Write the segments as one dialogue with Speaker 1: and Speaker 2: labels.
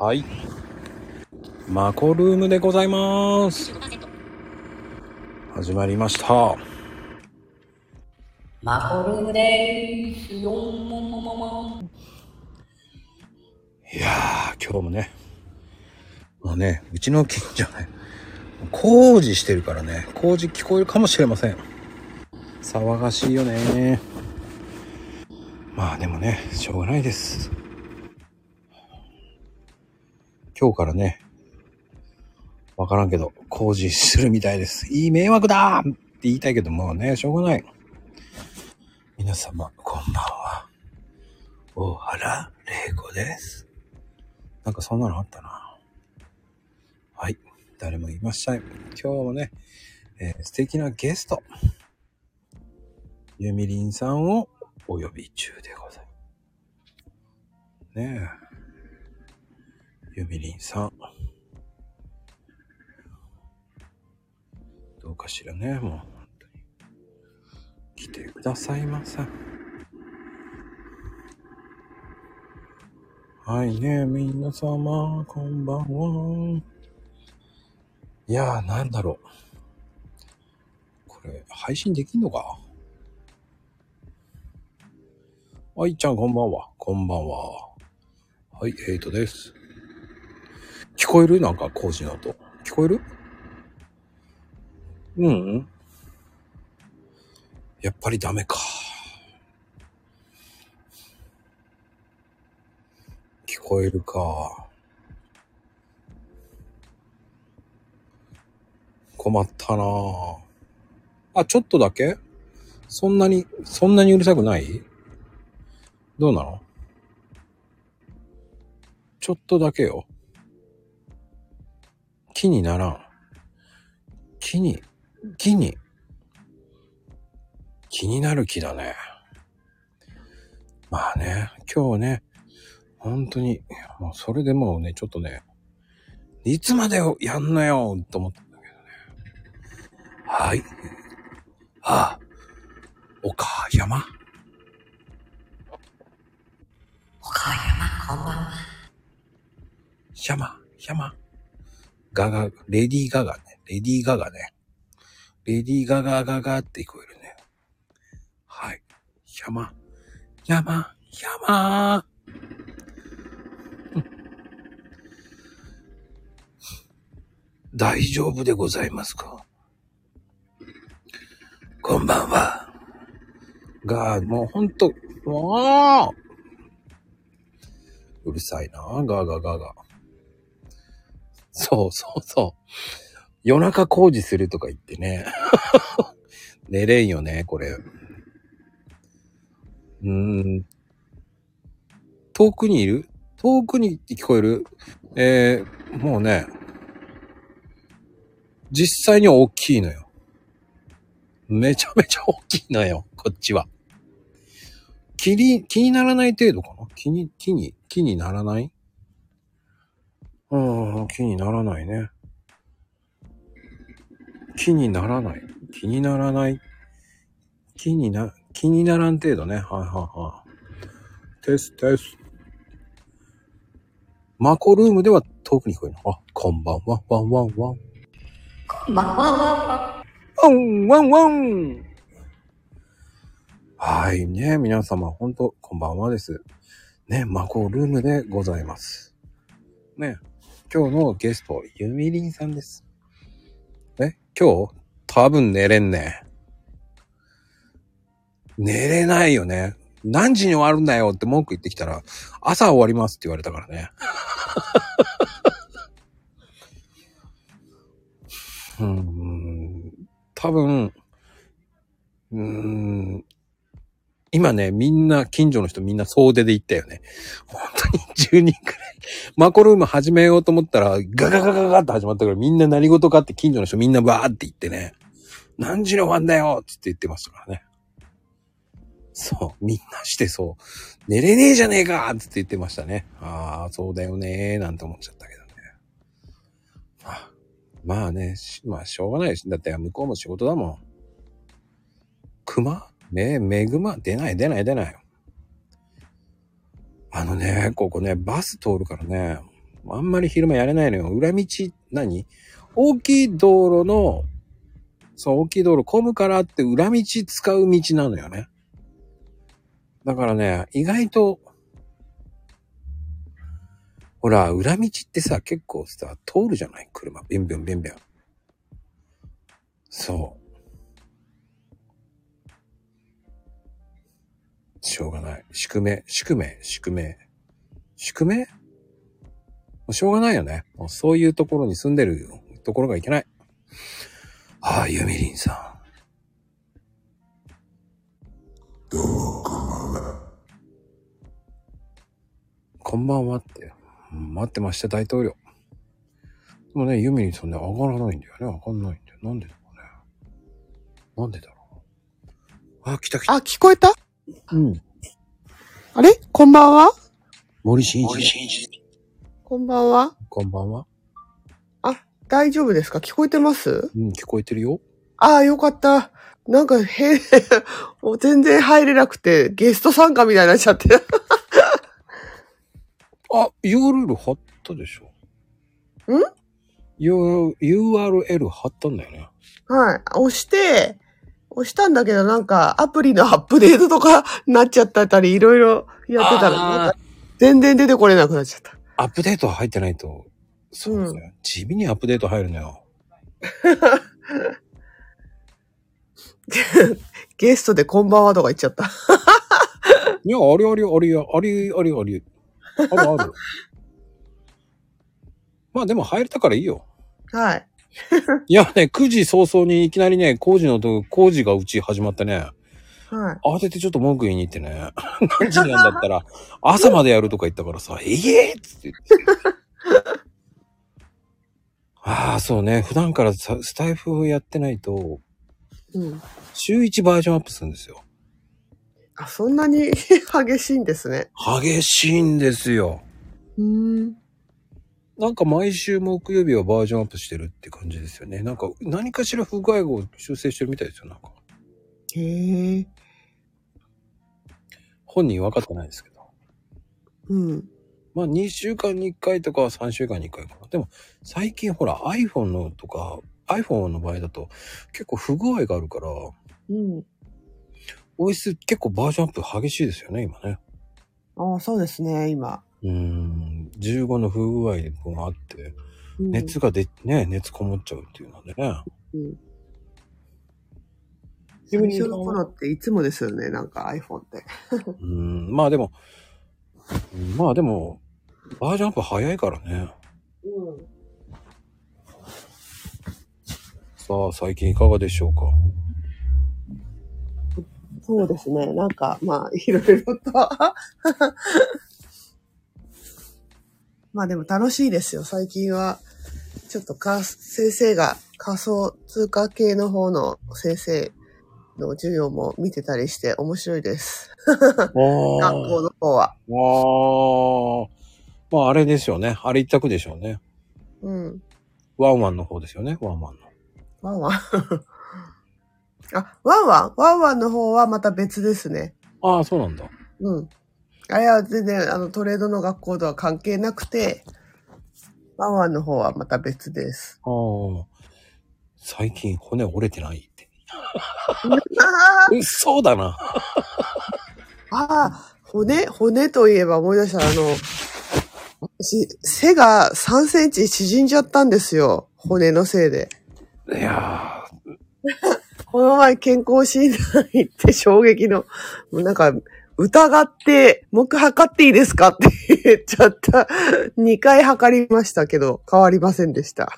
Speaker 1: はい。マコルームでございます。始まりました。
Speaker 2: マコルームでーすよもももも
Speaker 1: いやー、今日もね、もうね、うちの近所ね、工事してるからね、工事聞こえるかもしれません。騒がしいよね。まあでもね、しょうがないです。今日からね、わからんけど、工事するみたいです。いい迷惑だって言いたいけどもうね、しょうがない。皆様、こんばんは。大原玲子です。なんかそんなのあったな。はい。誰もいません。今日もね、えー素敵なゲスト、ゆみりんさんをお呼び中でございます。ねえ。ゆみりんさん。どうかしらね、もう本当に。来てくださいませ。はいね、皆様、こんばんは。いやー、なんだろう。これ、配信できんのか？はい、ちゃん、こんばんは。こんばんは。はい、エイトです。聞こえる？なんか工事の音。聞こえる？うん、やっぱりダメか。聞こえるか。困ったなぁ。あ、ちょっとだけ？そんなに、そんなにうるさくない？どうなの？ちょっとだけよ。気にならん。気に、気に、気になる気だね。まあね、今日ね、本当に、もうそれでもうね、ちょっとね、いつまでやんのよと思ったんだけどね。はい。ああ、岡山
Speaker 2: 岡山こんばんは
Speaker 1: 山、山。ガガ、レディーガガね。レディーガガね。レディーガガガガって聞こえるね。はい。山、山、山。大丈夫でございますか？こんばんは。が、もうほんと、もううるさいな、ガガガガ。そうそうそう。夜中工事するとか言ってね。寝れんよね、これ。うーん。遠くにいる？遠くに聞こえる？えー、もうね、実際には大きいのよ。めちゃめちゃ大きいのよ、こっちは。気に、気にならない程度かな？気に、気に、気にならない？うーん、気にならないね。気にならない。気にならない。気にな、気にならん程度ね。はいはいはい。テステス。マコルームでは遠くに聞こえるの。あ、こんばんは、ワンワンワン。
Speaker 2: こんばんはわわ
Speaker 1: ワンワンワンはいね、皆様、ほんと、こんばんはです。ね、マコルームでございます。ね、今日のゲスト、ゆみりんさんです。え、今日？多分寝れんね。寝れないよね。何時に終わるんだよって文句言ってきたら、朝終わりますって言われたからね。うん、多分、うん、今ね、みんな、近所の人みんな総出で行ったよね。本当に10人くらい。マコルーム始めようと思ったら、ガガガガガって始まったから、みんな何事かって近所の人みんなバーって言ってね。何時に終わんだよつって言ってましたからね。そう、みんなしてそう。寝れねえじゃねえかつって言ってましたね。ああ、そうだよねなんて思っちゃったけどね。あまあね、まあしょうがないし。だって向こうも仕事だもん。熊め、めぐま出ない出ない出ない。あのね、ここね、バス通るからね、あんまり昼間やれないのよ。裏道、何？大きい道路の、そう、大きい道路混むからって裏道使う道なのよね。だからね、意外と、ほら、裏道ってさ、結構さ、通るじゃない？車。ビンビンビンビン。そう。しょうがない。宿命、宿命、宿命。宿命？もうしょうがないよね。もうそういうところに住んでるところがいけない。ああ、ゆみりんさん。どうも、こんばんは。こんばんはって。待ってました、大統領。でもね、ユミリンさんね、上がらないんだよね。上がんないんだよ。なんでだろうね。なんでだろう。あ、来た来た。
Speaker 3: あ、聞こえた？
Speaker 1: うん。
Speaker 3: あれ？こんばんは？
Speaker 1: 森進一。
Speaker 3: こんばんは？
Speaker 1: こんばんは。
Speaker 3: 大丈夫ですか？聞こえてます？
Speaker 1: うん、聞こえてるよ。
Speaker 3: ああ、よかった。なんか、へ もう全然入れなくて、ゲスト参加みたいになっちゃって。
Speaker 1: あ、URL 貼ったでしょ。
Speaker 3: ん
Speaker 1: ?U- ?URL 貼ったんだよね。
Speaker 3: はい。押して、押したんだけど、なんか、アプリのアップデートとかなっちゃったり、いろいろやってたら、
Speaker 1: あー
Speaker 3: なんか全然出てこれなくなっちゃった。
Speaker 1: アップデート入ってないと、そうですね。地味にアップデート入るのよ。
Speaker 3: ゲストでこんばんはとか言っちゃった。
Speaker 1: いや、ありありありありありあり。あるある。まあでも入れたからいいよ。
Speaker 3: はい。
Speaker 1: いやね、9時早々にいきなりね、工事のと、工事がうち始まってね、
Speaker 3: はい。
Speaker 1: 慌ててちょっと文句言いに行ってね、何時なんだったら、朝までやるとか言ったからさ、ええー、っつって。ああ、そうね。普段からさスタイフをやってないと、
Speaker 3: うん。
Speaker 1: 週1バージョンアップするんですよ。
Speaker 3: あ、そんなに 激しいんですね。
Speaker 1: 激しいんですよ。
Speaker 3: うーん。
Speaker 1: なんか毎週木曜日はバージョンアップしてるって感じですよね。なんか何かしら不具合を修正してるみたいですよ。なんか。
Speaker 3: へえ。
Speaker 1: 本人分かってないですけど。
Speaker 3: うん。
Speaker 1: まあ2週間に1回とか3週間に1回かな。でも最近ほら iPhone のとか iPhone の場合だと結構不具合があるから
Speaker 3: うん。
Speaker 1: OS 結構バージョンアップ激しいですよね、今ね。
Speaker 3: ああ、そうですね、今。
Speaker 1: うーん。15の不具合があって、
Speaker 3: うん
Speaker 1: 熱が出、ね、熱こもっちゃうっていうのでね。
Speaker 3: うん。
Speaker 1: 自分に
Speaker 3: 最初の頃っていつもですよね、なんか iPhone って。
Speaker 1: うーん。まあでも、うんまあでも、バージョンアップ早いからね。
Speaker 3: うん。
Speaker 1: さあ、最近いかがでしょうか？
Speaker 3: そうですね、なんか、まあ、いろいろと。まあでも楽しいですよ、最近は。ちょっとか、先生が仮想通貨系の方の先生の授業も見てたりして面白いです。学校
Speaker 1: あ
Speaker 3: の方は。
Speaker 1: あ。まああれですよね。あれ一択でしょうね。
Speaker 3: うん。
Speaker 1: ワンワンの方ですよね。ワンワンの。
Speaker 3: ワンワン。あ、ワンワン？ワンワンの方はまた別ですね。
Speaker 1: ああ、そうなんだ。
Speaker 3: うん。あ、いや、全然、あの、トレードの学校とは関係なくて、ワンワンの方はまた別です。
Speaker 1: ああ。最近骨折れてないって。
Speaker 3: あ
Speaker 1: 嘘だな。
Speaker 3: あ、骨、骨といえば思い出した、あの、私、背が3センチ縮んじゃったんですよ。骨のせいで。
Speaker 1: いや
Speaker 3: この前健康診断行って衝撃の、もうなんか、疑って、僕測っていいですかって言っちゃった。2回測りましたけど、変わりませんでした。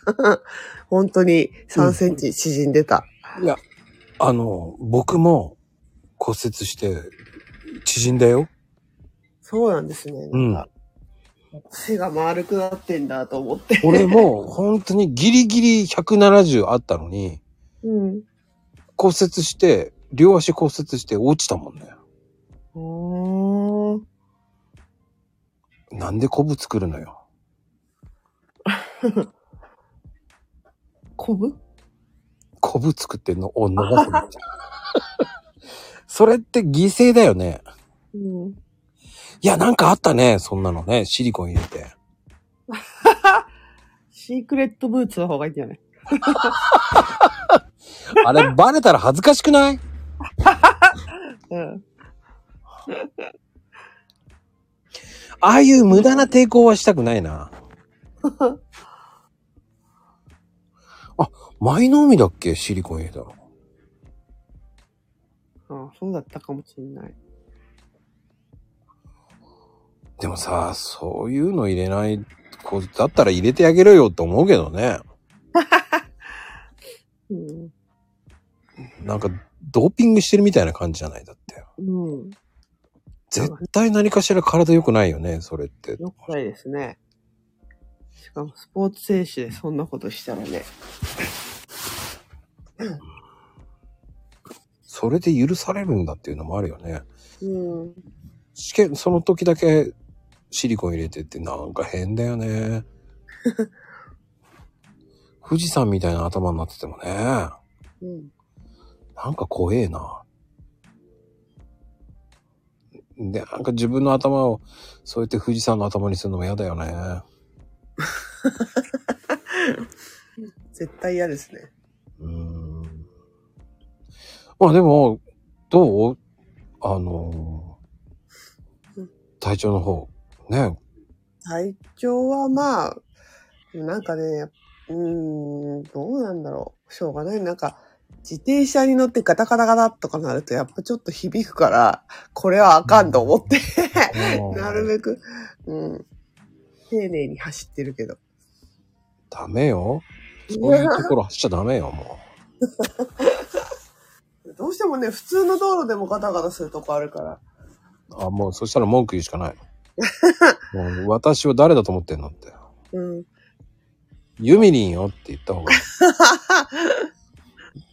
Speaker 3: 本当に3センチ縮んでた。
Speaker 1: ーいや、あの、僕も骨折して縮んだよ。
Speaker 3: そうなんですね。なんか、背が丸くなってんだと思って。
Speaker 1: 俺も本当にギリギリ170あったのに、
Speaker 3: うん。
Speaker 1: 骨折して、両足骨折して落ちたもんね。
Speaker 3: うーん。
Speaker 1: なんでコブ作るのよ？
Speaker 3: こぶ
Speaker 1: コブ作ってのを伸ばすの。それって犠牲だよね。
Speaker 3: うん。
Speaker 1: いや、なんかあったね。そんなのね。シリコン入れて。
Speaker 3: シークレットブーツの方がいいんじゃない
Speaker 1: あれ、バレたら恥ずかしくない？
Speaker 3: うん。
Speaker 1: ああいう無駄な抵抗はしたくないな。あ、舞の海だっけ？シリコン入れたの。
Speaker 3: あそうだったかもしれない。
Speaker 1: でもさ、そういうの入れない子だったら入れてあげろよって思うけどね。
Speaker 3: うん。
Speaker 1: なんか、ドーピングしてるみたいな感じじゃない？だって。
Speaker 3: うん。
Speaker 1: 絶対何かしら体良くないよね、それって。
Speaker 3: よくないですね。しかもスポーツ選手でそんなことしたらね。
Speaker 1: それで許されるんだっていうのもあるよね。
Speaker 3: うん。
Speaker 1: 試験、その時だけシリコン入れてってなんか変だよね。富士山みたいな頭になっててもね、
Speaker 3: うん。
Speaker 1: なんか怖えな。で、なんか自分の頭をそうやって富士山の頭にするのも嫌だよね。
Speaker 3: 絶対嫌ですね。
Speaker 1: うーん。まあでも、どう？あの
Speaker 3: うん、
Speaker 1: 体調の方。ね。
Speaker 3: 体調はまあ、なんかね、うーん、どうなんだろう。しょうがない。なんか、自転車に乗ってガタガタガタとかなるとやっぱちょっと響くから、これはあかんと思って、なるべく、うん、丁寧に走ってるけど。
Speaker 1: ダメよ。そういうところ走っちゃダメよ、も
Speaker 3: どうしてもね、普通の道路でもガタガタするとこあるから。
Speaker 1: う。あ、もうそしたら文句言うしかない。もう私を誰だと思ってんのって。
Speaker 3: うん。
Speaker 1: ユミリンよって言った方がいい。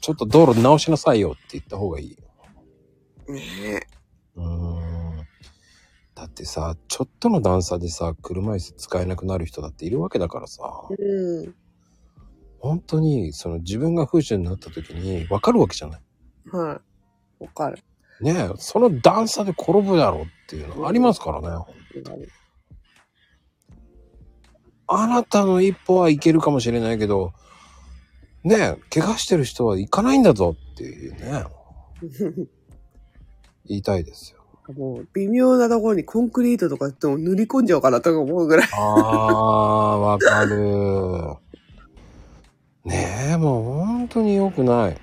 Speaker 1: ちょっと道路直しなさいよって言った方がいい。
Speaker 3: ね
Speaker 1: うーん。だってさ、ちょっとの段差でさ、車椅子使えなくなる人だっているわけだからさ、
Speaker 3: え。うん。
Speaker 1: 本当にその自分が風習になった時に分かるわけじゃない。
Speaker 3: はい。わかる。
Speaker 1: ねえ、その段差で転ぶだろうっていうのありますからね。あなたの一歩はいけるかもしれないけど、ねえ、怪我してる人は行かないんだぞっていうね、言いたいですよ。
Speaker 3: もう、微妙なところにコンクリートとかっても塗り込んじゃおうかなとか思うぐらい。
Speaker 1: あー、わかる。ねえ、もう本当に良くない。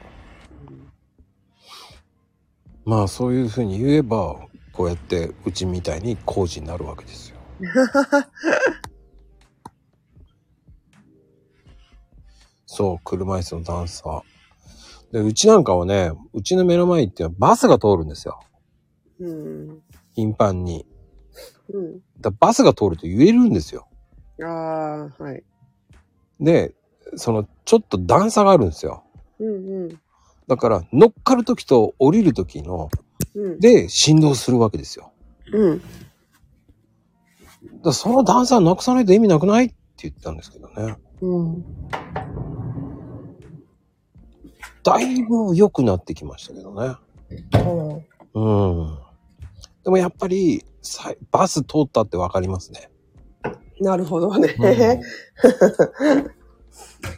Speaker 1: まあそういうふうに言えば、こうやってうちみたいに工事になるわけですよ。そう、車椅子の段差。で、うちなんかはね、うちの目の前っていうのはバスが通るんですよ。
Speaker 3: うん。
Speaker 1: 頻繁に。
Speaker 3: うん。
Speaker 1: だバスが通ると言えるんですよ。
Speaker 3: ああ、はい。
Speaker 1: で、その、ちょっと段差があるんですよ。
Speaker 3: うんうん。
Speaker 1: だから、乗っかるときと降りるときの、
Speaker 3: うん。
Speaker 1: で、振動するわけですよ。
Speaker 3: うん。
Speaker 1: だその段差なくさないと意味なくない？って言ったんですけどね。
Speaker 3: うん。
Speaker 1: だいぶ良くなってきましたけどね。うん。でもやっぱり、さバス通ったってわかりますね。
Speaker 3: なるほどね。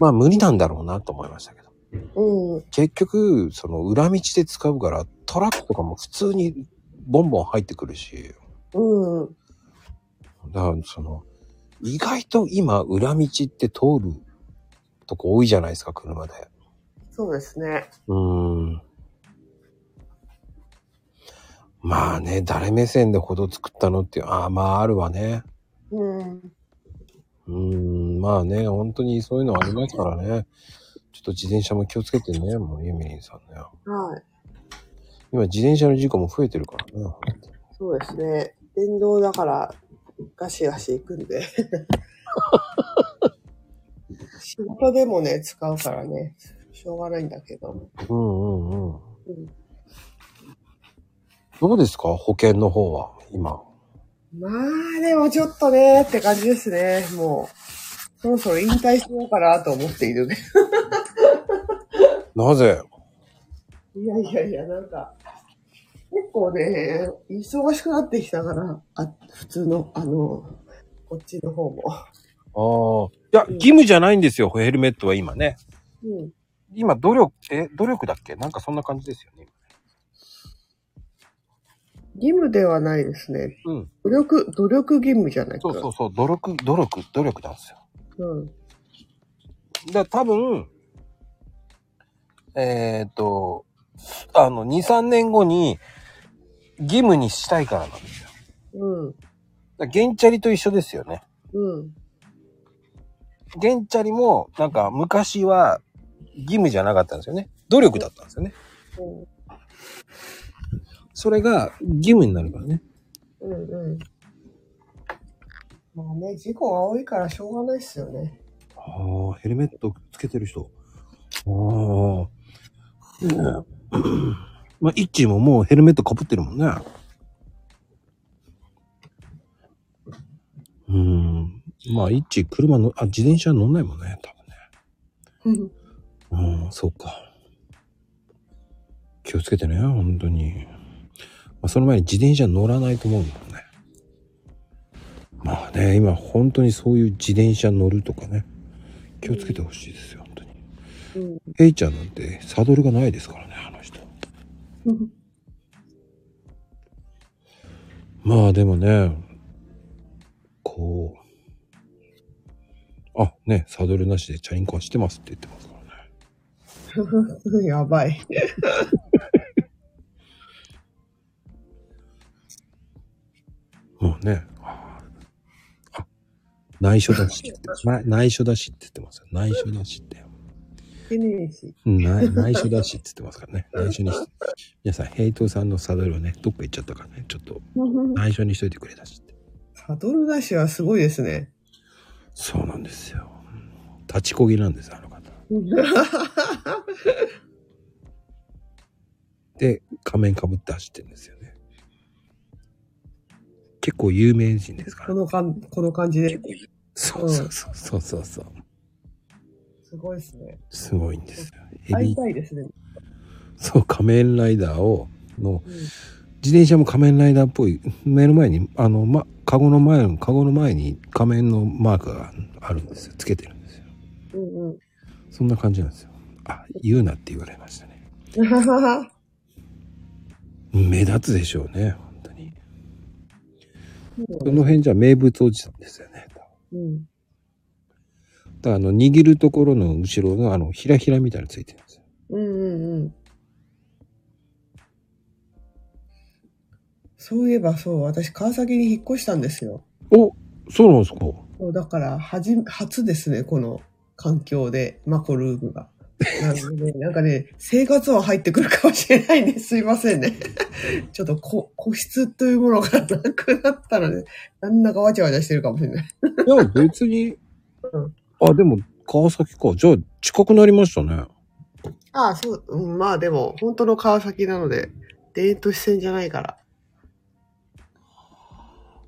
Speaker 1: まあ無理なんだろうなと思いましたけど。
Speaker 3: うん。
Speaker 1: 結局、その裏道で使うから、トラックとかも普通にボンボン入ってくるし、
Speaker 3: うん。
Speaker 1: だからその、意外と今裏道って通るとこ多いじゃないですか、車で。
Speaker 3: そうですね。
Speaker 1: うーん。まあね、誰目線で歩道作ったのっていう、ああ、まああるわね。
Speaker 3: うん。
Speaker 1: うーん、まあね、本当にそういうのありますからね。ちょっと自転車も気をつけてね、もうユミリンさんね。
Speaker 3: はい。
Speaker 1: 今自転車の事故も増えてるからね。
Speaker 3: そうですね。電動だから、ガシガシ行くんで。仕事でもね、使うからね、しょうがないんだけど。
Speaker 1: うんうんうん。
Speaker 3: うん
Speaker 1: どうですか？保険の方は、今。
Speaker 3: まあ、でもちょっとね、って感じですね。もう、そろそろ引退しようかなと思っているね。
Speaker 1: なぜ？
Speaker 3: いやいやいや、なんか、結構ね、忙しくなってきたから、あ、普通の、あの、こっちの方も。
Speaker 1: ああ。や、義務じゃないんですよ、ヘルメットは今ね。
Speaker 3: うん。
Speaker 1: 今、努力、え、努力だっけ？なんかそんな感じですよね。
Speaker 3: 義務ではないですね。
Speaker 1: うん。
Speaker 3: 努力、努力義務じゃないか。
Speaker 1: そうそうそう、努力、努力、努力なんですよ。
Speaker 3: うん。
Speaker 1: だ多分、えっ、と、あの、2、3年後に義務にしたいからなんですよ。
Speaker 3: うん。
Speaker 1: だゲンチャリと一緒ですよね。
Speaker 3: うん。
Speaker 1: ゲンチャリも、なんか昔は義務じゃなかったんですよね。努力だったんですよね。それが義務になるからね。
Speaker 3: うん。うん。まあね、事故が多いからしょうがないっすよね。
Speaker 1: ああ、ヘルメットつけてる人。ああ。ねえまあ、イッチーももうヘルメットかぶってるもんね。うーん。まあ、イッチー車の、あ、自転車乗んないもんね、多分ね。うん、そうか。気をつけてね、本当に。まあ、その前に自転車乗らないと思うんだもんね。まあね、今本当にそういう自転車乗るとかね、気をつけてほしいですよ、本当に。
Speaker 3: うん。
Speaker 1: ヘイちゃんなんてサドルがないですからね、あの人。
Speaker 3: うん。
Speaker 1: まあでもね、こう、あ、ね、サドルなしでチャリンコ走ってますって言ってます。
Speaker 3: やばい。
Speaker 1: もうね、ああ内緒だし 内緒だしって言ってますよ。内緒だしって。内内緒だしって言ってますからね。内緒にして。皆さん、ヘイトさんのサドルはね、どっか行っちゃったからね、ちょっと内緒にしといてくれたしって。
Speaker 3: サドルなしはすごいですね。
Speaker 1: そうなんですよ。立ちこぎなんです、あの方。で、仮面かぶって走ってるんですよね。結構有名人ですから。
Speaker 3: このかん、この感じで。
Speaker 1: そうそうそうそうそうそう。
Speaker 3: すごいですね。
Speaker 1: すごいんですよ。ヘ
Speaker 3: 会い
Speaker 1: ビ
Speaker 3: たいですね。
Speaker 1: そう、仮面ライダーを、の、
Speaker 3: うん
Speaker 1: 自転車も仮面ライダーっぽい、目の前に、あの、ま、カゴの前の、カゴの前に仮面のマークがあるんですよ。つけてるんですよ。
Speaker 3: うんうん。
Speaker 1: そんな感じなんですよ。あ、言うなって言われましたね。目立つでしょうね、本当に。その辺じゃ名物おじさんですよね。
Speaker 3: うん。
Speaker 1: だからあの、握るところの後ろのあの、ひらひらみたいなのついてるんですよ。
Speaker 3: うんうんうん。そういえばそう、私川崎に引っ越したんですよ。
Speaker 1: おそうなんですか
Speaker 3: そうだから、はじ、初ですね、この環境で、マコルームが。なので、ね、なんかね、生活は入ってくるかもしれないんですいませんね。ちょっとこ個室というものがなくなったので、なんだかわちゃわちゃしてるかもしれない。
Speaker 1: いや、別に
Speaker 3: うん。
Speaker 1: あ、でも、川崎か。じゃあ、近くなりましたね。
Speaker 3: ああ、そう、うん、まあでも、本当の川崎なので、田園都市線じゃないから。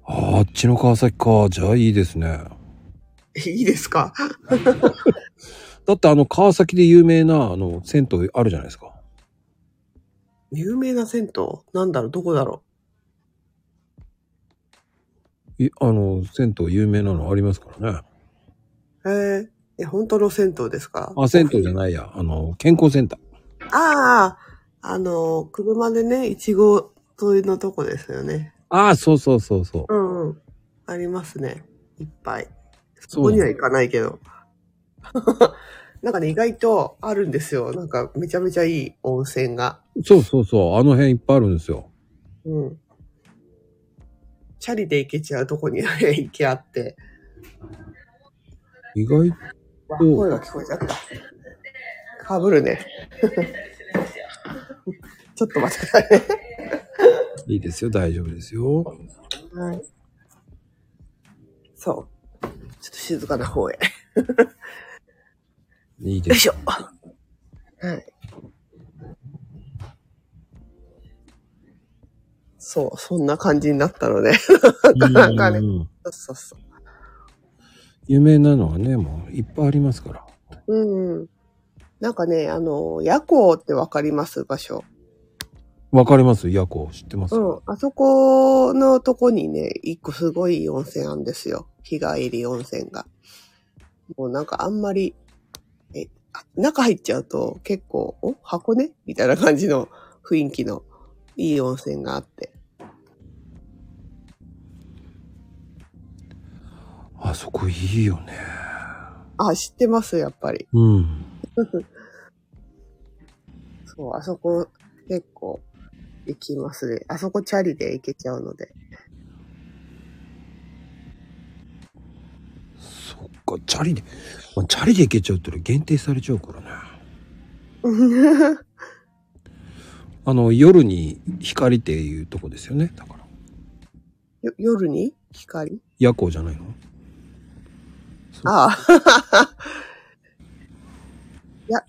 Speaker 1: ああっちの川崎か。じゃあいいですね。
Speaker 3: いいですか？
Speaker 1: だってあの川崎で有名なあの銭湯あるじゃないですか。
Speaker 3: 有名な銭湯？なんだろう？どこだろ
Speaker 1: いあの、銭湯有名なのありますからね。
Speaker 3: うへえ。え、本当の銭湯ですか？
Speaker 1: あ、銭湯じゃないや。あの、健康センター。
Speaker 3: ああ、あの、車でね、いちご沿いのとこですよね。
Speaker 1: ああ、そうそうそうそう。
Speaker 3: うんうん。ありますね。いっぱい。
Speaker 1: そ
Speaker 3: こには行かないけど。なんかね、意外とあるんですよ。なんかめちゃめちゃいい温泉が。
Speaker 1: そうそうそう。あの辺いっぱいあるんですよ。
Speaker 3: うん。チャリで行けちゃうとこに行けあって。
Speaker 1: 意外、
Speaker 3: わ
Speaker 1: うん
Speaker 3: 声が聞こえちゃった。かぶるね。ちょっと待ってくださいね。
Speaker 1: いいですよ。大丈夫ですよ。
Speaker 3: はい。そう。ちょっと静かな方へ。よい
Speaker 1: いいです。
Speaker 3: しょ。はい。そう、そんな感じになったので。なんかね
Speaker 1: うん
Speaker 3: そうそうそう。
Speaker 1: 有名なのはね、もういっぱいありますから。
Speaker 3: うんうん。なんかね、あの、夜行ってわかります場所。
Speaker 1: わかります？夜行知ってます、
Speaker 3: うん。あそこのとこにね、一個すごい温泉あるんですよ。日帰り温泉が。もうなんかあんまり、え、あ中入っちゃうと結構、お？箱根？みたいな感じの雰囲気のいい温泉があって。
Speaker 1: あそこいいよね。
Speaker 3: あ、知ってます、やっぱり。
Speaker 1: うん。
Speaker 3: そう、あそこ結構行きますね。あそこチャリで行けちゃうので。
Speaker 1: そっか、チャリで、まあチャリで行けちゃうっ限定されちゃうからね。あの、夜に光っていうとこですよね。だから。
Speaker 3: よ夜に？光？
Speaker 1: 夜行じゃないの？
Speaker 3: ああ。や、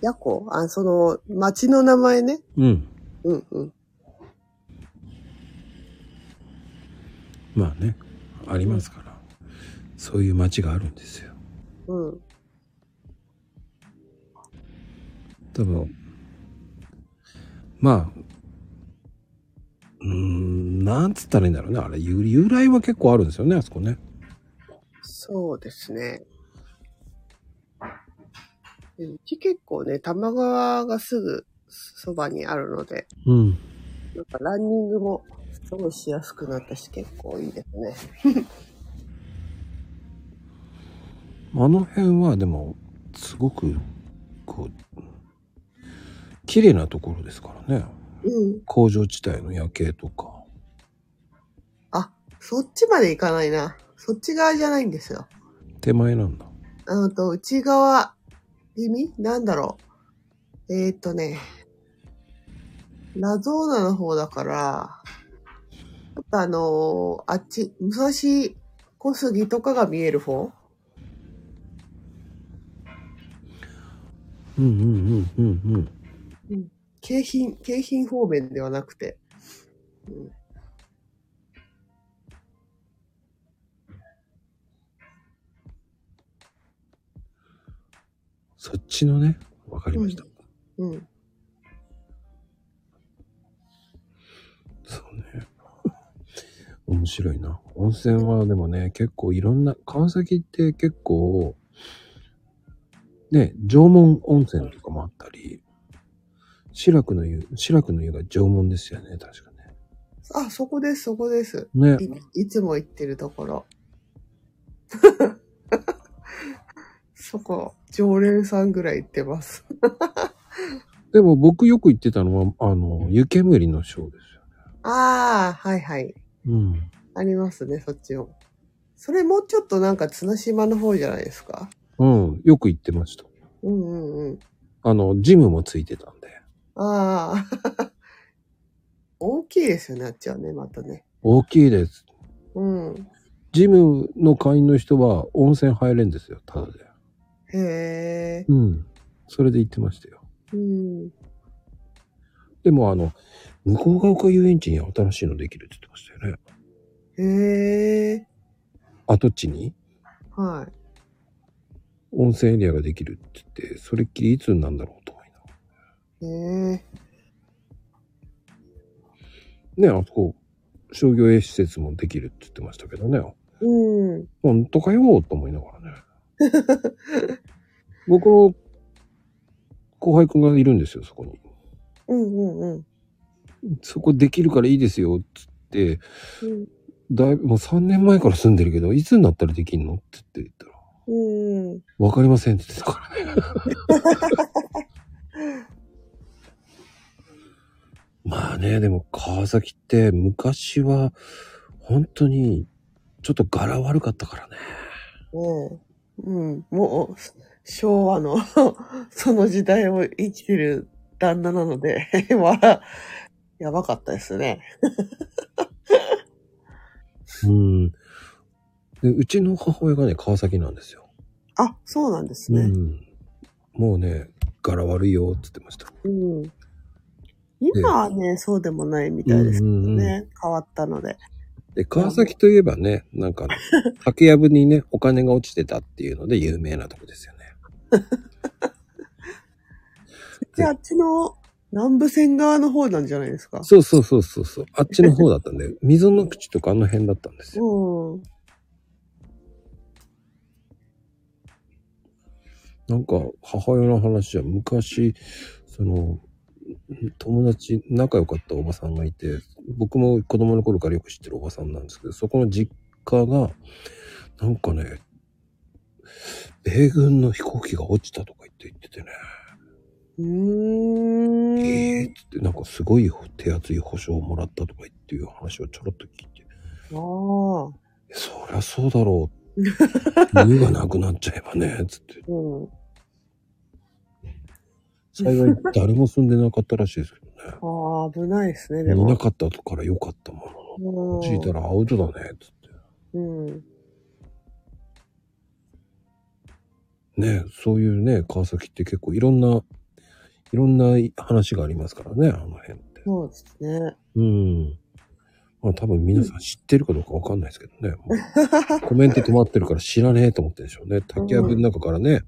Speaker 3: やこあ、その、町の名前ね。
Speaker 1: うん。
Speaker 3: うんうん。
Speaker 1: まあね、ありますから。そういう街があるんですよ。
Speaker 3: うん。
Speaker 1: 多分、まあ、うーん、なんつったらいいんだろうね。あれ、由由来は結構あるんですよね、あそこね。
Speaker 3: そうですね。でうち結構ね、玉川がすぐそばにあるので、
Speaker 1: うん。
Speaker 3: なんかランニングもすごいしやすくなったし、結構いいですね。
Speaker 1: あの辺はでも、すごく、こう、綺麗なところですからね。
Speaker 3: うん。
Speaker 1: 工場地帯の夜景とか。
Speaker 3: あ、そっちまで行かないな。そっち側じゃないんですよ。
Speaker 1: 手前なんだ。
Speaker 3: あと、内側、意味？なんだろう。えー、っとね、ラゾーナの方だから、ちょっとあのーあっち、武蔵小杉とかが見える方？
Speaker 1: うんうんうんうんうん。
Speaker 3: 京浜、京浜方面ではなくて。うん
Speaker 1: そっちのね、わかりました。
Speaker 3: うん。
Speaker 1: そうね。面白いな。温泉はでもね、結構いろんな、川崎って結構、ね、縄文温泉とかもあったり、白くの湯、白くの湯が縄文ですよね、確か
Speaker 3: あ、そこです、そこです。
Speaker 1: ね。ね。
Speaker 3: いいつも行ってるところ。そこ、常連さんぐらい行ってます。
Speaker 1: でも僕よく行ってたのは、あの、湯煙のショーですよね。
Speaker 3: ああ、はいはい。
Speaker 1: うん。
Speaker 3: ありますね、そっちも。それもうちょっとなんか綱島の方じゃないですか？
Speaker 1: うん。よく行ってました。
Speaker 3: うんうんうん。
Speaker 1: あの、ジムもついてたんで。
Speaker 3: ああ。大きいですよね、あっちはね、またね。
Speaker 1: 大きいです。
Speaker 3: うん。
Speaker 1: ジムの会員の人は温泉入れんですよ、ただで。
Speaker 3: へえ。
Speaker 1: うん。それで行ってましたよ。
Speaker 3: うん。
Speaker 1: でもあの、向こうが丘遊園地に新しいのできるって言ってましたよね。
Speaker 3: へえ。
Speaker 1: 跡地に？
Speaker 3: はい。
Speaker 1: 温泉エリアができるって言って、それっきりいつになんだろうと思いなが
Speaker 3: へえ。
Speaker 1: ら。ね、あそこ、商業施設もできるって言ってましたけどね。
Speaker 3: うん。
Speaker 1: 本当かよと思いながらね。僕の後輩くんがいるんですよ、そこに。
Speaker 3: うんうんうん。
Speaker 1: そこできるからいいですよ、つって、
Speaker 3: うん
Speaker 1: だいぶ、もう3年前から住んでるけど、いつになったらできんの？って言ってたら、
Speaker 3: うん。
Speaker 1: わかりませんって言ってたからね。まあね、でも川崎って昔は本当にちょっと柄悪かったからね。
Speaker 3: ねえ。うん。もう、昭和の その時代を生きてる旦那なので、まあ、やばかったですね。
Speaker 1: うん。で、うちの母親がね、川崎なんですよ。
Speaker 3: あ、そうなんですね。
Speaker 1: うん。もうね、柄悪いよって言ってました。
Speaker 3: うん。今はね、そうでもないみたいですけど
Speaker 1: うんうんうん
Speaker 3: ね。変わったので。
Speaker 1: で、川崎といえばね、なんか、竹やぶにね、お金が落ちてたっていうので有名なとこですよね。
Speaker 3: で、あっちの南部線側の方なんじゃないですか？
Speaker 1: そうそうそうそうそう。あっちの方だったんで、溝の口とかあの辺だったんですよ。
Speaker 3: うん。
Speaker 1: なんか、母親の話は昔、その、友達、仲良かったおばさんがいて、僕も子供の頃からよく知ってるおばさんなんですけど、そこの実家が、なんかね、米軍の飛行機が落ちたとか言って言っててね、
Speaker 3: うーん。
Speaker 1: ええー、つってなんかすごい手厚い保証をもらったとか言っていう話をちょろっと聞いて、
Speaker 3: ああ。
Speaker 1: そりゃそうだろう。家がなくなっちゃえばね、つって。
Speaker 3: うん。
Speaker 1: 幸い誰も住んでなかったらしいですけどね。
Speaker 3: ああ、危ないですね、で
Speaker 1: いな
Speaker 3: も。
Speaker 1: かったから良かったもの。
Speaker 3: うん
Speaker 1: 落ちたらアウトだね、つって。
Speaker 3: うん。
Speaker 1: ねそういうね、川崎って結構いろんな、いろんな話がありますからね、あの辺って。
Speaker 3: そうですね。
Speaker 1: うん。まあ多分皆さん知ってるかどうかわかんないですけどね。もうコメント止まってるから知らねえと思ってるでしょうね。竹やぶの中からね、
Speaker 3: うん。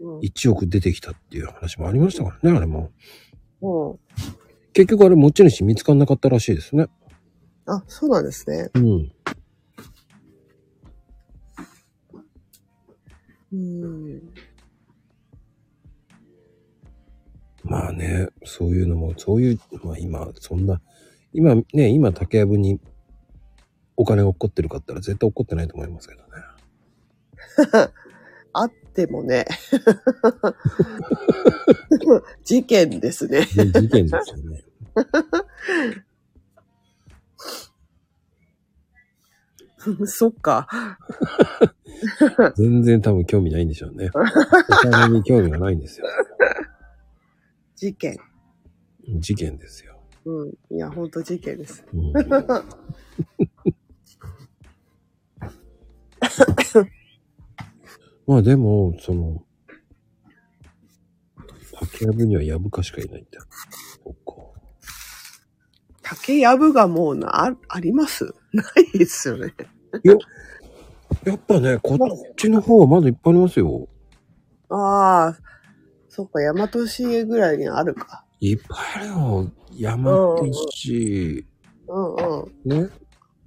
Speaker 1: 1億出てきたっていう話もありましたからね、あれも。
Speaker 3: うん。
Speaker 1: 結局あれ持ち主見つかんなかったらしいですね。
Speaker 3: あ、そうなんですね。
Speaker 1: うん。
Speaker 3: うん。
Speaker 1: まあね、そういうのも、そういう、まあ今、そんな、今ね、今竹やぶにお金が起こってるかったら絶対起こってないと思いますけどね。
Speaker 3: あってもね。事件ですね。
Speaker 1: ね事件ですよね。
Speaker 3: そっか。
Speaker 1: 全然多分興味ないんでしょうね。お金に興味がないんですよ。
Speaker 3: 事件。
Speaker 1: 事件ですよ。
Speaker 3: うん。いや、ほんと事件です。
Speaker 1: うんまあでも、その、竹やぶにはやぶかしかいないんだ。そっか。
Speaker 3: 竹やぶがもうな、ああります？ないですよね。
Speaker 1: やっぱね、こっちの方はまだいっぱいありますよ。
Speaker 3: ああ、そっか、大和市ぐらいにあるか。
Speaker 1: いっぱいあるよ。山手市、
Speaker 3: うんうん。
Speaker 1: ね、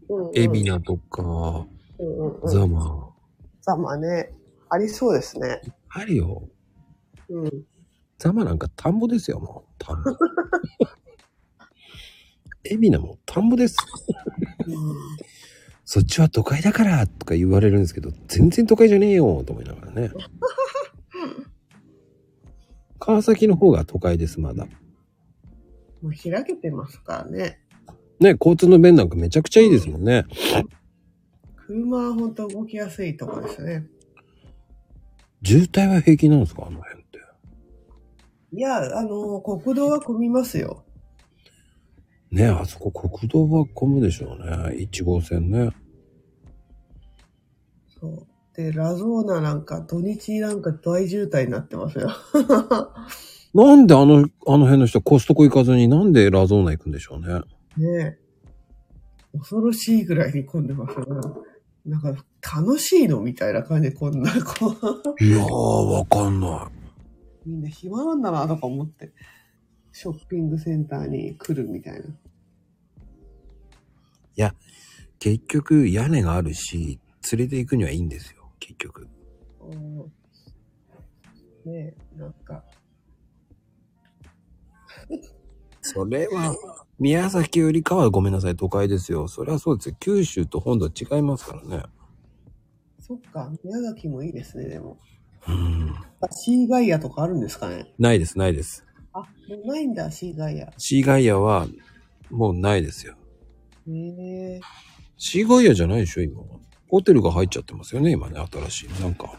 Speaker 3: うんうん、
Speaker 1: 海老名とか、
Speaker 3: うんうんうん。
Speaker 1: ザマ。
Speaker 3: ざまね。ありそうですね。
Speaker 1: あるよ。
Speaker 3: うん。
Speaker 1: ザマなんか田んぼですよ、もう。田んぼ。海老名も田んぼです。そっちは都会だからとか言われるんですけど、全然都会じゃねえよと思いながらね。川崎の方が都会です、まだ。
Speaker 3: もう開けてますからね。
Speaker 1: ね、交通の便なんかめちゃくちゃいいですもんね。
Speaker 3: 車は本当動きやすいとこですね。
Speaker 1: 渋滞は平気なんですかあの辺って？
Speaker 3: いや、あの、国道は混みますよ。
Speaker 1: ね、あそこ国道は混むでしょうね。1号線ね。
Speaker 3: そう。で、ラゾーナなんか土日なんか大渋滞になってますよ。
Speaker 1: なんであの、あの辺の人はコストコ行かずになんでラゾーナ行くんでしょうね。
Speaker 3: ねえ。恐ろしいぐらいに混んでますよね。なんか、楽しいのみたいな感じでこんな、こう、
Speaker 1: いやー、わかんな
Speaker 3: みんな暇なんだなとか思って、ショッピングセンターに来るみたいな。
Speaker 1: い。いや、結局屋根があるし、連れて行くにはいいんですよ。結局。
Speaker 3: うんねえ、なんか、
Speaker 1: それは、宮崎よりかはごめんなさい、都会ですよ。それはそうですよ。九州と本土は違いますからね。
Speaker 3: そっか、宮崎もいいですね、でも。
Speaker 1: うん。
Speaker 3: シーガイアとかあるんですかね？
Speaker 1: ないです、ないです。
Speaker 3: あ、もうないんだ、シーガイア。へ
Speaker 1: シーガイアは、もうないですよ。
Speaker 3: え。
Speaker 1: シーガイアじゃないでしょ、今は。ホテルが入っちゃってますよね、今ね、新しい。なんか。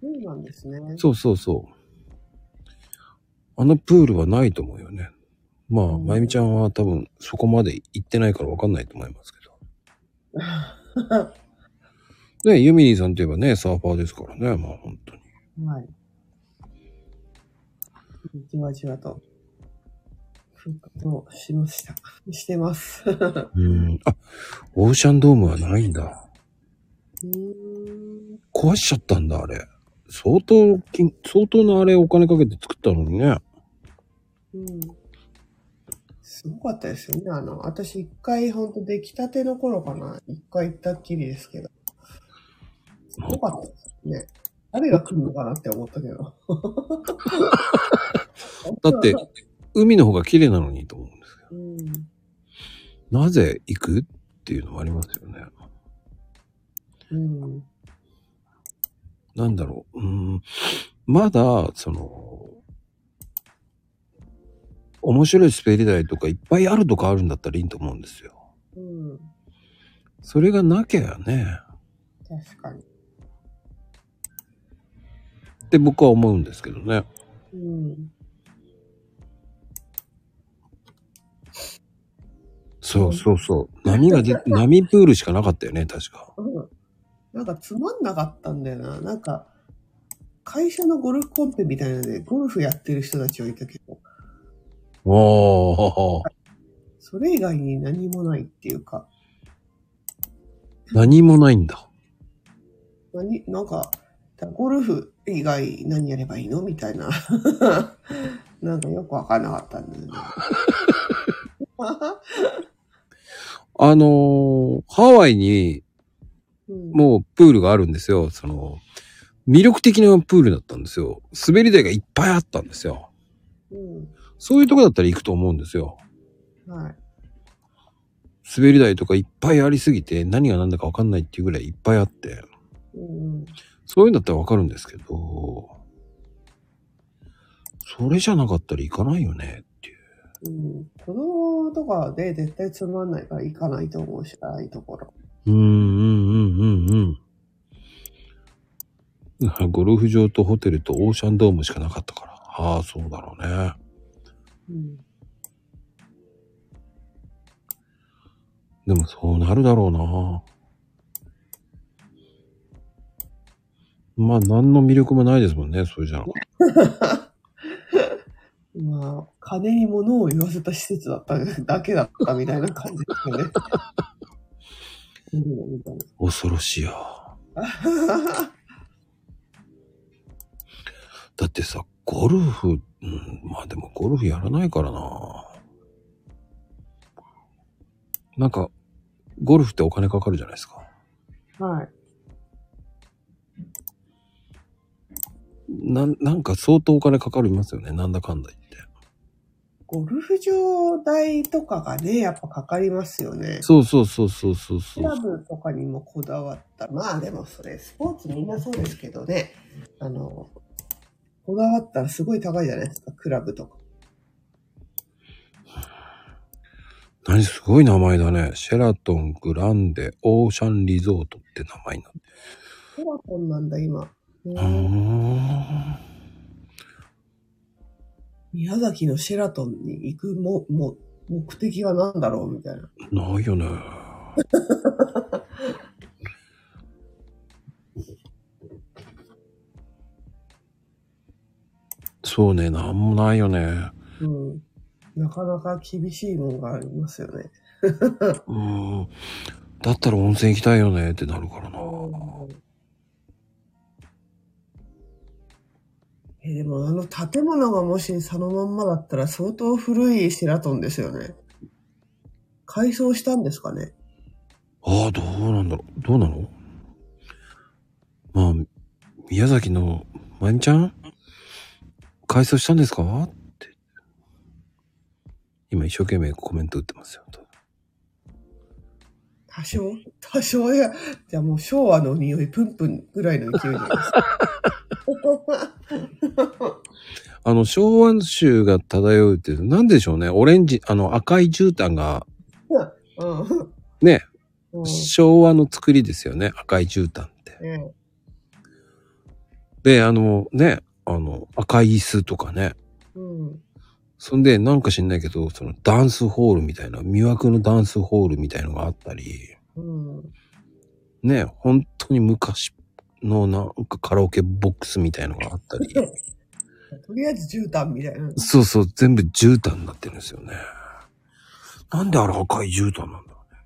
Speaker 3: そうなんですね。
Speaker 1: そうそうそう。あのプールはないと思うよね。まあ、
Speaker 3: うん
Speaker 1: まゆみちゃんは多分そこまで行ってないからわかんないと思いますけど。ね、ユミリーさんといえばね、サーファーですからね、まあ本当に。
Speaker 3: はい。じわじわと、復活をしました。してます。う
Speaker 1: うん。あ、オーシャンドームはないんだ。
Speaker 3: ーん。
Speaker 1: 壊しちゃったんだ、あれ。相当金、相当なあれお金かけて作ったのにね。
Speaker 3: うん。すごかったですよね。あの、私一回ほんと出来たての頃かな。一回行ったっきりですけど。すごかったですね。誰が来るのかなって思ったけど。
Speaker 1: だって、海の方が綺麗なのにと思うんですけ
Speaker 3: うん。
Speaker 1: ど。なぜ行くっていうのもありますよね。
Speaker 3: うん。
Speaker 1: なんだろう。うーん。まだ、その、面白い滑り台とかいっぱいあるとかあるんだったらいいと思うんですよ。
Speaker 3: うん。
Speaker 1: それがなきゃね。
Speaker 3: 確かに。
Speaker 1: って僕は思うんですけどね。
Speaker 3: うん。
Speaker 1: そうそうそう。波がで、波プールしかなかったよね、確か。
Speaker 3: うん。なんかつまんなかったんだよな。なんか、会社のゴルフコンペみたいなので、ゴルフやってる人たちはいたけど、
Speaker 1: おー。
Speaker 3: それ以外に何もないっていうか、
Speaker 1: 何もないんだ。
Speaker 3: 何、なんか、ゴルフ以外何やればいいのみたいな。なんかよくわかんなかったんだよね。
Speaker 1: あのーハワイに
Speaker 3: うん
Speaker 1: もうプールがあるんですよ。その、魅力的なプールだったんですよ。滑り台がいっぱいあったんですよ。
Speaker 3: う
Speaker 1: そういうとこだったら行くと思うんですよ。
Speaker 3: ん。はい。
Speaker 1: 滑り台とかいっぱいありすぎて何が何だかわかんないっていうぐらいいっぱいあって、
Speaker 3: うん。
Speaker 1: そういうんだったらわかるんですけど、それじゃなかったら行かないよねっていう。
Speaker 3: うん。子供とかで絶対つまんないから行かないと思うし、ああいうところ。
Speaker 1: うーん、うん、うん、うん、うん。ゴルフ場とホテルとオーシャンドームしかなかったから。ああ、そうだろうね。
Speaker 3: うん。
Speaker 1: でもそうなるだろうな。まあ、何の魅力もないですもんね、それじゃあ。
Speaker 3: まあ、金に物を言わせた施設だった だけだったみたいな感じですよね。
Speaker 1: 恐ろしいよ。
Speaker 3: な
Speaker 1: だってさ、ゴルフ、うん、まあでもゴルフやらないからな。なんか、ゴルフってお金かかるじゃないですか。
Speaker 3: はい。
Speaker 1: なん、なんか相当お金かかりますよね。なんだかんだ言って。
Speaker 3: ゴルフ場代とかがね、やっぱかかりますよね。
Speaker 1: そうそうそうそうそうそう
Speaker 3: クラ。ブとかにもこだわった。まあでもそれ、スポーツみんなそうですけどね。あの、こだわったらすごい高いじゃないですか、クラブとか。
Speaker 1: 何すごい名前だね。シェラトン、グランデ、オーシャンリゾートって名前になって。
Speaker 3: シェラトンなんだ、今。ね
Speaker 1: うーん。
Speaker 3: 宮崎のシェラトンに行くも、も、目的は何だろう？みたいな。
Speaker 1: ないよね。そうね、なんもないよね。
Speaker 3: うん。なかなか厳しいもんがありますよね。
Speaker 1: うーん。だったら温泉行きたいよねってなるからな。
Speaker 3: え、でもあの建物がもしそのまんまだったら相当古いシェラトンですよね。改装したんですかね
Speaker 1: ああ、どうなんだろう。どうなの？まあ、宮崎の、まゆみちゃん？改装したんですか？って。今一生懸命コメント打ってますよ。
Speaker 3: 多少？多少？や、じゃあもう昭和の匂いプンプンぐらいの勢いじゃないですか。
Speaker 1: あの、昭和州が漂うっていう、なんでしょうね。オレンジ、あの、赤い絨毯が、
Speaker 3: うん。
Speaker 1: ね、
Speaker 3: うん
Speaker 1: 昭和の作りですよね。赤い絨毯って。
Speaker 3: ね
Speaker 1: で、あの、ね、あの、赤い椅子とかね。
Speaker 3: うん。
Speaker 1: そんで、なんか知んないけど、そのダンスホールみたいな、魅惑のダンスホールみたいのがあったり、
Speaker 3: うん。
Speaker 1: ね、本当に昔のなんかカラオケボックスみたいのがあったり、
Speaker 3: とりあえず絨毯みたいな。
Speaker 1: そうそう、全部絨毯になってるんですよね。なんであれ赤い絨毯なんだろうね。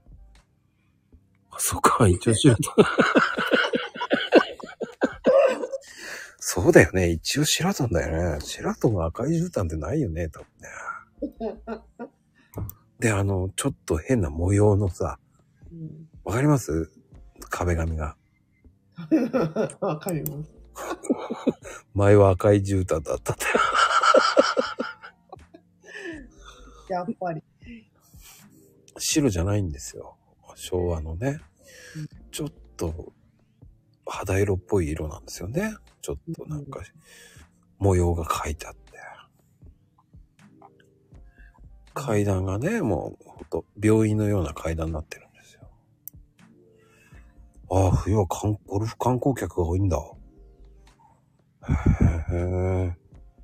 Speaker 1: あ、そっか、一応シェラトン。そうだよね。一応シェラトンだよね。シェラトンが赤い絨毯ってないよね、多分ね。で、あの、ちょっと変な模様のさ、
Speaker 3: うん
Speaker 1: わかります？壁紙が。
Speaker 3: わかります。
Speaker 1: 前は赤い絨毯だったって。
Speaker 3: やっぱり。
Speaker 1: 白じゃないんですよ。昭和のね。ちょっと肌色っぽい色なんですよね。ちょっとなんか模様が書いてあって。階段がね、もうほんと病院のような階段になってるんですよ。ああ、冬は観ゴルフ観光客が多いんだ。へえ。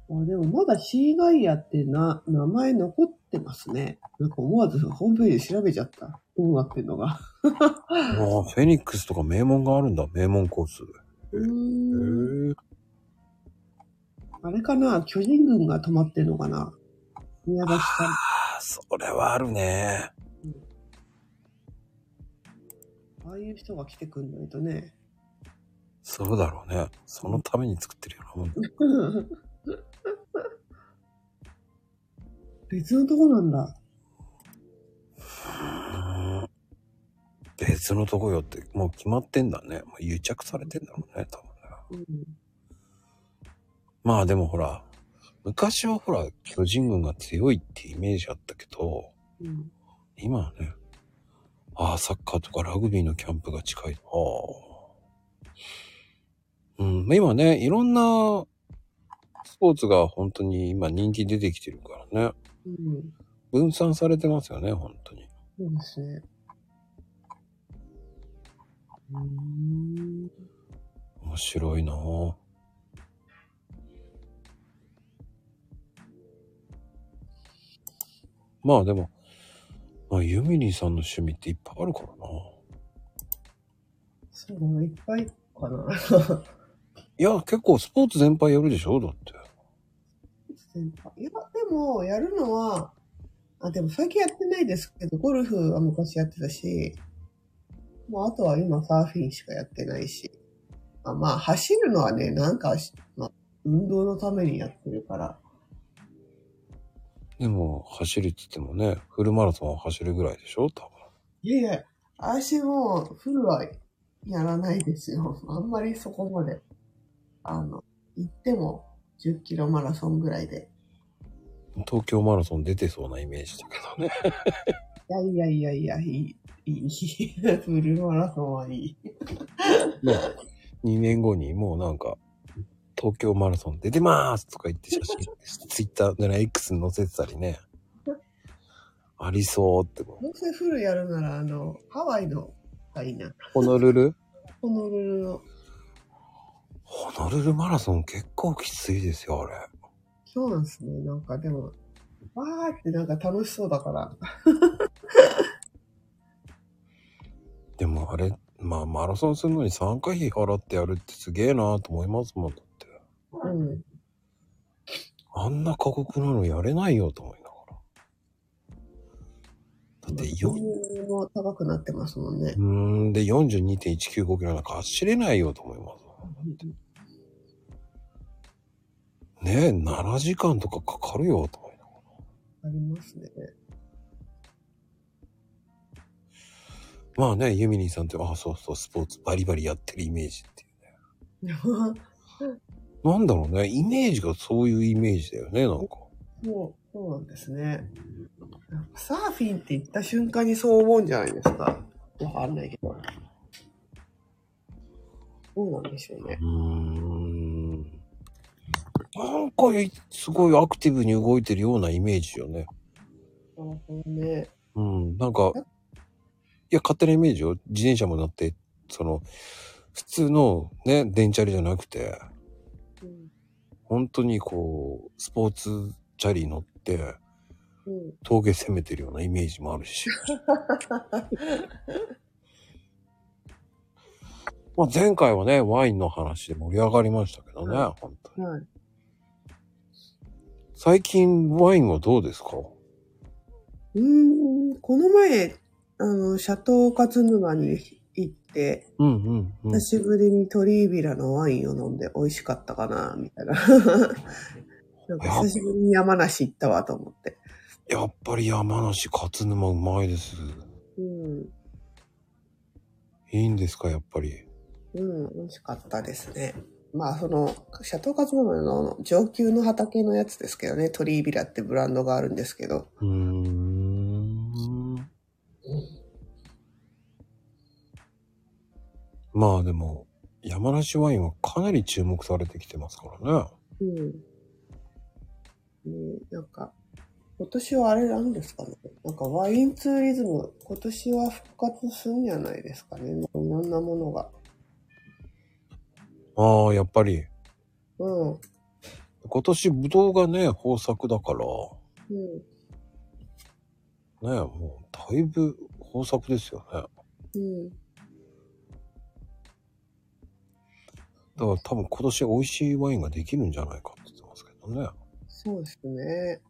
Speaker 3: あでもまだシーガイアってな、名前残ってますね。なんか思わずホームページで調べちゃった。どうなってんのが。
Speaker 1: ああ、フェニックスとか名門があるんだ。名門コース。
Speaker 3: うーん
Speaker 1: へえ。
Speaker 3: あれかな？巨人軍が止まってんのかな？宮崎さん。
Speaker 1: ああ、それはあるね。
Speaker 3: ああいう人が来てくんないとね。
Speaker 1: そうだろうね。そのために作ってるようなもん。
Speaker 3: 別のとこなんだ。
Speaker 1: 別のとこよって、もう決まってんだね。もう癒着されてんだろうね、多分ね。
Speaker 3: うん。
Speaker 1: まあでもほら、昔はほら、巨人軍が強いってイメージあったけど、
Speaker 3: うん。
Speaker 1: 今はね、ああ、サッカーとかラグビーのキャンプが近い。ああ。うん、まあ今ね、いろんなスポーツが本当に今人気出てきてるからね。
Speaker 3: うん。
Speaker 1: 分散されてますよね、本当に。
Speaker 3: そうですね。うーん。
Speaker 1: 面白いなぁ。まあでも、まあユミリーさんの趣味っていっぱいあるからな。
Speaker 3: そういっぱいかな。
Speaker 1: いや、結構スポーツ全般やるでしょ？だって。
Speaker 3: いや、でも、やるのは、あ、でも最近やってないですけど、ゴルフは昔やってたし、もうあとは今サーフィンしかやってないし。あまあ、走るのはね、なんかし、まあ、運動のためにやってるから。
Speaker 1: でも、走るって言ってもね、フルマラソンは走るぐらいでしょ？多分。
Speaker 3: いやいや、私もフルはやらないですよ。あんまりそこまで。あの、行っても10キロマラソンぐらいで。
Speaker 1: 東京マラソン出てそうなイメージだけどね。
Speaker 3: いやいやいやいや、いい、いい。フルマラソンはいい。
Speaker 1: ね、2年後にもうなんか、東京マラソン出てまーすとか言って写真、ツイッターでね、X に載せてたりね。ありそうってもう。
Speaker 3: どうせフルやるなら、あの、ハワイのがいいな。
Speaker 1: ホノルル？
Speaker 3: ホノルルの。
Speaker 1: ホノルルマラソン結構きついですよ、あれ。
Speaker 3: そうなんですね。なんかでも、わーってなんか楽しそうだから。
Speaker 1: でもあれ、まあマラソンするのに参加費払ってやるってすげえなと思いますもん、だって。
Speaker 3: うん。
Speaker 1: あんな過酷なのやれないよと思いながら。だってよ、
Speaker 3: 収入も高くなってますもんね
Speaker 1: う。ーん、で42.195キロなんか走れないよと思います。ねえ、7時間とかかかるよと。
Speaker 3: ありますね。
Speaker 1: まあね、ユミニーさんって、あそうそう、スポーツバリバリやってるイメージっていうね。なんだろうね、イメージがそういうイメージだよね、なんか。
Speaker 3: そう、そうなんですね。サーフィンって言った瞬間にそう思うんじゃないですか。わかんないけど。そうなんでしょうね
Speaker 1: う。ーん。なんか、すごいアクティブに動いてるようなイメージよね。
Speaker 3: なるほどね。
Speaker 1: うん、なんか、いや、勝手なイメージよ。自転車もなって、その、普通のね、電チャリじゃなくて、
Speaker 3: うん。
Speaker 1: 本当にこう、スポーツチャリ乗って、
Speaker 3: うん。
Speaker 1: 峠攻めてるようなイメージもあるし。まあ前回はね、ワインの話で盛り上がりましたけどね、本当に。
Speaker 3: はい。
Speaker 1: 最近ワインはどうですか？
Speaker 3: うーん、この前、あの、シャトー勝沼に行って、
Speaker 1: うんうんうん
Speaker 3: 久。しぶりにトリービラのワインを飲んで美味しかったかな、みたいな。なんか久しぶりに山梨行ったわと思って。
Speaker 1: やっぱり山梨勝沼うまいです。
Speaker 3: うん。
Speaker 1: いいんですか、やっぱり？
Speaker 3: うん、美味しかったですね。まあその、シャトーカツマの上級の畑のやつですけどね、トリービラってブランドがあるんですけど、
Speaker 1: うーん。まあでも、山梨ワインはかなり注目されてきてますからね。
Speaker 3: うん。うん、なんか、今年はあれなんですかね。なんかワインツーリズム、今年は復活するんじゃないですかね。いろんなものが。
Speaker 1: ああ、やっぱり。
Speaker 3: うん。
Speaker 1: 今年ブドウがね、豊作だから、
Speaker 3: うん。
Speaker 1: ね、もうだいぶ豊作ですよね。
Speaker 3: うん。
Speaker 1: だから多分今年美味しいワインができるんじゃないかって言ってますけどね。
Speaker 3: そうですね。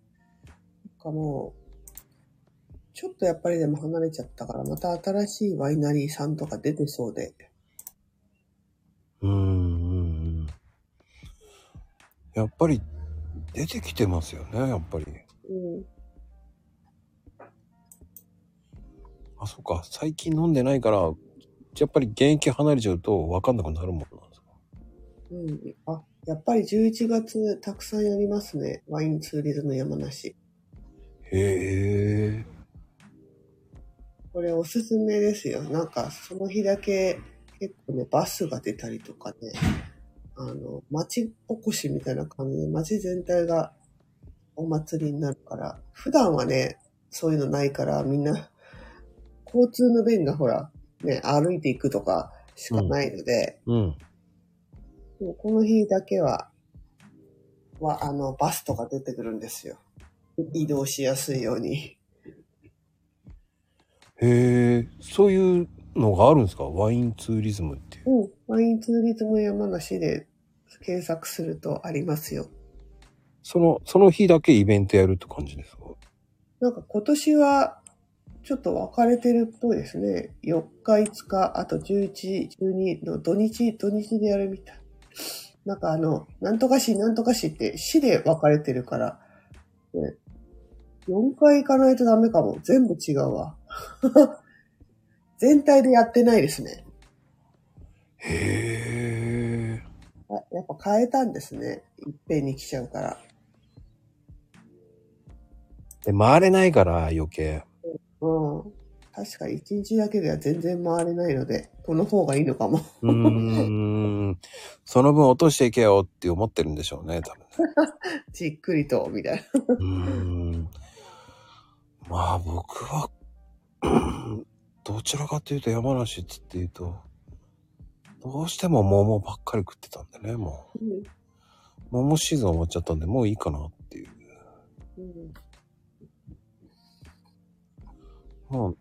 Speaker 3: なんかもう、ちょっとやっぱりでも離れちゃったから、また新しいワイナリーさんとか出てそうで。
Speaker 1: うん。やっぱり出てきてますよね、やっぱり。
Speaker 3: うん。
Speaker 1: あ、そっか。最近飲んでないから、やっぱり現役離れちゃうと分かんなくなるもんなんですか？
Speaker 3: うん。あ、やっぱり11月たくさんやりますね。ワインツーリズム山梨。
Speaker 1: へえ。
Speaker 3: これおすすめですよ。なんかその日だけ結構ね、バスが出たりとかね、あの、街おこしみたいな感じで街全体がお祭りになるから、普段はね、そういうのないからみんな、交通の便がほら、ね、歩いていくとかしかないので、
Speaker 1: うん。
Speaker 3: もうこの日だけは、は、あの、バスとか出てくるんですよ。移動しやすいように。
Speaker 1: へえ、そういうのがあるんですか？ワインツーリズムっていう。
Speaker 3: うん。ワインツーリズム山梨で検索するとありますよ。
Speaker 1: その、その日だけイベントやるって感じですか？
Speaker 3: なんか今年はちょっと分かれてるっぽいですね。4日、5日、あと11、12の土日、土日でやるみたい。なんかあの、なんとか市、なんとか市って市で分かれてるから、ね、4回行かないとダメかも。全部違うわ。全体でやってないですね。
Speaker 1: へえ。
Speaker 3: あやっぱ変えたんですね。いっぺんに来ちゃうから。
Speaker 1: で、回れないから余計。
Speaker 3: うん。確かに1日だけでは全然回れないので、この方がいいのかも。
Speaker 1: うーん。その分落としていけよって思ってるんでしょうね、多分。
Speaker 3: じっくりと、みたいな。
Speaker 1: うーん。まあ僕は、うんどちらかというと山梨っつって言うと、どうしても桃ばっかり食ってたんでね、もう。桃シーズン終わっちゃったんで、もういいかなっていう。
Speaker 3: うん
Speaker 1: まあ、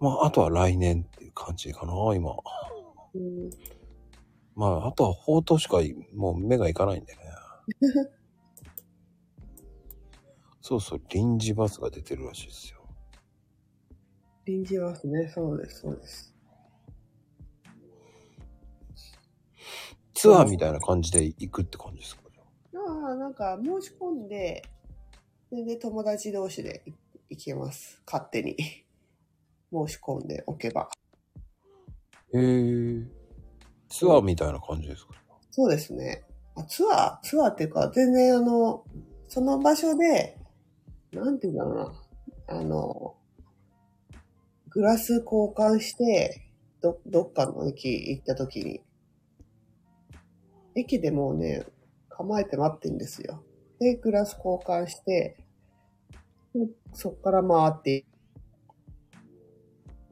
Speaker 1: まあ、あとは来年っていう感じかな、今。
Speaker 3: うん
Speaker 1: まあ、あとは宝刀しかもう目がいかないんでね。そうそう、臨時バスが出てるらしいですよ。
Speaker 3: 臨時ますね。そうです、そうです。
Speaker 1: ツアーみたいな感じで行くって感じですか？
Speaker 3: ああ、なんか申し込んで、全然友達同士で行けます。勝手に。申し込んでおけば。
Speaker 1: へえ。ツアーみたいな感じですか？
Speaker 3: そうですね。あツアーツアーっていうか、全然あの、その場所で、なんていうんだろうな。あの、グラス交換して、ど、どっかの駅行った時に、駅でもうね、構えて待ってんですよ。で、グラス交換して、でそっから回って、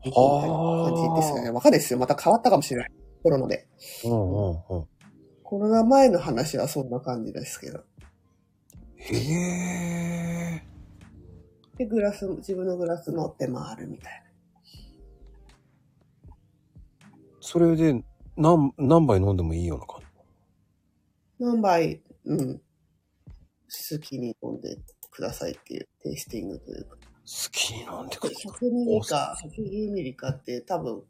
Speaker 3: みたいな感じですよね。わかんないですよ。また変わったかもしれない。コロナで。
Speaker 1: うんうんうん。
Speaker 3: コロナ前の話はそんな感じですけど。
Speaker 1: へえ。
Speaker 3: で、グラス、自分のグラス乗って回るみたい
Speaker 1: それで何、何杯飲んでもいいような感じ？
Speaker 3: な。何杯、うん、好きに飲んでくださいっていうテイスティングというか。
Speaker 1: 好きに飲んでください。
Speaker 3: 100ミリか110ミリかって多分、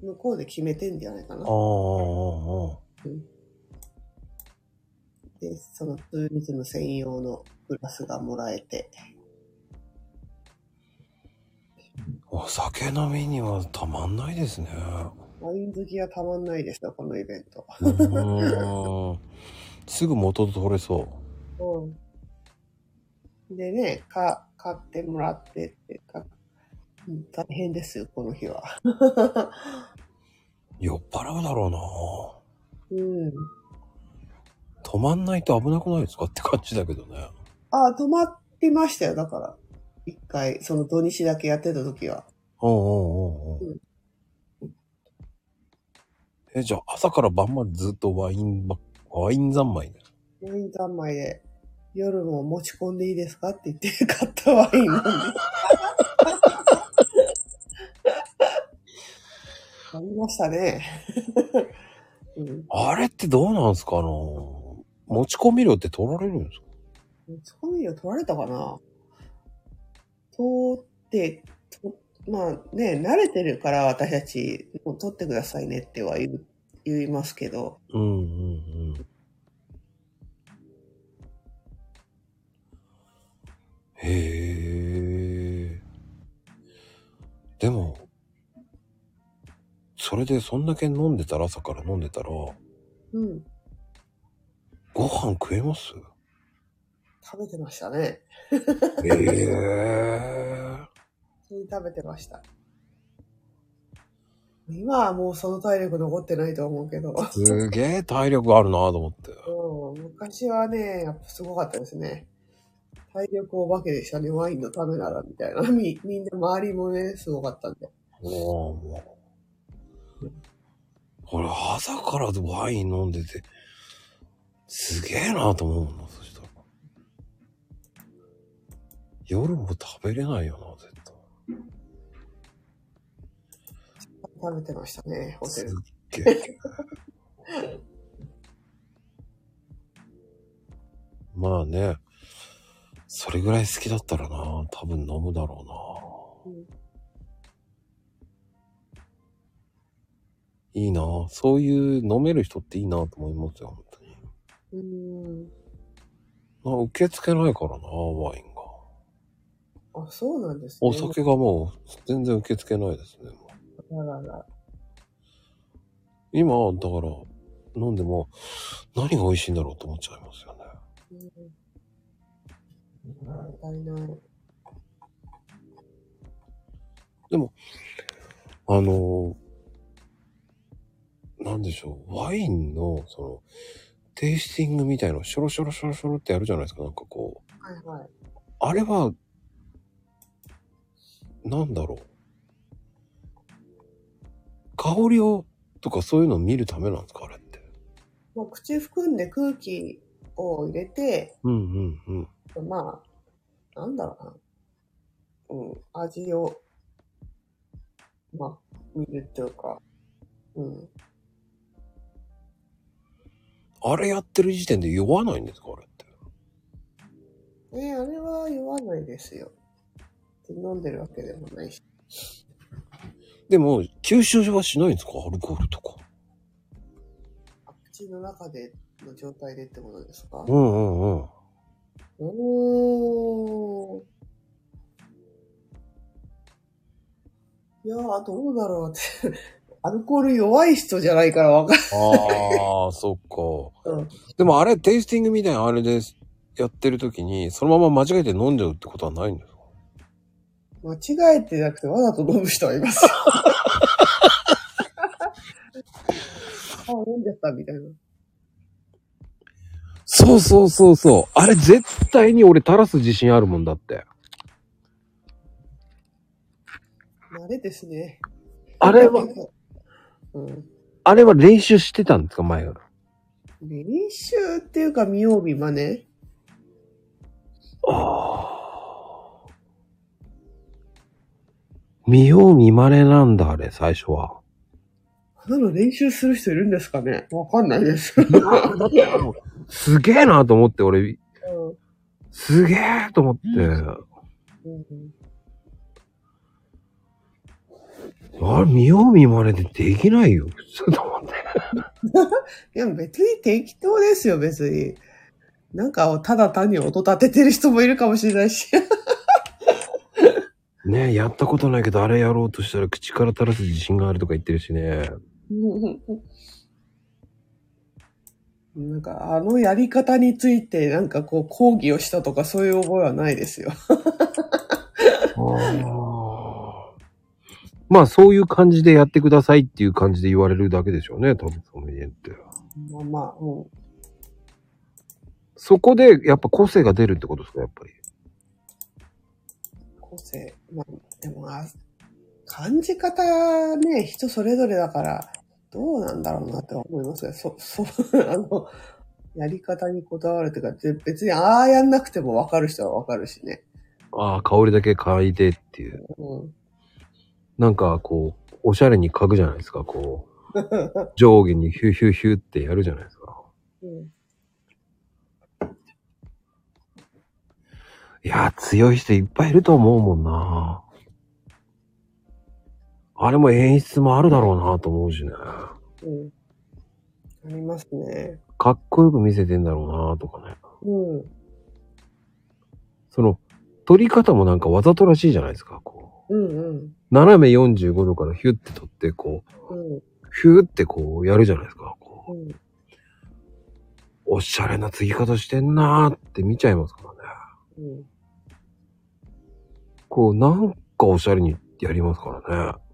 Speaker 3: 向こうで決めてんじゃないかな
Speaker 1: ああ、。ああ、
Speaker 3: で、そのツーリズム専用のグラスがもらえて。
Speaker 1: お酒飲みにはたまんないですね。
Speaker 3: ワイン好きはたまんないですよ、このイベント。
Speaker 1: すぐ元取れそ
Speaker 3: うん。でね、か、買ってもらってってか、うん、大変ですよ、この日は。
Speaker 1: う。酔っ払うだろうな
Speaker 3: うん。
Speaker 1: 止まんないと危なくないですかって感じだけどね。
Speaker 3: あ、止まってましたよ、だから。一回、その土日だけやってた時は。
Speaker 1: うんうんうんうん。え、じゃあ朝から晩までずっとワインば、ワイン三昧で。
Speaker 3: ワイン三昧で、夜も持ち込んでいいですかって言って 買ったワイン飲んで。ありましたね。うん。
Speaker 1: あれってどうなんですか？あの、持ち込み料って取られるんですか？
Speaker 3: 持ち込み料取られたかな？取って、とまあね、慣れてるから私たち、もう取ってくださいねっては言いますけど、
Speaker 1: うんうんうん。へえ。でも、それでそんだけ飲んでたら朝から飲んでたら、
Speaker 3: うん。
Speaker 1: ご飯食えます？
Speaker 3: 食べてましたね。
Speaker 1: へえ。
Speaker 3: 普通に食べてました。今はもうその体力残ってないと思うけど、
Speaker 1: すげえ体力あるなと思って。
Speaker 3: うん、昔はね、やっぱすごかったですね。体力お化けでしたね、ワインのためなら、みたいな。み、みんな周りもね、すごかったんで。
Speaker 1: おーもう。俺朝からワイン飲んでて、すげえなと思うな、そしたら。夜も食べれないよな、絶対。
Speaker 3: 食べてましたね、ホテル。
Speaker 1: すっげえ。まあね、それぐらい好きだったらな、多分飲むだろうな。
Speaker 3: うん
Speaker 1: いいなそういう飲める人っていいなと思いますよ、本当に。
Speaker 3: うーん。
Speaker 1: あ受け付けないからな、ワインが。
Speaker 3: あ、そうなんですね。
Speaker 1: お酒がもう全然受け付けないですね。もう
Speaker 3: あらら。
Speaker 1: 今、だから、飲んでも何が美味しいんだろうと思っちゃいますよね。
Speaker 3: うん。もったいない。
Speaker 1: あの、なんでしょう、ワインの、その、テイスティングみたいの、ショロショロショロショロってやるじゃないですか、なんかこう。
Speaker 3: はいはい。
Speaker 1: あれは、なんだろう。香りを、とかそういうのを見るためなんですか、あれって。
Speaker 3: まあ、口含んで空気を入れて、
Speaker 1: うんうんうん。
Speaker 3: まあ、なんだろうな。うん、味を、まあ、見るっていうか、うん。
Speaker 1: あれやってる時点で酔わないんですか、あれって。
Speaker 3: えあれは酔わないですよ。飲んでるわけでもないし。
Speaker 1: でも、吸収はしないんですか、アルコールとか。
Speaker 3: あ口の中での状態でってことですか？
Speaker 1: うんうんうん。
Speaker 3: おー。いやー、どうだろうって。アルコール弱い人じゃないからわかん
Speaker 1: ああ、そっか。
Speaker 3: うん
Speaker 1: でもあれ、テイスティングみたいなあれでやってる時に、そのまま間違えて飲んじゃうってことはないんですか？
Speaker 3: 間違えてなくてわざと飲む人はいますよ。あ、飲んじゃったみたいな。
Speaker 1: そうそうそうそう。あれ絶対に俺垂らす自信あるもんだって。
Speaker 3: 慣れですね。
Speaker 1: あれは、
Speaker 3: うん。
Speaker 1: あれは練習してたんですか、前から。
Speaker 3: 練習っていうか見よう見まね。
Speaker 1: ああ。見よう見まねなんだ、あれ、最初は。
Speaker 3: あんなの練習する人いるんですかね？わかんないです。
Speaker 1: すげえなと思って、俺、
Speaker 3: うん
Speaker 1: すげえと思って。
Speaker 3: うん
Speaker 1: あれ、見よう見まねでできないよ、普通と思って。
Speaker 3: いや、別に適当ですよ、別に。なんか、ただ単に音立ててる人もいるかもしれないし。
Speaker 1: ねえ、やったことないけど、あれやろうとしたら口から垂らす自信があるとか言ってるしね。
Speaker 3: なんか、あのやり方について、なんかこう、講義をしたとか、そういう覚えはないですよ。
Speaker 1: まあ、そういう感じでやってくださいっていう感じで言われるだけでしょうね、多分その家って。
Speaker 3: まあまあ、うん。
Speaker 1: そこで、やっぱ個性が出るってことですか、やっぱり。
Speaker 3: 個性。まあ、でも、あ感じ方ね、人それぞれだから、どうなんだろうなって思いますよ。そ、そ、あの、やり方にこだわるというか、で別にああやんなくても分かる人は分かるしね。
Speaker 1: ああ、香りだけ嗅いでっていう。
Speaker 3: うん。
Speaker 1: なんか、こう、おしゃれに嗅ぐじゃないですか、こう。上下にヒューヒューヒューってやるじゃないですか。
Speaker 3: うん
Speaker 1: いやー、強い人いっぱいいると思うもんな。あれも演出もあるだろうなと思うしね。
Speaker 3: うん。ありますね。
Speaker 1: かっこよく見せてんだろうなとかね。
Speaker 3: うん。
Speaker 1: その、撮り方もなんかわざとらしいじゃないですか、こう。
Speaker 3: うんうん。
Speaker 1: 斜め45度からヒュッて撮って、こう、
Speaker 3: うん。
Speaker 1: ヒューってこうやるじゃないですか。こう
Speaker 3: うん。
Speaker 1: おしゃれな継ぎ方してんなーって見ちゃいますからね。
Speaker 3: うん。
Speaker 1: こう、なんかおしゃれにやりますからね。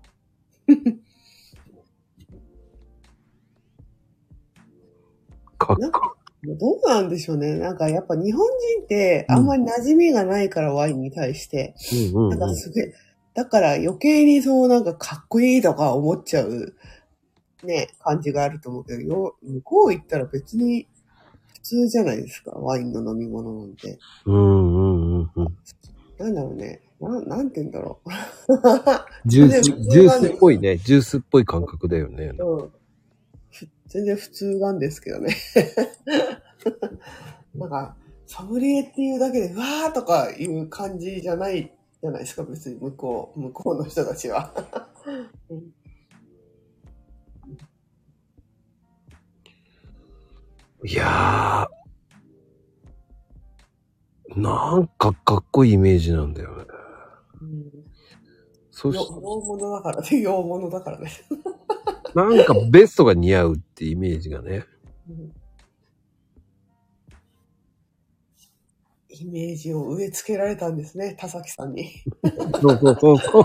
Speaker 1: かっこ
Speaker 3: どうなんでしょうね。なんかやっぱ日本人ってあんまり馴染みがないからワインに対して。すげえ、だから余計にそうなんかかっこいいとか思っちゃうね、感じがあると思うけど、よ向こう行ったら別に普通じゃないですか。ワインの飲み物なんて。
Speaker 1: うんうんうんうん。
Speaker 3: なんだろうね。なん、なんて言うんだろう。
Speaker 1: ジュース、ジュースっぽいね。ジュースっぽい感覚だよね。
Speaker 3: うん。ふ全然普通なんですけどね。なんか、サムリエっていうだけで、わーとかいう感じじゃないじゃないですか、別に向こう、向こうの人たちは。う ん
Speaker 1: いやー、なんかかっこいいイメージなんだよね。
Speaker 3: うん
Speaker 1: そし
Speaker 3: よ洋物だからね、洋物だからね。
Speaker 1: なんかベストが似合うってイメージがね。
Speaker 3: うんイメージを植え付けられたんですね、田崎さんに。
Speaker 1: そうそうそうそう。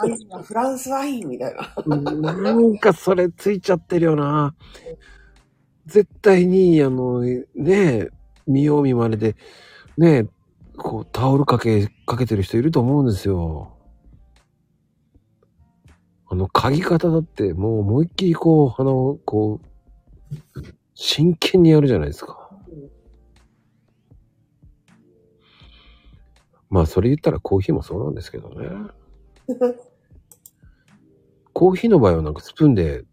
Speaker 3: ワインはフランスワインみたいな。
Speaker 1: なんかそれついちゃってるよな。絶対に、あの、ねえ、見よう見まねで、ねえ、こう、タオルかけ、かけてる人いると思うんですよ。あの、嗅ぎ方だって、もう思いっきりこう、鼻を、こう、真剣にやるじゃないですか。まあ、それ言ったらコーヒーもそうなんですけどね。コーヒーの場合はなんかスプーンで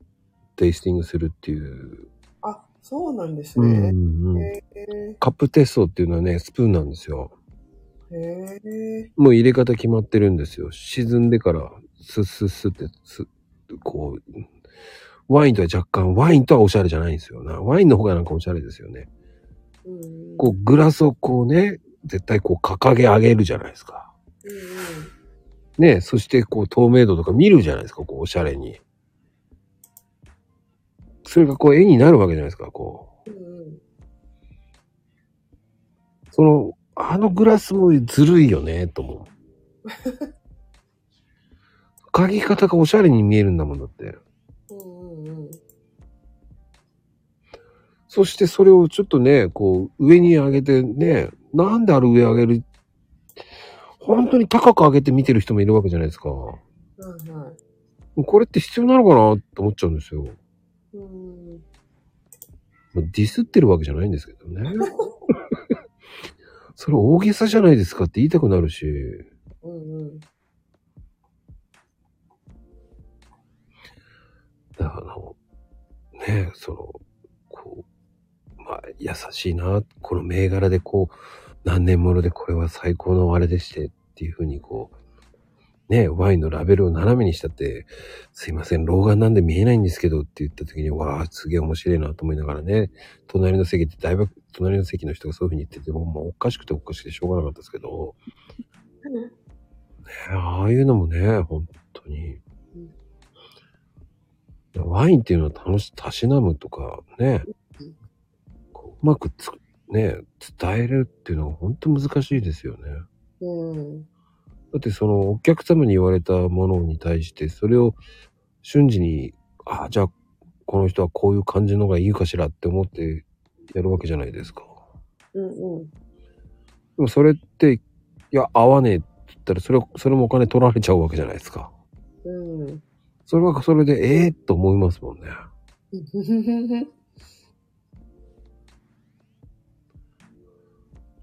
Speaker 1: テイスティングするっていう。
Speaker 3: あ、そうなんです
Speaker 1: うん
Speaker 3: ね。
Speaker 1: うん
Speaker 3: へ
Speaker 1: カップテストっていうのはね、スプーンなんですよ。
Speaker 3: え。へえ。
Speaker 1: もう入れ方決まってるんですよ。沈んでから、スッスッスッって、すこう、ワインとは若干、ワインとはおしゃれじゃないんですよな。ワインの方がなんかおしゃれですよね。
Speaker 3: うん。
Speaker 1: こう、グラスをこうね、絶対こう掲げ上げるじゃないですか。
Speaker 3: うん
Speaker 1: ね、そしてこう透明度とか見るじゃないですか、こうおしゃれに。それがこう絵になるわけじゃないですか、こう。
Speaker 3: うんうん。
Speaker 1: その、あのグラスもずるいよね、と思う。嗅ぎ方がおしゃれに見えるんだもんだって。
Speaker 3: うんうんうん。
Speaker 1: そしてそれをちょっとね、こう上に上げてね、なんであれ上上げる？本当に高く上げて見てる人もいるわけじゃないですか。
Speaker 3: はいはい。
Speaker 1: これって必要なのかなって思っちゃうんですよ。
Speaker 3: うん。
Speaker 1: まあディスってるわけじゃないんですけどね。それ大げさじゃないですかって言いたくなるし。
Speaker 3: うんうん。
Speaker 1: だから、ねえ、その、こう、まあ、優しいな、この銘柄でこう、何年ものでこれは最高のあれでしてっていうふうにこう、ねえ、ワインのラベルを斜めにしたって、すいません、老眼なんで見えないんですけどって言った時に、わあ、すげえ面白いなと思いながらね、隣の席ってだいぶ、隣の席の人がそういうふうに言ってて、もうもうおかしくておかしくてしょうがなかったですけど、ねああいうのもね、本当に。ワインっていうのは楽し、たしなむとかね
Speaker 3: うん、
Speaker 1: こううまくつ、ね、伝えるっていうのは本当難しいですよね。
Speaker 3: うん。
Speaker 1: だってそのお客様に言われたものに対して、それを瞬時に、ああ、じゃあこの人はこういう感じのがいいかしらって思ってやるわけじゃないですか。
Speaker 3: うんうん。
Speaker 1: でもそれって、いや、合わねえって言ったら、それ、それもお金取られちゃうわけじゃないですか。
Speaker 3: うん。
Speaker 1: それはそれで、ええと思いますもんね。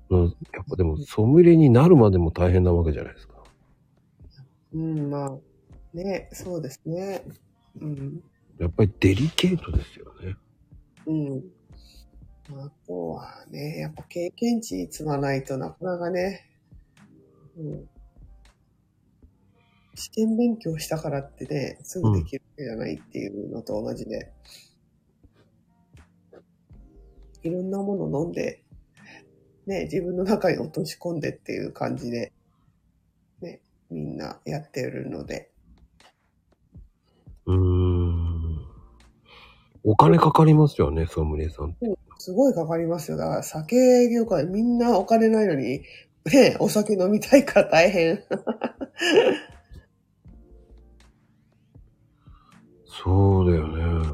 Speaker 1: うん、やっぱでも、ソムリエになるまでも大変なわけじゃないですか。
Speaker 3: うん、まあ、ね、そうですね。うん。
Speaker 1: やっぱりデリケートですよね。
Speaker 3: うん。あとはね、やっぱ経験値積まないとなかなかね、うん。試験勉強したからってね、すぐできるわけじゃないっていうのと同じで、いろんなもの飲んで、ね、自分の中に落とし込んでっていう感じで、ね、みんなやってるので、
Speaker 1: うーん。お金かかりますよね、ソムリエさん。
Speaker 3: すごいかかりますよ。だから酒業界みんなお金ないのに、ね、お酒飲みたいから大変。
Speaker 1: そうだよね。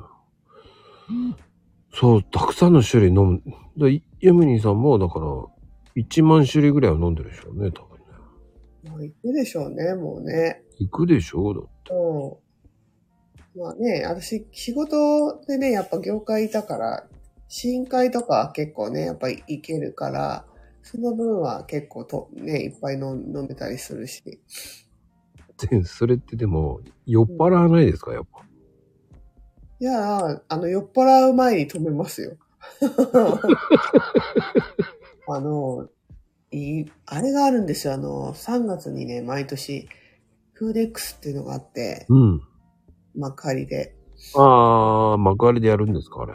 Speaker 1: そう、たくさんの種類飲む。だユミニーさんも、だから、1万種類ぐらいは飲んでるでしょうね、多分
Speaker 3: 行くでしょうね、もうね。
Speaker 1: 行くでしょうだって。
Speaker 3: うん。まあね、私、仕事でね、やっぱ業界いたから、深海とか結構ね、やっぱり行けるから、その分は結構と、ね、いっぱい飲飲めたりするし。
Speaker 1: でそれってでも、酔っ払わないですか、やっぱ？
Speaker 3: いやー、あの、酔っ払う前に止めますよ。あの、いい、あれがあるんですよ。あの、3月にね、毎年、フーデックスっていうのがあって、
Speaker 1: うん。
Speaker 3: 幕張で。
Speaker 1: あー、幕張でやるんですか、あれ。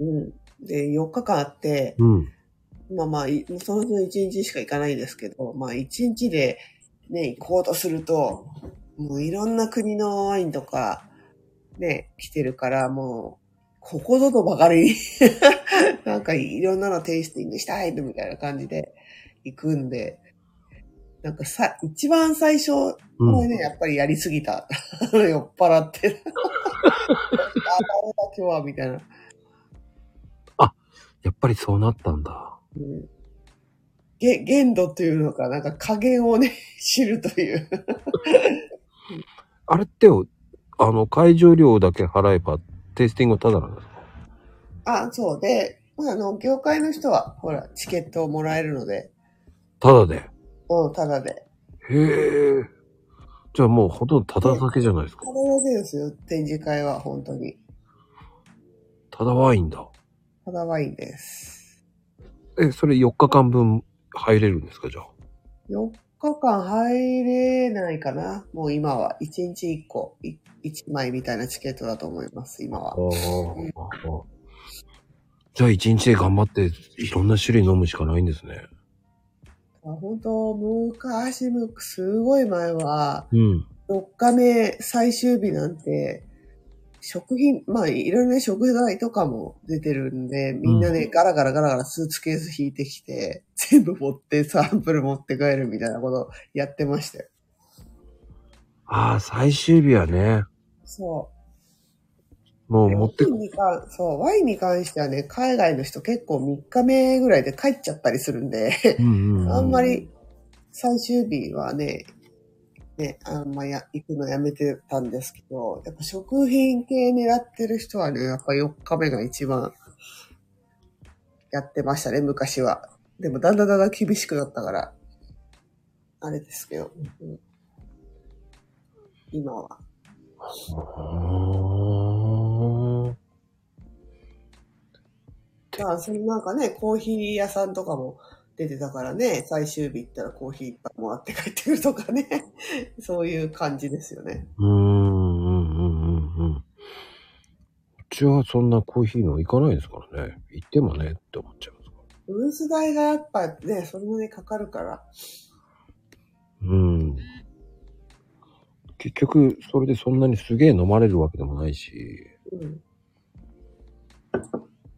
Speaker 3: うん。で、4日間あって、
Speaker 1: うん。
Speaker 3: まあまあ、いその日の1日しか行かないですけど、まあ1日でね、行こうとすると、もういろんな国のワインとか、ね、来てるから、もう、ここぞとばかりに、なんかいろんなのテイスティングしたいみたいな感じで行くんで、なんかさ、一番最初、こ
Speaker 1: うん。
Speaker 3: れね、やっぱりやりすぎた。酔っ払って。あ、ダメだ今日は、みたいな。
Speaker 1: やっぱりそうなったんだ。
Speaker 3: うんげ限度というのか、なんか加減をね、知るという。
Speaker 1: あれってよ、あの、会場料だけ払えば、テイスティングはタダなんですか？
Speaker 3: あ、そうで、まあ、あの、業界の人は、ほら、チケットをもらえるので、
Speaker 1: タダで。
Speaker 3: うん、ただで。
Speaker 1: へえ。じゃあもうほとんどタダだけじゃないですか
Speaker 3: た。だだけですよ、展示会は、本当に。
Speaker 1: タダワインだ。
Speaker 3: ただワインです。
Speaker 1: え、それ4日間分入れるんですか、じゃあ
Speaker 3: ？4日間入れないかなもう今は、1日1個、1枚みたいなチケットだと思います、今は。
Speaker 1: ああ。じゃあ一日で頑張っていろんな種類飲むしかないんですね。
Speaker 3: あ本当昔む、すごい前は、
Speaker 1: うん。
Speaker 3: 4日目最終日なんて、食品、まあいろいろね、食材とかも出てるんで、みんなね、ガラガラガラガラスーツケース引いてきて、全部持ってサンプル持って帰るみたいなことやってましたよ。
Speaker 1: ああ、最終日はね、
Speaker 3: そう。
Speaker 1: もう持って
Speaker 3: ワインに関そう、ワインに関してはね、海外の人結構3日目ぐらいで帰っちゃったりするんで、
Speaker 1: うんうんうん、
Speaker 3: あんまり最終日はね、ね、あんまや、行くのやめてたんですけど、やっぱ食品系狙ってる人はね、やっぱ4日目が一番やってましたね、昔は。でもだんだんだんだん厳しくなったから、あれですけど、うん。今は。まあ、そのなんかね、コーヒー屋さんとかも出てたからね、最終日行ったらコーヒーいっぱいもらって帰ってくるとかね、そういう感じですよね。
Speaker 1: うーん、うん、うん、うん、うん。うちはそんなコーヒーの行かないですからね。行ってもねって思っちゃいますか
Speaker 3: ブース代がやっぱね、それもね、かかるから。
Speaker 1: ら。うん。結局、それでそんなにすげえ飲まれるわけでもないし、
Speaker 3: うん。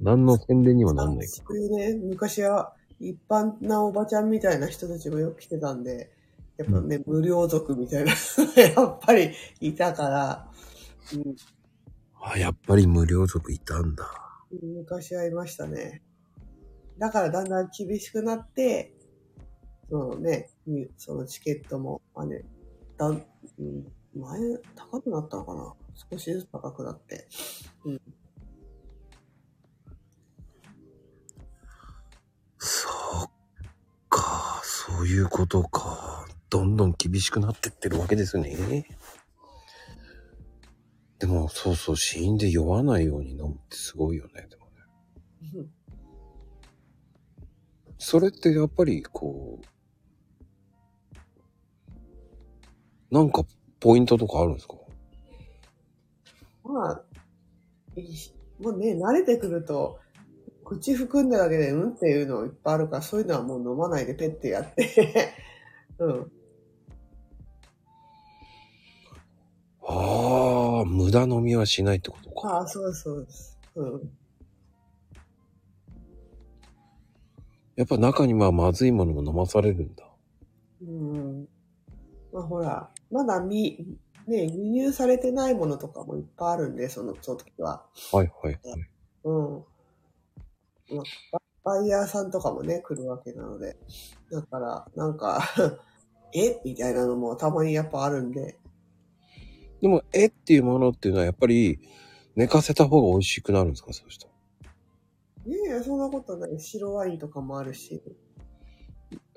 Speaker 1: 何の宣伝にはなんないか
Speaker 3: そういうね、昔は一般なおばちゃんみたいな人たちもよく来てたんで、やっぱね、無料族みたいな やっぱりいたから、うん
Speaker 1: あ、やっぱり無料族いたんだ。
Speaker 3: 昔はいましたね。だからだんだん厳しくなって、そのね、にそのチケットも、あね、だん、うん前、高くなったのかな？少しずつ高くなって。うん。
Speaker 1: そういうことか。どんどん厳しくなってってるわけですね。でも、そうそう、死因で酔わないように飲むってすごいよね。でもね。それってやっぱりこう、なんかポイントとかあるんですか？
Speaker 3: まあ、もうね、慣れてくると、口含んだだけでうんっていうのいっぱいあるから、そういうのはもう飲まないでペッてやって。うん。
Speaker 1: ああ、無駄飲みはしないってことか。
Speaker 3: ああ、そうそうです。うん。
Speaker 1: やっぱ中にはまずいものも飲まされるんだ。
Speaker 3: うん。まあほら、まだみ、ね、輸入されてないものとかもいっぱいあるんで、その、その時は。
Speaker 1: はいはいはい。
Speaker 3: うん。まあババイヤーさんとかもね、来るわけなので。だから、なんか、え？みたいなのもたまにやっぱあるんで。
Speaker 1: でも、え？っていうものっていうのはやっぱり寝かせた方が美味しくなるんですか？そうしたら。
Speaker 3: いやいや、そんなことない。白ワインとかもあるし。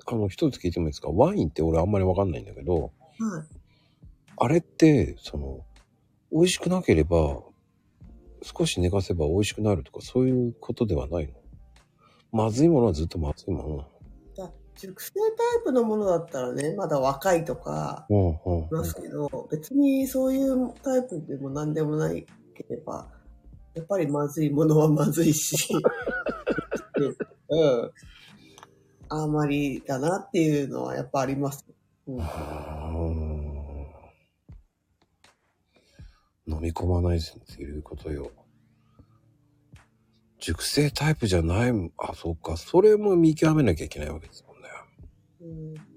Speaker 1: あの、一つ聞いてもいいですか？ワインって俺あんまりわかんないんだけど、
Speaker 3: はい。
Speaker 1: あれって、その、美味しくなければ、少し寝かせば美味しくなるとか、そういうことではないの？まずいものはずっとまずいものな
Speaker 3: だ熟成タイプのものだったらね、まだ若いとか、
Speaker 1: の。うんうん
Speaker 3: いますけど、別にそういうタイプでも何でもないければ、やっぱりまずいものはまずいし、うん。あまりだなっていうのはやっぱあります。うん、
Speaker 1: うん。飲み込まないっていうことよ。熟成タイプじゃない、あ、そっか。それも見極めなきゃいけないわけですもんね。
Speaker 3: うん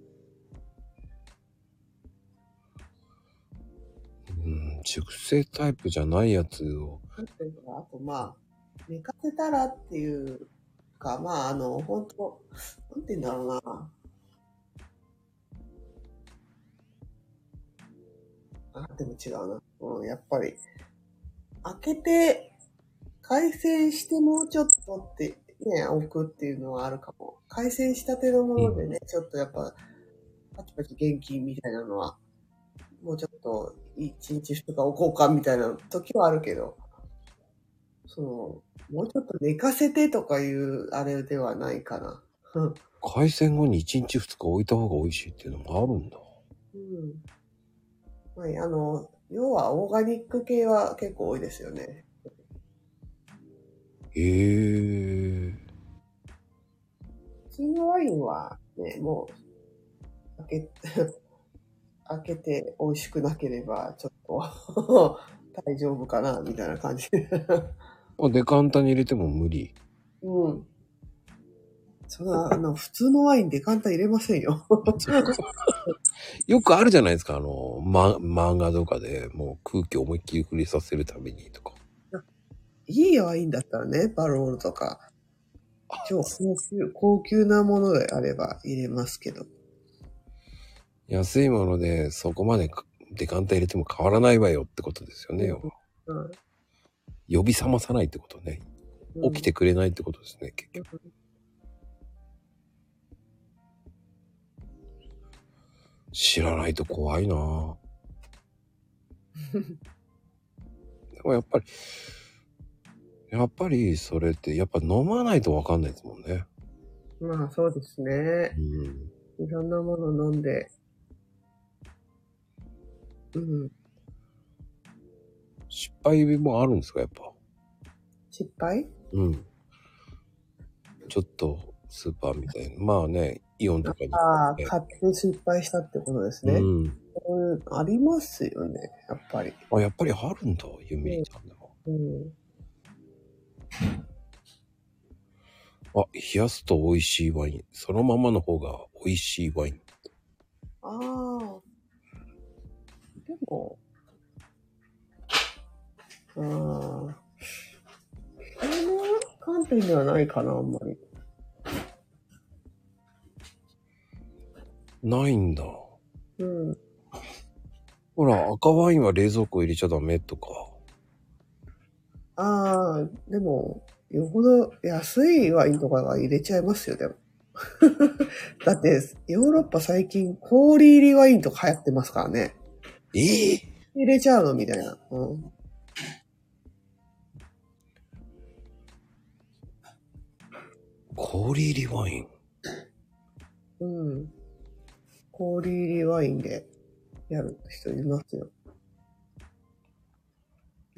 Speaker 1: うん、熟成タイプじゃないやつを。
Speaker 3: あとまあ、寝かせたらっていうか、まあ、あの、本当なんて言うんだろうな。あ、でも違うな。うん、やっぱり、開けて、回線してもうちょっとって、ね、置くっていうのはあるかも。回線したてのものでね、ちょっとやっぱ、パチパチ元気みたいなのは、もうちょっと、1日2日置こうかみたいな時はあるけど、その、もうちょっと寝かせてとかいうあれではないかな。うん
Speaker 1: 海鮮後に1日2日置いた方が美味しいっていうのもあるんだ。
Speaker 3: うん。はい、あの、要はオーガニック系は結構多いですよね。
Speaker 1: へえ。
Speaker 3: 普通のワインはね、もう、開け、開けて美味しくなければ、ちょっと 大丈夫かな、みたいな感じ。
Speaker 1: あデカンタに入れても無理。
Speaker 3: うん。そんな、あの、普通のワインで簡単入れませんよ。
Speaker 1: よくあるじゃないですか、あの、ま、漫画とかでもう空気を思いっきり振りさせるためにとか。
Speaker 3: いいワインだったらね、バロールとか、超高級、高級なものであれば入れますけど。
Speaker 1: 安いものでそこまでデカンタ入れても変わらないわよってことですよね。
Speaker 3: うん
Speaker 1: 呼び覚まさないってことね。起きてくれないってことですね、結局。知らないと怖いなぁ でもやっぱり、やっぱりそれって、やっぱ飲まないとわかんないですもんね。
Speaker 3: まあそうですね
Speaker 1: う。ん。
Speaker 3: いろんなもの飲んで。うん。
Speaker 1: 失敗もあるんですか、やっぱ？
Speaker 3: 失敗？
Speaker 1: うん。ちょっと、スーパーみたいな。まあね、イオンとかに。
Speaker 3: ああ、買って失敗したってことですね。
Speaker 1: うん。
Speaker 3: うんありますよね、やっぱり。
Speaker 1: あ、やっぱりあるんだ、ユミちゃんでも。
Speaker 3: うん。
Speaker 1: あ、冷やすと美味しいワイン。そのままの方が美味しいワイン。
Speaker 3: ああ。でも、ああ。その観点ではないかな、あんまり。
Speaker 1: ないんだ。
Speaker 3: うん。
Speaker 1: ほら、赤ワインは冷蔵庫入れちゃダメとか。
Speaker 3: ああ、でも、よほど安いワインとかが入れちゃいますよ、でも。だって、ヨーロッパ最近氷入りワインとか流行ってますからね。
Speaker 1: ええ
Speaker 3: 入れちゃうのみたいな。うん。
Speaker 1: 氷入りワイン？
Speaker 3: うん。氷入りワインでやる人いますよ。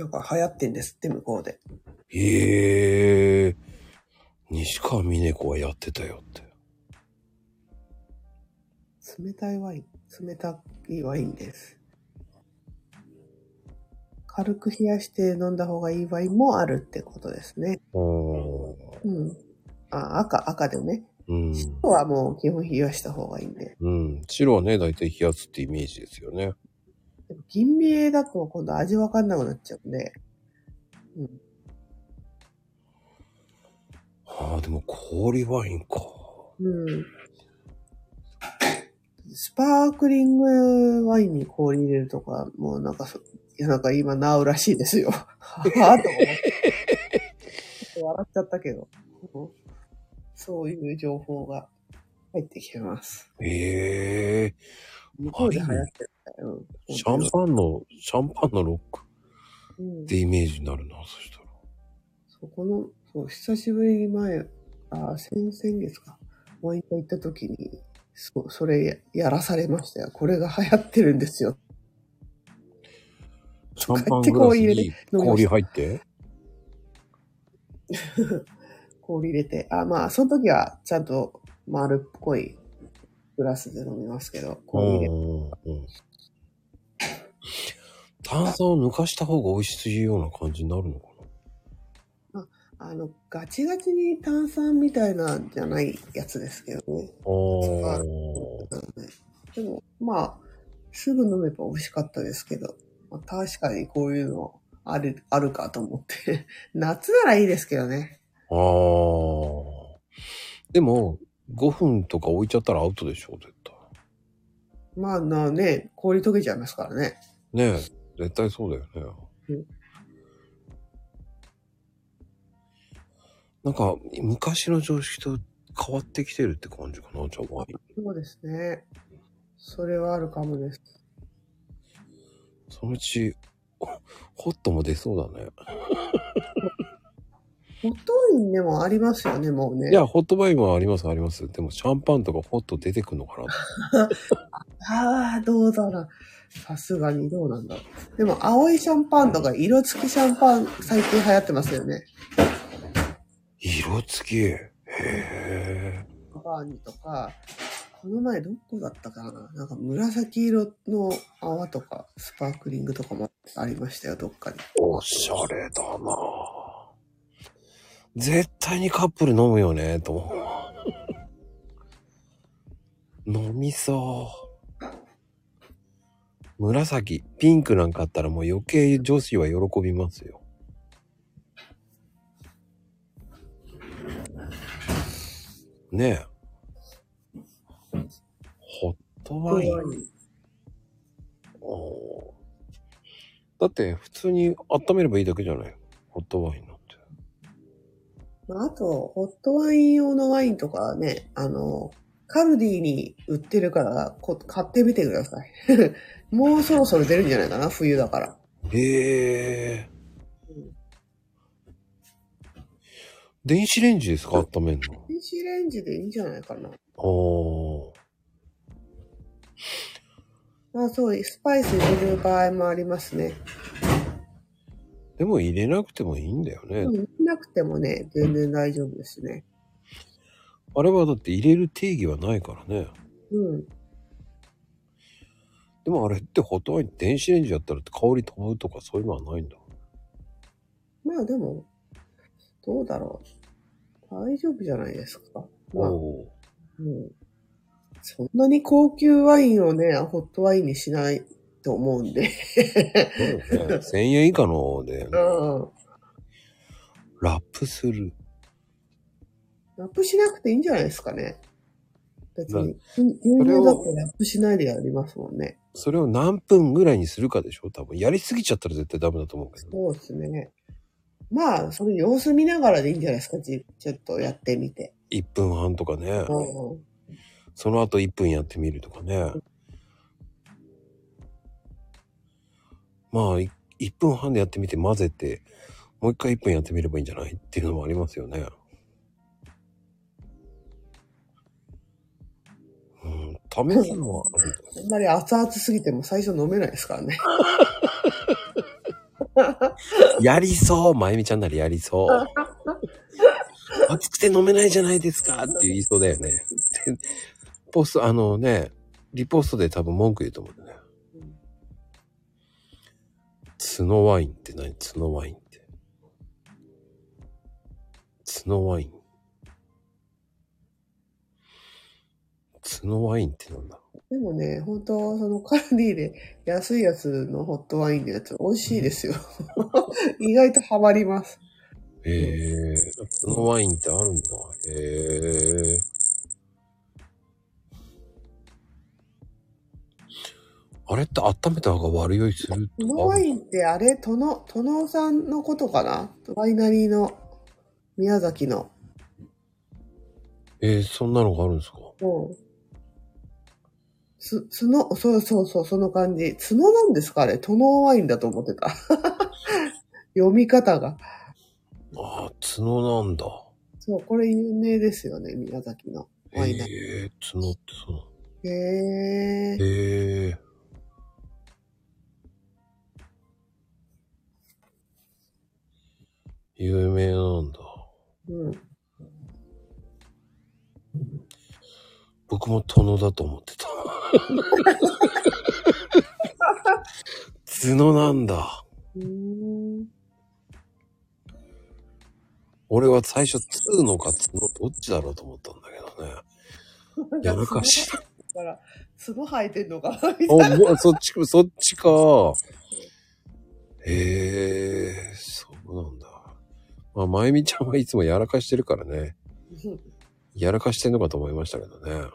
Speaker 3: なんか流行ってんですって、向こうで。
Speaker 1: ええ西川峰子はやってたよって。
Speaker 3: 冷たいワイン。冷たいワインです。軽く冷やして飲んだ方がいいワインもあるってことですね。うん。あ、赤、赤でね。
Speaker 1: うん。
Speaker 3: 白はもう基本冷やした方がいいんで。
Speaker 1: うん。白はね、だいたい冷やすってイメージですよね。
Speaker 3: でも銀味だと今度味わかんなくなっちゃうんで。うん。
Speaker 1: はあ、でも氷ワインか。
Speaker 3: うん。スパークリングワインに氷入れるとか、もうなんかそ、いやなんか今治うらしいですよ。はぁと思って。ちょっと笑っちゃったけど。うんそういう情報が入ってきてます。
Speaker 1: ええ
Speaker 3: 向こうで流行ってる。うん。
Speaker 1: シャンパンの、シャンパンのロック
Speaker 3: うん
Speaker 1: ってイメージになるな、そしたら。
Speaker 3: そこの、そう、久しぶりに前、あ、先々月か。ワイン屋行った時に、そう、それやらされましたよ。これが流行ってるんですよ。
Speaker 1: シャンパングラスに氷入って？
Speaker 3: 氷入れて。あ、まあ、その時はちゃんと丸っこいグラスで飲みますけど、氷入れ。
Speaker 1: うんうん炭酸を抜かした方が美味しいような感じになるのか
Speaker 3: あの、ガチガチに炭酸みたいなんじゃないやつですけどね。
Speaker 1: なあー
Speaker 3: でも、まあ、すぐ飲めば美味しかったですけど、まあ、確かにこういうのある、あるかと思って。夏ならいいですけどね。
Speaker 1: あー。でも、5分とか置いちゃったらアウトでしょ、絶対。
Speaker 3: まあなね、氷溶けちゃいますからね。
Speaker 1: ねえ、絶対そうだよね。
Speaker 3: うん
Speaker 1: なんか、昔の常識と変わってきてるって感じかな、じゃあワイン。
Speaker 3: そうですね。それはあるかもです。
Speaker 1: そのうち、ホホットも出そうだね。
Speaker 3: ホットワインでもありますよね、もうね。
Speaker 1: いや、ホットワインはあります、あります。でも、シャンパンとかホット出てくんのかな
Speaker 3: ああ、どうだろう。さすがにどうなんだろう。でも、青いシャンパンとか色付きシャンパン最近流行ってますよね。
Speaker 1: 色付き？へえ。
Speaker 3: バーニとか、この前どこだったかな？なんか紫色の泡とか、スパークリングとかもありましたよ、どっかに。
Speaker 1: おしゃれだな絶対にカップル飲むよね、と思う。飲みそう。紫、ピンクなんかあったらもう余計女子は喜びますよ。ねえ。ホットワイン。おだって普通に温めればいいだけじゃない？ホットワインなんて。
Speaker 3: まああと、ホットワイン用のワインとかね、あの、カルディに売ってるからこ買ってみてください。もうそろそろ出るんじゃないかな、冬だから。
Speaker 1: へえ
Speaker 3: うん。
Speaker 1: 電子レンジですか温めんの？
Speaker 3: 電子レンジでいいんじゃないかな。
Speaker 1: おー。
Speaker 3: まあそう、スパイス入れる場合もありますね。
Speaker 1: でも入れなくてもいいんだよね。
Speaker 3: うん、なくてもね、全然大丈夫ですね。
Speaker 1: あれはだって入れる定義はないからね。
Speaker 3: うん。
Speaker 1: でもあれってホットワイン電子レンジやったら香り飛ぶとかそういうのはないんだ。
Speaker 3: まあでも、どうだろう。大丈夫じゃないですか。まあ、
Speaker 1: おー
Speaker 3: うん。そんなに高級ワインをね、ホットワインにしないと思うんで。
Speaker 1: そうですね。1000円以下ので、
Speaker 3: うん。
Speaker 1: ラップする。
Speaker 3: ラップしなくていいんじゃないですかね。別
Speaker 1: な
Speaker 3: に。牛乳だってラップしないでやりますもんね。
Speaker 1: それを何分ぐらいにするかでしょ？多分。やりすぎちゃったら絶対ダメだと思うけど。
Speaker 3: そうですね。まあ、それ様子見ながらでいいんじゃないですか？じちょっとやってみて。
Speaker 1: 1分半とかね。
Speaker 3: うん。
Speaker 1: その後1分やってみるとかね。まあ、い1分半でやってみて混ぜて、もう一回1分やってみればいいんじゃない？っていうのもありますよね。試すのはあ
Speaker 3: んまり熱々すぎても最初飲めないですからね。
Speaker 1: やりそうまゆみちゃんならやりそう。熱くて飲めないじゃないですかって言いそうだよね。で ポスト、あのね、リポストで多分文句言うと思うんだよね。角ワインって何？角ワインって。角ワイン。角ワインってなんだ
Speaker 3: でもね、本当そのカルディで安いやつのホットワインのやつ美味しいですよ。意外とハマります。
Speaker 1: へえ、角ワインってあるんだ。へえ。あれって温めた方が悪酔いする
Speaker 3: この
Speaker 1: とかある
Speaker 3: ワインってあれ、トノ、トノさんのことかな？ワイナリーの宮崎の。
Speaker 1: えー、そんなのがあるんですか？
Speaker 3: うん。つ、つの、そうそうそう、その感じ。角なんですかあれ、トノワインだと思ってた。読み方が。
Speaker 1: ああ、角なんだ。
Speaker 3: そう、これ有名ですよね、宮崎のワイナリ
Speaker 1: ええー、角ってその。
Speaker 3: ー。へー。
Speaker 1: へえ。有名なんだ。
Speaker 3: うん。
Speaker 1: 僕も殿だと思ってた。角なんだ。俺は最初、2のか角どっちだろうと思ったんだけどね。やらかし。
Speaker 3: だから、角生えてんのかなみ
Speaker 1: お、
Speaker 3: たいな。
Speaker 1: もうそっちか、そっちか。へえ、そうなんだ。まあ、まゆみちゃんはいつもやらかしてるからね。やらかしてんのかと思いましたけどね。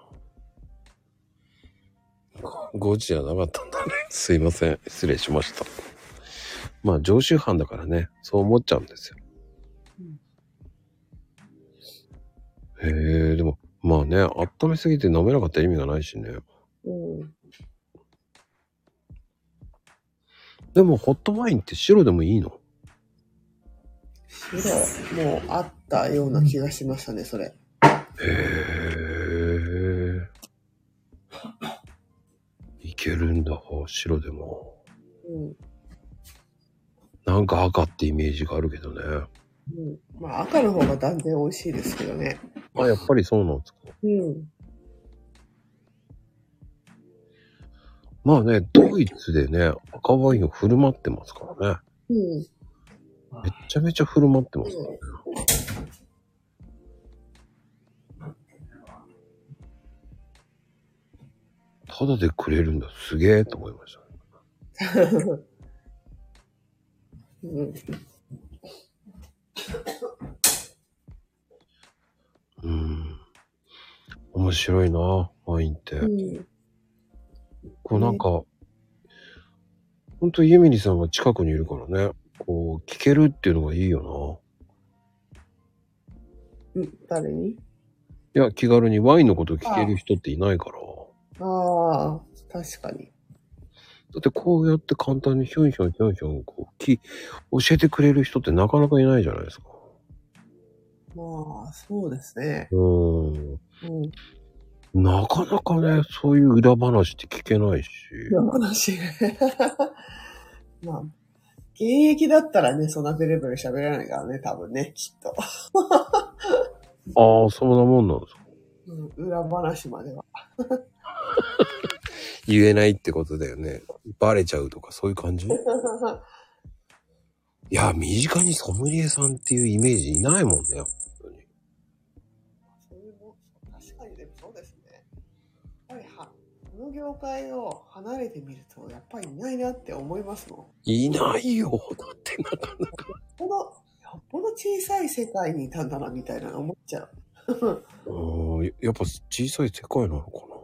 Speaker 1: 5時じゃなかったんだね。すいません。失礼しました。まあ、常習犯だからね、そう思っちゃうんですよ。へえ、でも、まあね、温めすぎて飲めなかったら意味がないしね。
Speaker 3: うん。
Speaker 1: でも、ホットワインって白でもいいの？
Speaker 3: 白、もうあったような気がしましたね、それ。
Speaker 1: へえ。いけるんだ、白でも。
Speaker 3: うん。
Speaker 1: なんか赤ってイメージがあるけどね。
Speaker 3: うん。まあ、赤の方が断然美味しいですけどね。
Speaker 1: あ、やっぱりそうなんですか。
Speaker 3: うん。
Speaker 1: まあね、ドイツでね、赤ワインを振る舞ってますからね。
Speaker 3: うん。
Speaker 1: めっちゃめちゃ振る舞ってますからね。ただでくれるんだ。すげえと思いました。
Speaker 3: うん。
Speaker 1: うん。面白いな、ワインって。
Speaker 3: うん。
Speaker 1: こうなんか、ほんとユミリさんが近くにいるからね、こう聞けるっていうのがいいよ
Speaker 3: うん。誰に？
Speaker 1: な。いや、気軽にワインのこと聞ける人っていないから。
Speaker 3: ああ、確かに。
Speaker 1: だってこうやって簡単にひょんひょんひょんひょんこうき教えてくれる人ってなかなかいないじゃないですか。
Speaker 3: まあ、そうですね。
Speaker 1: うーん。
Speaker 3: うん。
Speaker 1: なかなかね、そういう裏話って聞けないし。
Speaker 3: 話？まあ、現役だったらね、そんなベレベレ喋らないからね、多分ね、きっと。
Speaker 1: ああ、そんなもんなんですか。
Speaker 3: うん、裏話までは。
Speaker 1: 言えないってことだよね。バレちゃうとか、そういう感じ？いや、身近にソムリエさんっていうイメージいないもんね。本当に
Speaker 3: そういうも確かにでもそうですね。やっぱりは、この業界を離れてみると、やっぱりいないなって思いますもん。
Speaker 1: いないよ。だってなかなか。
Speaker 3: この、よっぽど小さい世界にいたんだな、みたいな思っちゃう。
Speaker 1: うん、やっぱ小さい世界なのか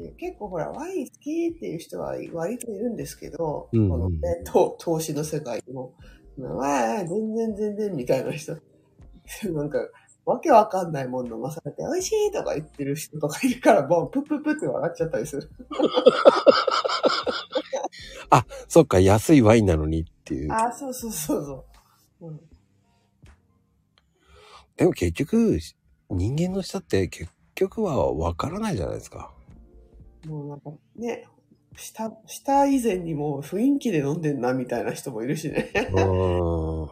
Speaker 3: で結構ほら、ワイン好きっていう人は割といるんですけど、
Speaker 1: うんうん
Speaker 3: このね、と投資の世界にも、わあ、全然全然みたいな人、なんか、わけわかんないもの飲まされて、美味しいとか言ってる人とかいるから、もうプップップって笑っちゃったりする。
Speaker 1: な。そっか、安いワインなのにっていう。
Speaker 3: ああ、そうそうそうそう。うん、
Speaker 1: でも結局、人間の人って結局はわからないじゃないですか。
Speaker 3: もうなんかね、下、下以前にもう雰囲気で飲んでんなみたいな人もいるしね。
Speaker 1: うん。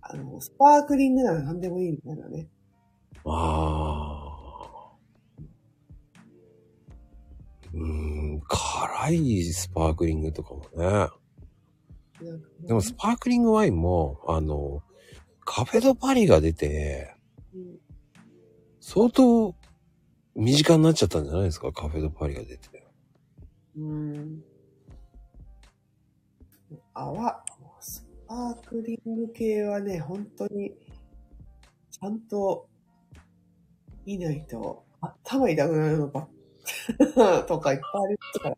Speaker 3: あの、スパークリングなら何でもいいみたいなね。
Speaker 1: ああ。うーん、辛いスパークリングとかもね。でもスパークリングワインも、あの、カフェドパリが出て、
Speaker 3: うん
Speaker 1: 相当身近になっちゃったんじゃないですか？カフェドパリが出て。
Speaker 3: うん。泡、スパークリング系はね、本当に、ちゃんと、見ないと、頭痛くなるのばっ とかいっぱいありますから。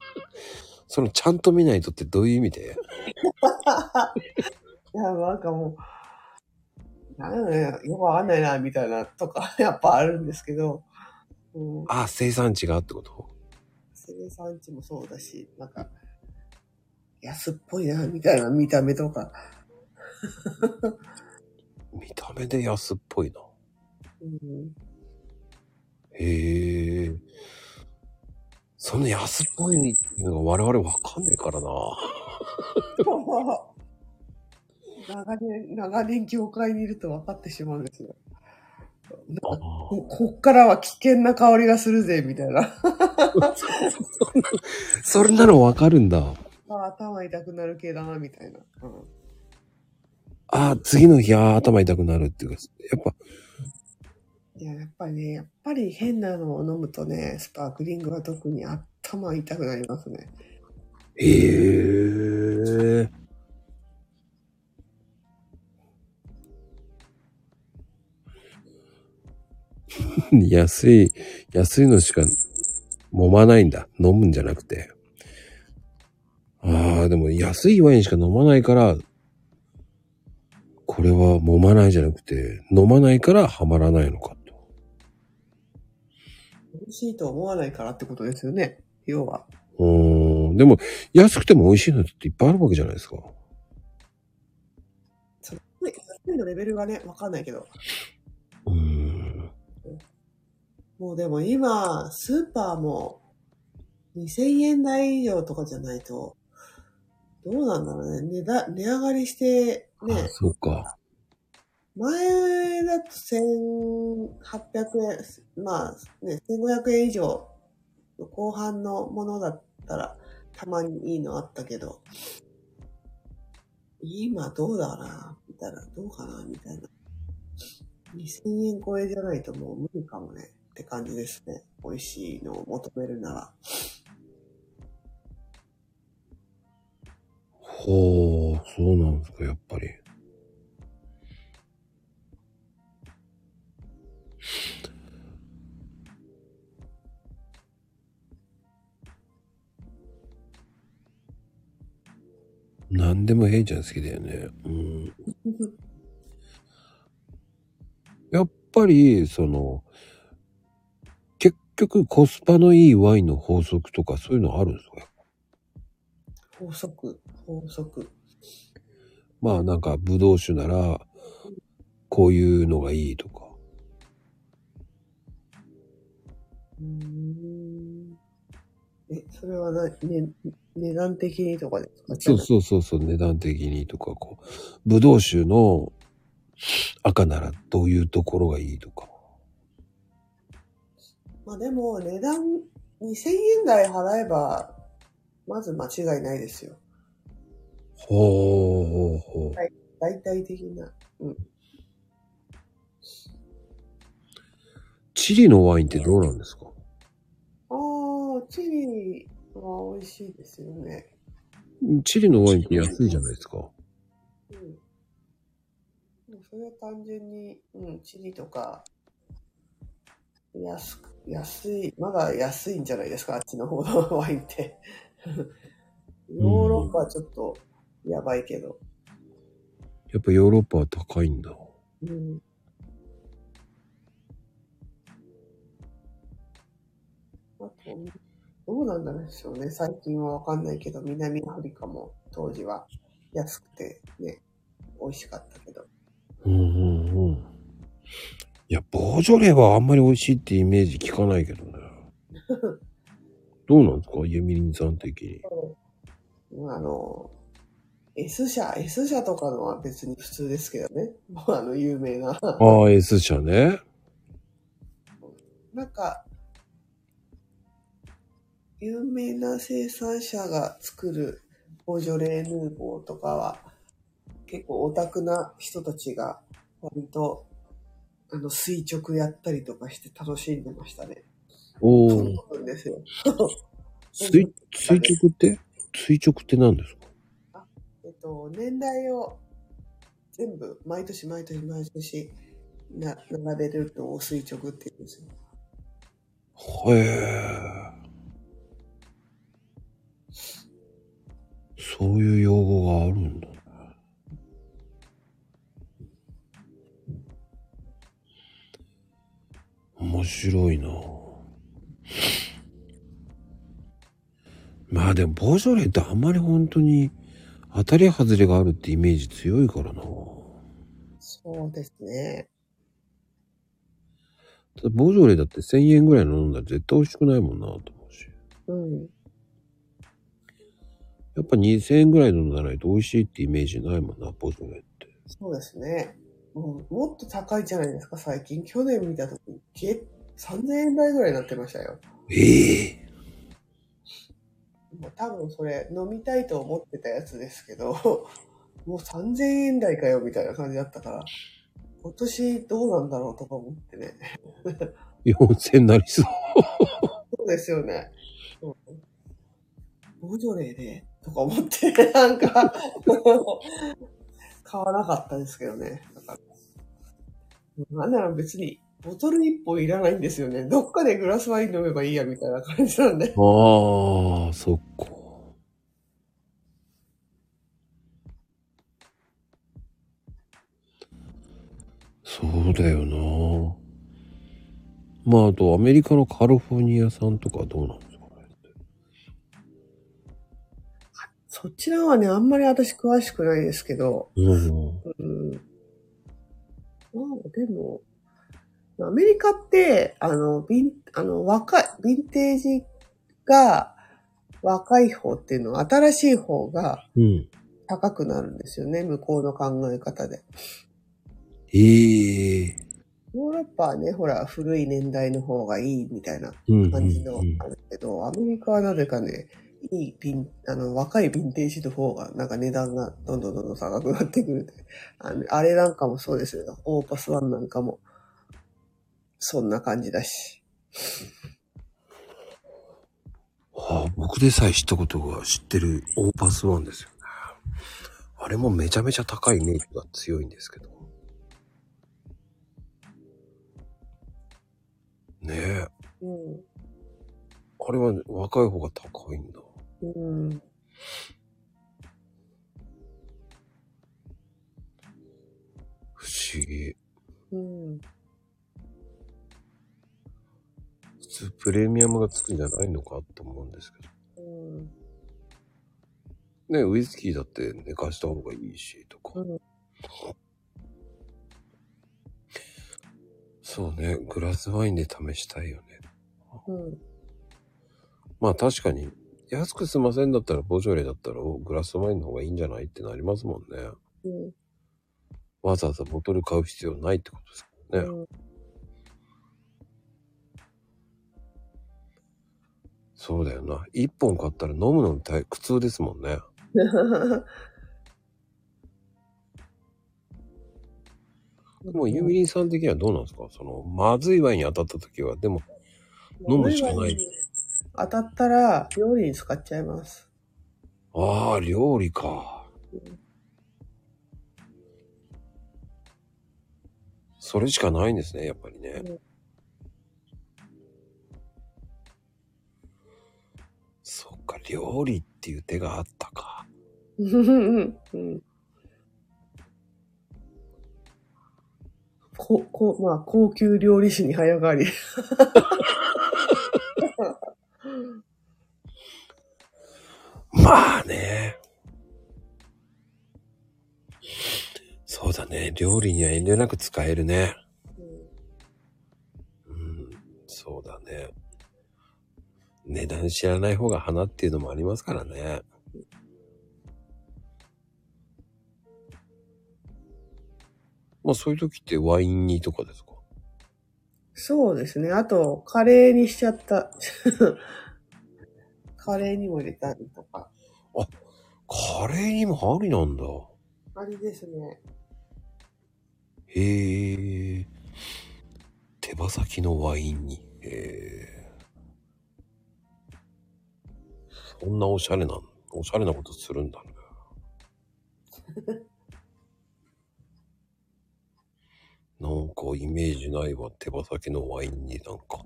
Speaker 1: そのちゃんと見ないとってどういう意味で？
Speaker 3: いや、なんかもう、なんだね、よくわかんないな、みたいなとか、やっぱあるんですけど、うん、
Speaker 1: あ、生産地がってこと？
Speaker 3: 生産地もそうだし、なんか、安っぽいな、みたいな見た目とか、
Speaker 1: 見た目で安っぽいな。
Speaker 3: うん、
Speaker 1: へえ。その安っぽいっていうのが我々わかんねえからな。
Speaker 3: 長年、長年業界にいると分かってしまうんですよ。なんかここっからは危険な香りがするぜ、みたいな。
Speaker 1: それなのわかるんだ。
Speaker 3: あ頭痛くなる系だな、みたいな。うん
Speaker 1: ああ、次の日、ああ、頭痛くなるっていうか、やっぱ、
Speaker 3: いや、やっぱりね、やっぱり変なのを飲むとね、スパークリングは特に頭痛くなりますね。
Speaker 1: へえ。安い、安いのしか揉まないんだ。飲むんじゃなくて。ああ、でも安いワインしか飲まないから、これは揉まないじゃなくて、飲まないからハマらないのかと。
Speaker 3: 美味しいと思わないからってことですよね。要は。
Speaker 1: うーん。でも、安くても美味しいのっていっぱいあるわけじゃないですか。
Speaker 3: そう安いのレベルがね、わかんないけど。
Speaker 1: うーん。
Speaker 3: もうでも今、スーパーも2000円台以上とかじゃないと、どうなんだろうね。値だ値上がりして、
Speaker 1: あ
Speaker 3: ね、
Speaker 1: そうか。
Speaker 3: 前だと1800円、まあね、1500円以上の後半のものだったら、たまにいいのあったけど、今どうだな、みたいな、どうかな、みたいな。2000円超えじゃないともう無理かもね、って感じですね。美味しいのを求めるなら。
Speaker 1: ほう、そうなんですか、やっぱり。何でもヘイちゃん好きだよね。うん。やっぱり、その、結局コスパのいいワインの法則とかそういうのあるんですか？
Speaker 3: 法則、法則。
Speaker 1: まあなんか、ブドウ酒なら、こういうのがいいとか。
Speaker 3: うーんえ、それはな、ね、値段的にとかですか？
Speaker 1: そうそうそうそう、値段的にとか、こう、ブドウ酒の赤ならどういうところがいいとか。
Speaker 3: まあでも、値段、2000円台払えば、まず間違いないですよ。
Speaker 1: ほうほうほう。
Speaker 3: 大体的な。
Speaker 1: チリのワインってどうなんですか？
Speaker 3: ああ、チリは美味しいですよね。
Speaker 1: チリのワインって安いじゃないですか。
Speaker 3: うん。もうそれは単純に、うん、チリとか、安く、安い、まだ安いんじゃないですか、あっちの方のワインって。ヨーロッパはちょっとやばいけど。
Speaker 1: やっぱヨーロッパは高いんだ。
Speaker 3: うん。あと、どうなんだろうでしょうね。最近はわかんないけど、南アフリカも当時は安くてね、美味しかったけど。
Speaker 1: うんうんうん。いや、ボージョレーはあんまり美味しいってイメージ聞かないけどね。どうなんですか？ユミリンさん的に。
Speaker 3: あの、S 社、S 社とかのは別に普通ですけどね。も うあの、有名な。
Speaker 1: ああ、S 社ね。
Speaker 3: なんか、有名な生産者が作るボージョレーヌーボーとかは、結構オタクな人たちが割と、あの、垂直やったりとかして楽しんでましたね。
Speaker 1: お
Speaker 3: そう
Speaker 1: お。
Speaker 3: なんですよ。
Speaker 1: 垂垂直って？垂直って何ですか？
Speaker 3: えっと、年代を全部、毎年毎年毎年な並べると垂直って言うんですよ。
Speaker 1: へえ。そういう用語があるんだ面白いなまあでも、ボージョレーってあんまり本当に当たり外れがあるってイメージ強いからな。
Speaker 3: そうですね。
Speaker 1: ただボージョレーだって1000円ぐらいの飲んだら絶対美味しくないもんなと思うし。
Speaker 3: うん。
Speaker 1: やっぱ2000円ぐらい飲んだらないと美味しいってイメージないもんな、ボージョレーって。
Speaker 3: そうですね。もうもっと高いじゃないですか、最近。去年見たとき、け3000円台ぐらいになってましたよ。
Speaker 1: ええ
Speaker 3: もう多分それ飲みたいと思ってたやつですけど、もう3000円台かよみたいな感じだったから、今年どうなんだろうとか思ってね。
Speaker 1: 4000なりそう。
Speaker 3: そうですよね。うんボージョレーで、とか思って、なんか、買わなかったですけどね。だからなんなら別に、ボトル1本いらないんですよね。どっかでグラスワイン飲めばいいや、みたいな感じなんで。
Speaker 1: ああ、そっか。そうだよな。まあ、あとアメリカのカリフォルニア産とかどうなんで
Speaker 3: そちらはね、あんまり私詳しくないですけど、
Speaker 1: うん。
Speaker 3: うん。まあ、でも、アメリカって、あの、ビン、あの、若い、ヴィンテージが若い方っていうのは、新しい方が
Speaker 1: うん。
Speaker 3: 高くなるんですよね、向こうの考え方で。
Speaker 1: ええ
Speaker 3: ヨーロッパはね、ほら、古い年代の方がいいみたいな
Speaker 1: うん。
Speaker 3: 感じの
Speaker 1: うん
Speaker 3: あるけど、アメリカはなぜかね、いいビン、あの、若いヴィンテージの方が、なんか値段がどんどんどんどん高くなってくる。あのあれなんかもそうですよ。オーパスワンなんかも、そんな感じだし。
Speaker 1: はあ、僕でさえ知ったことが知ってるオーパスワンですよね。あれもめちゃめちゃ高いイメージが強いんですけど。ねえ。
Speaker 3: うん。
Speaker 1: あれは若い方が高いんだ。
Speaker 3: うん。
Speaker 1: 不思議。
Speaker 3: うん。
Speaker 1: 普通プレミアムがつくんじゃないのかと思うんですけど。
Speaker 3: うん。
Speaker 1: ねウイスキーだって寝かした方がいいし、とか。
Speaker 3: うん
Speaker 1: そうね、グラスワインで試したいよね。
Speaker 3: うん。
Speaker 1: まあ確かに、安く済ませんだったら、ボジョレだったら、グラスワインの方がいいんじゃないってなりますもんね。
Speaker 3: うん。
Speaker 1: わざわざボトル買う必要ないってことですからね。
Speaker 3: うん。
Speaker 1: そうだよな。一本買ったら飲むの大苦痛ですもんね。でも、ユミリンさん的にはどうなんですか？その、まずいワインに当たった時は、でも、飲むしかない。
Speaker 3: 当たったら、料理に使っちゃいます。
Speaker 1: ああ、料理か。それしかないんですね、やっぱりね。
Speaker 3: うん
Speaker 1: そっか、料理っていう手があったか。
Speaker 3: うん。こ、こ、まあ、高級料理酒に早変わり。
Speaker 1: まあね。そうだね。料理には遠慮なく使えるね。うん、そうだね。値段知らない方が花っていうのもありますからね。まあそういう時ってワイン煮とかですか？
Speaker 3: そうですね。あと、カレーにしちゃった。カレーにも入れたりとか。
Speaker 1: カレーにもありなんだ。
Speaker 3: あれですね。
Speaker 1: へえ。手羽先のワインに。へえ。そんなおしゃれな、おしゃれなことするんだね。なんかイメージないわ。手羽先のワインになんか。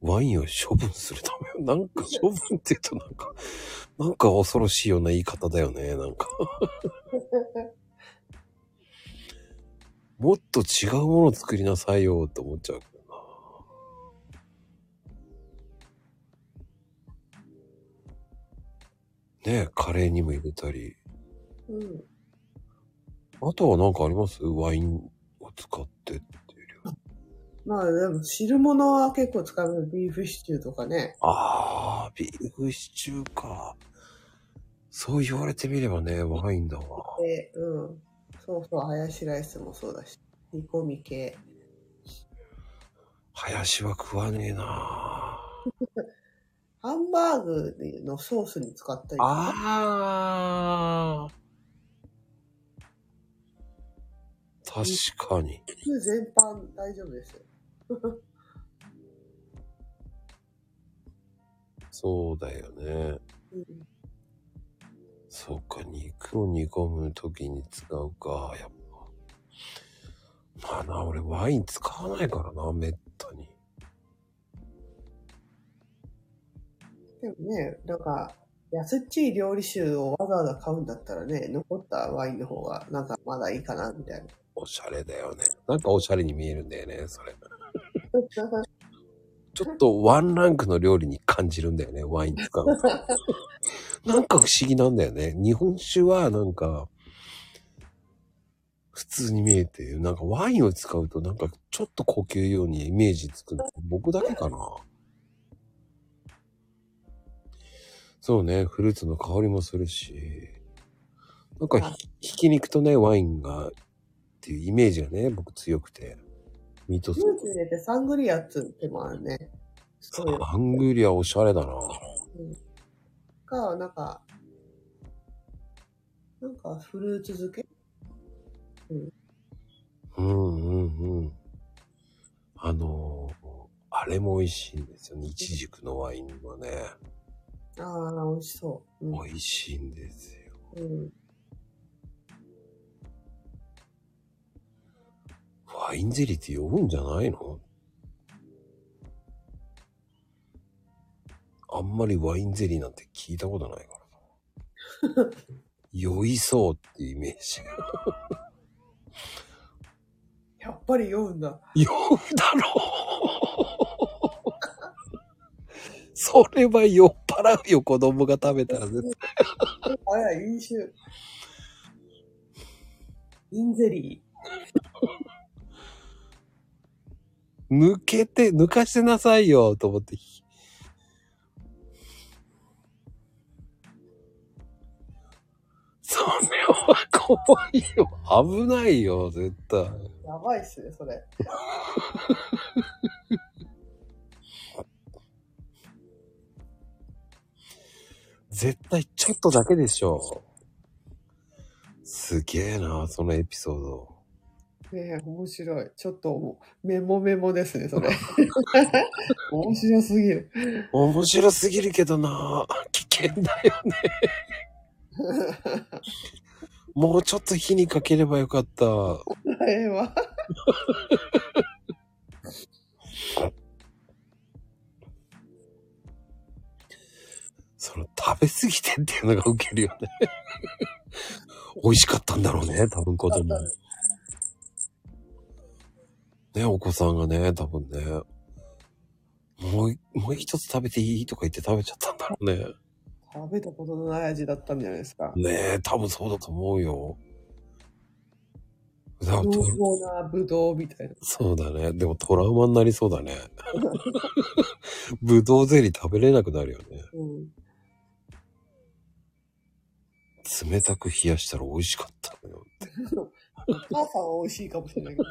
Speaker 1: ワインを処分するため？なんか処分って言うとなんか、なんか恐ろしいような言い方だよね。なんか。もっと違うものを作りなさいよって思っちゃうけどな。ねえ、カレーにも入れたり。
Speaker 3: うん。
Speaker 1: あとは何かあります？ワインを使ってって
Speaker 3: まあ、でも、汁物は結構使う。ビーフシチューとかね。
Speaker 1: ああ、ビーフシチューか。そう言われてみればね、ワインだわ。
Speaker 3: で、うん。そうそう、ハヤシライスもそうだし。煮込み系。
Speaker 1: 林は食わねえな
Speaker 3: ハンバーグのソースに使ったり。
Speaker 1: ああ。確かに。
Speaker 3: 普通全般大丈夫ですよ。
Speaker 1: そうだよね。
Speaker 3: うん
Speaker 1: そうか、肉を煮込むときに使うか、やっぱ。まあな、俺ワイン使わないからな、めったに。
Speaker 3: でもね、なんか、安っちい料理酒をわざわざ買うんだったらね、残ったワインの方が、なんかまだいいかな、みたいな。
Speaker 1: おしゃれだよね。なんかおしゃれに見えるんだよね、それ。ちょっとワンランクの料理に感じるんだよね、ワイン使うと。なんか不思議なんだよね。日本酒はなんか、普通に見えて、なんかワインを使うとなんかちょっと高級ようにイメージつくの。僕だけかな。そうね、フルーツの香りもするし、なんかひひき肉とね、ワインが、っていうイメージがね、僕強くて。ミートソー
Speaker 3: フルーツ入れてサングリアって手もあるね。そういう
Speaker 1: ス。ハングリアおしゃれだな。
Speaker 3: か、なんか、なんかフルーツ漬け？
Speaker 1: うんうんうん。あのーあれも美味しいんですよね。イチジクのワインはね。
Speaker 3: ああ、美味しそう。うん
Speaker 1: 美味しいんですよ。
Speaker 3: うん。
Speaker 1: ワインゼリーって呼ぶんじゃないの？あんまりワインゼリーなんて聞いたことないからな。酔いそうってイメージ。
Speaker 3: やっぱり酔うんだ。
Speaker 1: 酔うだろうそれは酔っ払うよ、子供が食べたら絶対。
Speaker 3: あれは飲酒。インゼリ
Speaker 1: 抜けて、抜かしてなさいよ、と思って。それは怖いよ。危ないよ、絶対。
Speaker 3: やばいっすね、それ。
Speaker 1: 絶対ちょっとだけでしょ。すげえな、そのエピソード。
Speaker 3: ねえ、面白い。ちょっとメモメモですね、それ。面白すぎる。
Speaker 1: 面白すぎるけどな、危険だよね。もうちょっと火にかければよかった。
Speaker 3: ええわ。
Speaker 1: その食べ過ぎてっていうのがウケるよね。美味しかったんだろうね、多分子供。ね、お子さんがね、多分ね。もう、もう一つ食べていいとか言って食べちゃったんだろうね。
Speaker 3: 食べたことのない味だったんじゃないですか。
Speaker 1: ねえ、多分そうだと思うよ。
Speaker 3: 濃
Speaker 1: と
Speaker 3: 厚なブドウみたいな。
Speaker 1: そうだね。でもトラウマになりそうだね。ぶどうゼリー食べれなくなるよね。
Speaker 3: うん。
Speaker 1: 冷たく冷やしたら美味しかったのよ。
Speaker 3: お母さんは美味しいかもしれないけど。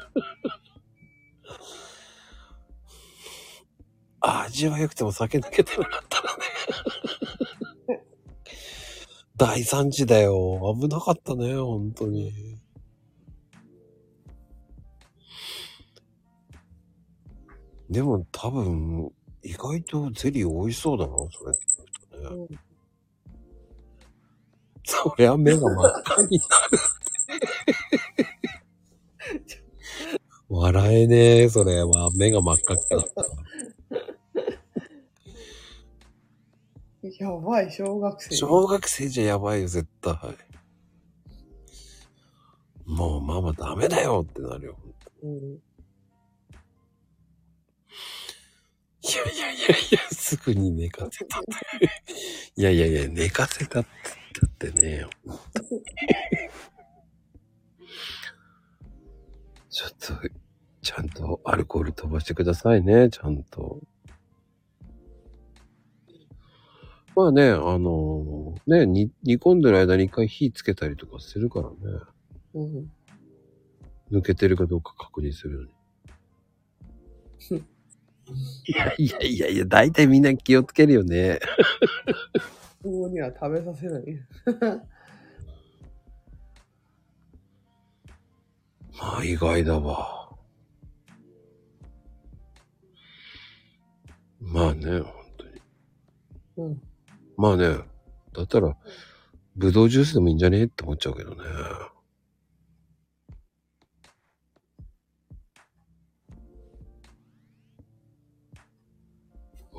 Speaker 1: 味は良くても酒抜けてなかったらね。大惨事だよ。危なかったね、本当に。でも多分、意外とゼリー美味しそうだな、それって聞くとね。
Speaker 3: うん
Speaker 1: そりゃ目が真っ赤になる。笑えねえ、それは。目が真っ赤になった。
Speaker 3: やばい、小学生。
Speaker 1: 小学生じゃやばいよ、絶対。もうママダメだよってなるよ。
Speaker 3: うん。
Speaker 1: いやいやいやいや、すぐに寝かせた。いやいやいや、寝かせたって言ったってね。ちょっと、ちゃんとアルコール飛ばしてくださいね、ちゃんと。まあね、あのね、に煮込んでる間に一回火つけたりとかするからね。
Speaker 3: うん。
Speaker 1: 抜けてるかどうか確認するのに。い やいやいやいや、だいたいみんな気をつけるよね。
Speaker 3: 子供には食べさせない。
Speaker 1: まあ意外だわ。まあね、本当に。
Speaker 3: うん。
Speaker 1: まあね、だったら、ブドウジュースでもいいんじゃね？って思っちゃうけどね。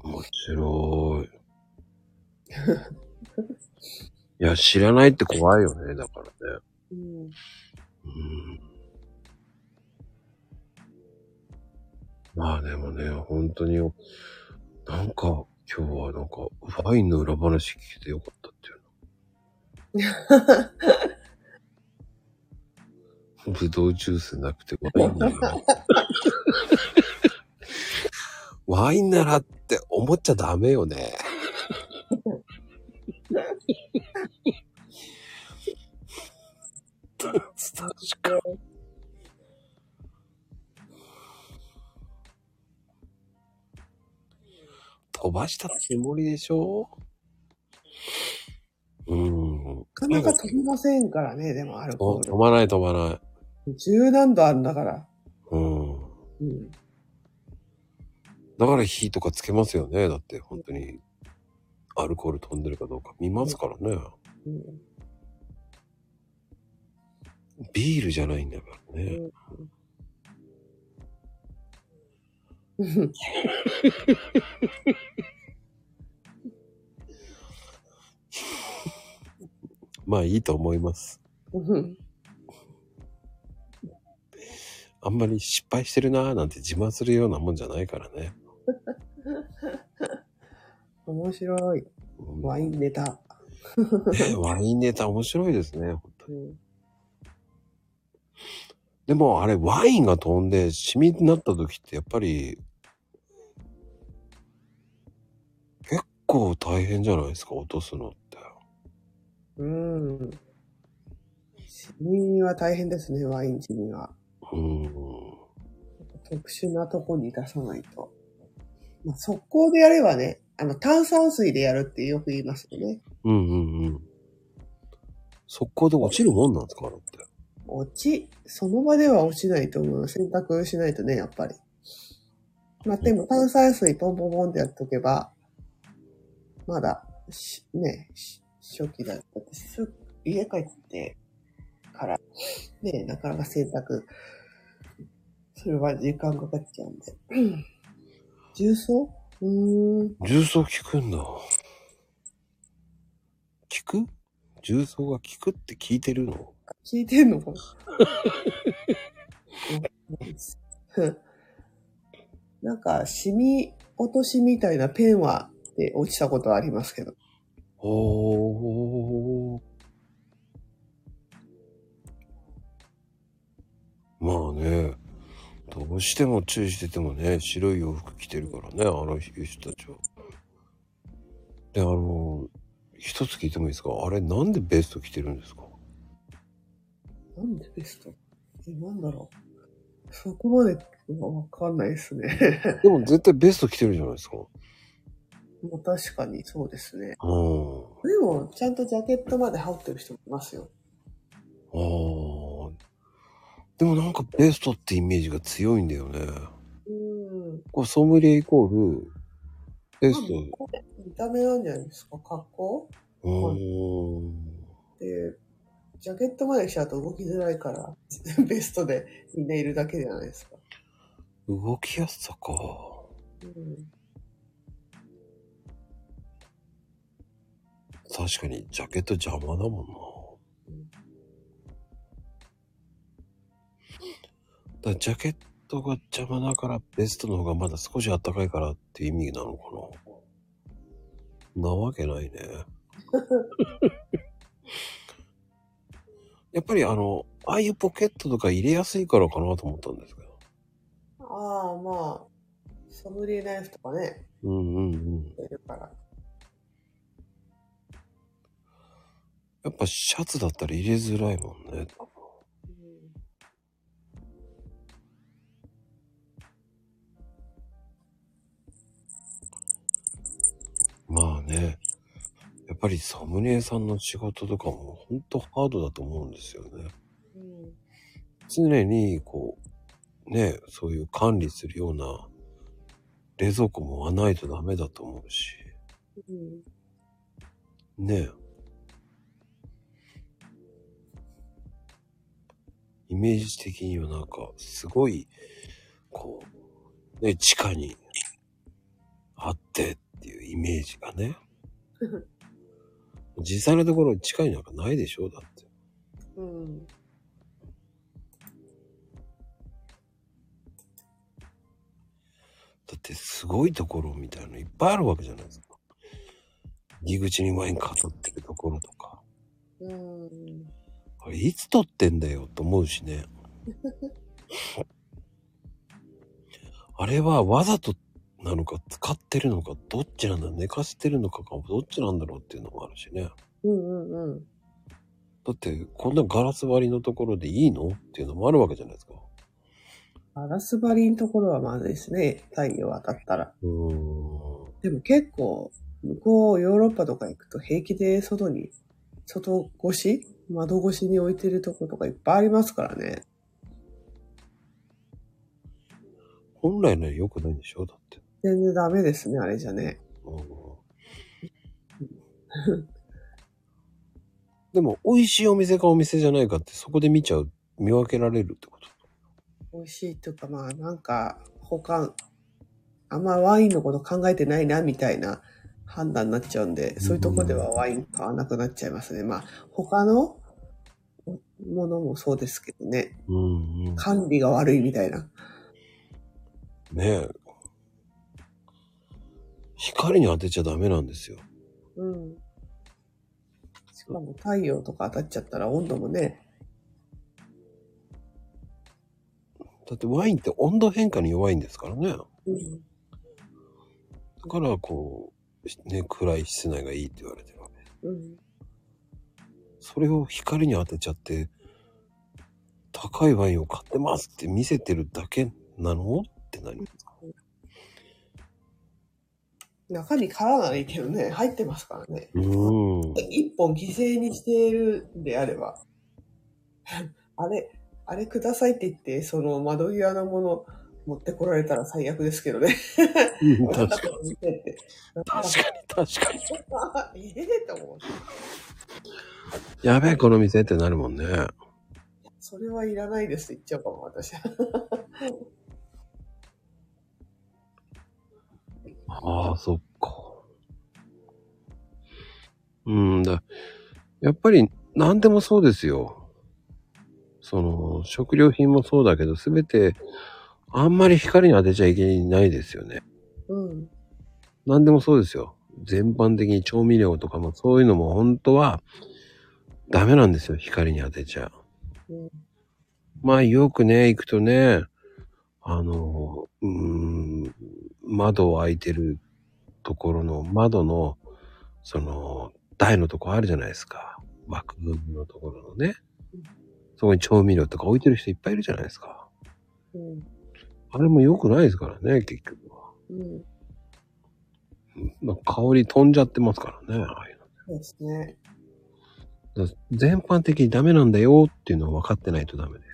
Speaker 1: 面白い。いや、知らないって怖いよね、だからね。
Speaker 3: うん。
Speaker 1: うんまあでもね、本当に、なんか今日はなんかワインの裏話聞けてよかったっていうの。ぶどうジュースなくてワインなら。ワインならって思っちゃダメよね。確かに。飛ばしたつもりでしょ？うん。
Speaker 3: なかなか飛びませんからね、でもアルコ
Speaker 1: お
Speaker 3: ール。
Speaker 1: 飛ばない飛ばない。
Speaker 3: 十何度あるんだから。
Speaker 1: うん。
Speaker 3: うん。
Speaker 1: だから火とかつけますよね。だって本当にアルコール飛んでるかどうか見ますからね。
Speaker 3: うん
Speaker 1: ビールじゃないんだからね。
Speaker 3: うん。
Speaker 1: まあいいと思います。
Speaker 3: うん。
Speaker 1: あんまり失敗してるなーなんて自慢するようなもんじゃないからね。
Speaker 3: 面白い。
Speaker 1: うん
Speaker 3: ワインネタ。
Speaker 1: ね ワインネタ面白いですね。本当に
Speaker 3: うん。
Speaker 1: でもあれワインが飛んでシミになった時ってやっぱり結構大変じゃないですか落とすのって。
Speaker 3: うん。死人は大変ですね、ワイン死には。
Speaker 1: うん。
Speaker 3: 特殊なとこに出さないと。まあ、速攻でやればね、あの、炭酸水でやるってよく言いますよね。
Speaker 1: うんうんうん。速攻で落ちるもんなんですかあれって。
Speaker 3: 落ち、その場では落ちないと思う。洗濯しないとね、やっぱり。まあ、でも炭酸水ポンポンポンってやっとけば、まだ、しね、し初期だったって、す家帰ってから、ね、なかなか洗濯、それは時間かかっちゃうんで。重曹？うーん。
Speaker 1: 重曹効くんだ。効く？重曹が効くって聞いてるの？
Speaker 3: 聞いてんの？かなうんなんか、シミ落としみたいなペンはで落ちたことはありますけど。
Speaker 1: おー。まあね、どうしても注意しててもね、白い洋服着てるからね、あの人たちは。で、あの、一つ聞いてもいいですか？あれなんでベスト着てるんですか？
Speaker 3: なんでベストえ、なんだろう？そこまではわかんないですね。
Speaker 1: でも絶対ベスト着てるじゃないですか。
Speaker 3: もう確かにそうですね。
Speaker 1: うん。
Speaker 3: でも、ちゃんとジャケットまで羽織ってる人もいますよ。
Speaker 1: ああ。でもなんかベストってイメージが強いんだよね。
Speaker 3: うん。
Speaker 1: これソムリエイコール、ベスト。
Speaker 3: 見た目なんじゃないですか？格好？
Speaker 1: うーん。
Speaker 3: で、ジャケットまで着ちゃうと動きづらいから、ベストでみんないるだけじゃないですか。
Speaker 1: 動きやすさか。
Speaker 3: うん。
Speaker 1: 確かにジャケット邪魔だもんな。だジャケットが邪魔だからベストの方がまだ少し暖かいからっていう意味なのかな。なわけないね。やっぱりあの、ああいうポケットとか入れやすいからかなと思ったんですけど。
Speaker 3: ああ、まあ、ソムリエナイフとかね、
Speaker 1: うんうんうん。
Speaker 3: いるから。
Speaker 1: やっぱシャツだったら入れづらいもんね。
Speaker 3: うん
Speaker 1: まあね。やっぱりサムネさんの仕事とかも本当ハードだと思うんですよね。
Speaker 3: うん
Speaker 1: 常にこう、ね、そういう管理するような冷蔵庫もないとダメだと思うし、
Speaker 3: うん
Speaker 1: ね。イメージ的にはなんか、すごい、こう、ね、地下にあってっていうイメージがね。実際のところ地下になんかないでしょ？だって。
Speaker 3: うん。
Speaker 1: だってすごいところみたいなのいっぱいあるわけじゃないですか。入り口にワイン飾ってるところとか。
Speaker 3: うん。
Speaker 1: あれいつ撮ってんだよと思うしね。あれはわざとなのか使ってるのかどっちなんだ寝かせてるのかかどっちなんだろうっていうのもあるしね。
Speaker 3: うんうんうん。
Speaker 1: だってこんなガラス張りのところでいいのっていうのもあるわけじゃないですか。
Speaker 3: ガラス張りのところはまずいですね。太陽当たったら。
Speaker 1: うーん。
Speaker 3: でも結構、向こう、ヨーロッパとか行くと平気で外に、外越し窓越しに置いてるとことかいっぱいありますからね。
Speaker 1: 本来のは良くないんでしょ？だって。
Speaker 3: 全然ダメですね、あれじゃね。
Speaker 1: うんでも、美味しいお店かお店じゃないかってそこで見ちゃう、見分けられるってこと？
Speaker 3: 美味しいとか、まあなんか、他、あんまワインのこと考えてないな、みたいな判断になっちゃうんで、そういうとこではワイン買わなくなっちゃいますね。まあ、他のものもそうですけどね。
Speaker 1: うんうん。
Speaker 3: 管理が悪いみたいな。
Speaker 1: ねえ。光に当てちゃダメなんですよ。
Speaker 3: うん。しかも太陽とか当たっちゃったら温度もね、
Speaker 1: だってワインって温度変化に弱いんですからね。だ
Speaker 3: うん、
Speaker 1: からこう、ね、暗い室内がいいって言われてるわけ。
Speaker 3: うん、
Speaker 1: それを光に当てちゃって、高いワインを買ってますって見せてるだけなのってなりますか
Speaker 3: 中身からならいいけどね、入ってますからね。一本犠牲にしているんであれば、あれ、あれくださいって言って、その窓際のもの持ってこられたら最悪ですけどね。
Speaker 1: うん 確かに。確かに、確かに。
Speaker 3: に。ええと思う。
Speaker 1: やべえ、この店ってなるもんね。
Speaker 3: それはいらないですって言っちゃうかも、私。
Speaker 1: ああ、そっか。うんだ。やっぱり何でもそうですよ。その、食料品もそうだけど、すべて、あんまり光に当てちゃいけないですよね。
Speaker 3: うん。
Speaker 1: 何でもそうですよ。全般的に調味料とかもそういうのも本当はダメなんですよ。光に当てちゃ。
Speaker 3: うん。
Speaker 1: まあよくね、行くとね、あの、うーん、窓を開いてるところの窓の、その、台のとこあるじゃないですか。枠組みのところのね。そこに調味料とか置いてる人いっぱいいるじゃないですか。
Speaker 3: うん。
Speaker 1: あれも良くないですからね、結局は。
Speaker 3: うん。
Speaker 1: 香り飛んじゃってますからね、ああいうの。
Speaker 3: そうですね。
Speaker 1: 全般的にダメなんだよっていうのを分かってないとダメで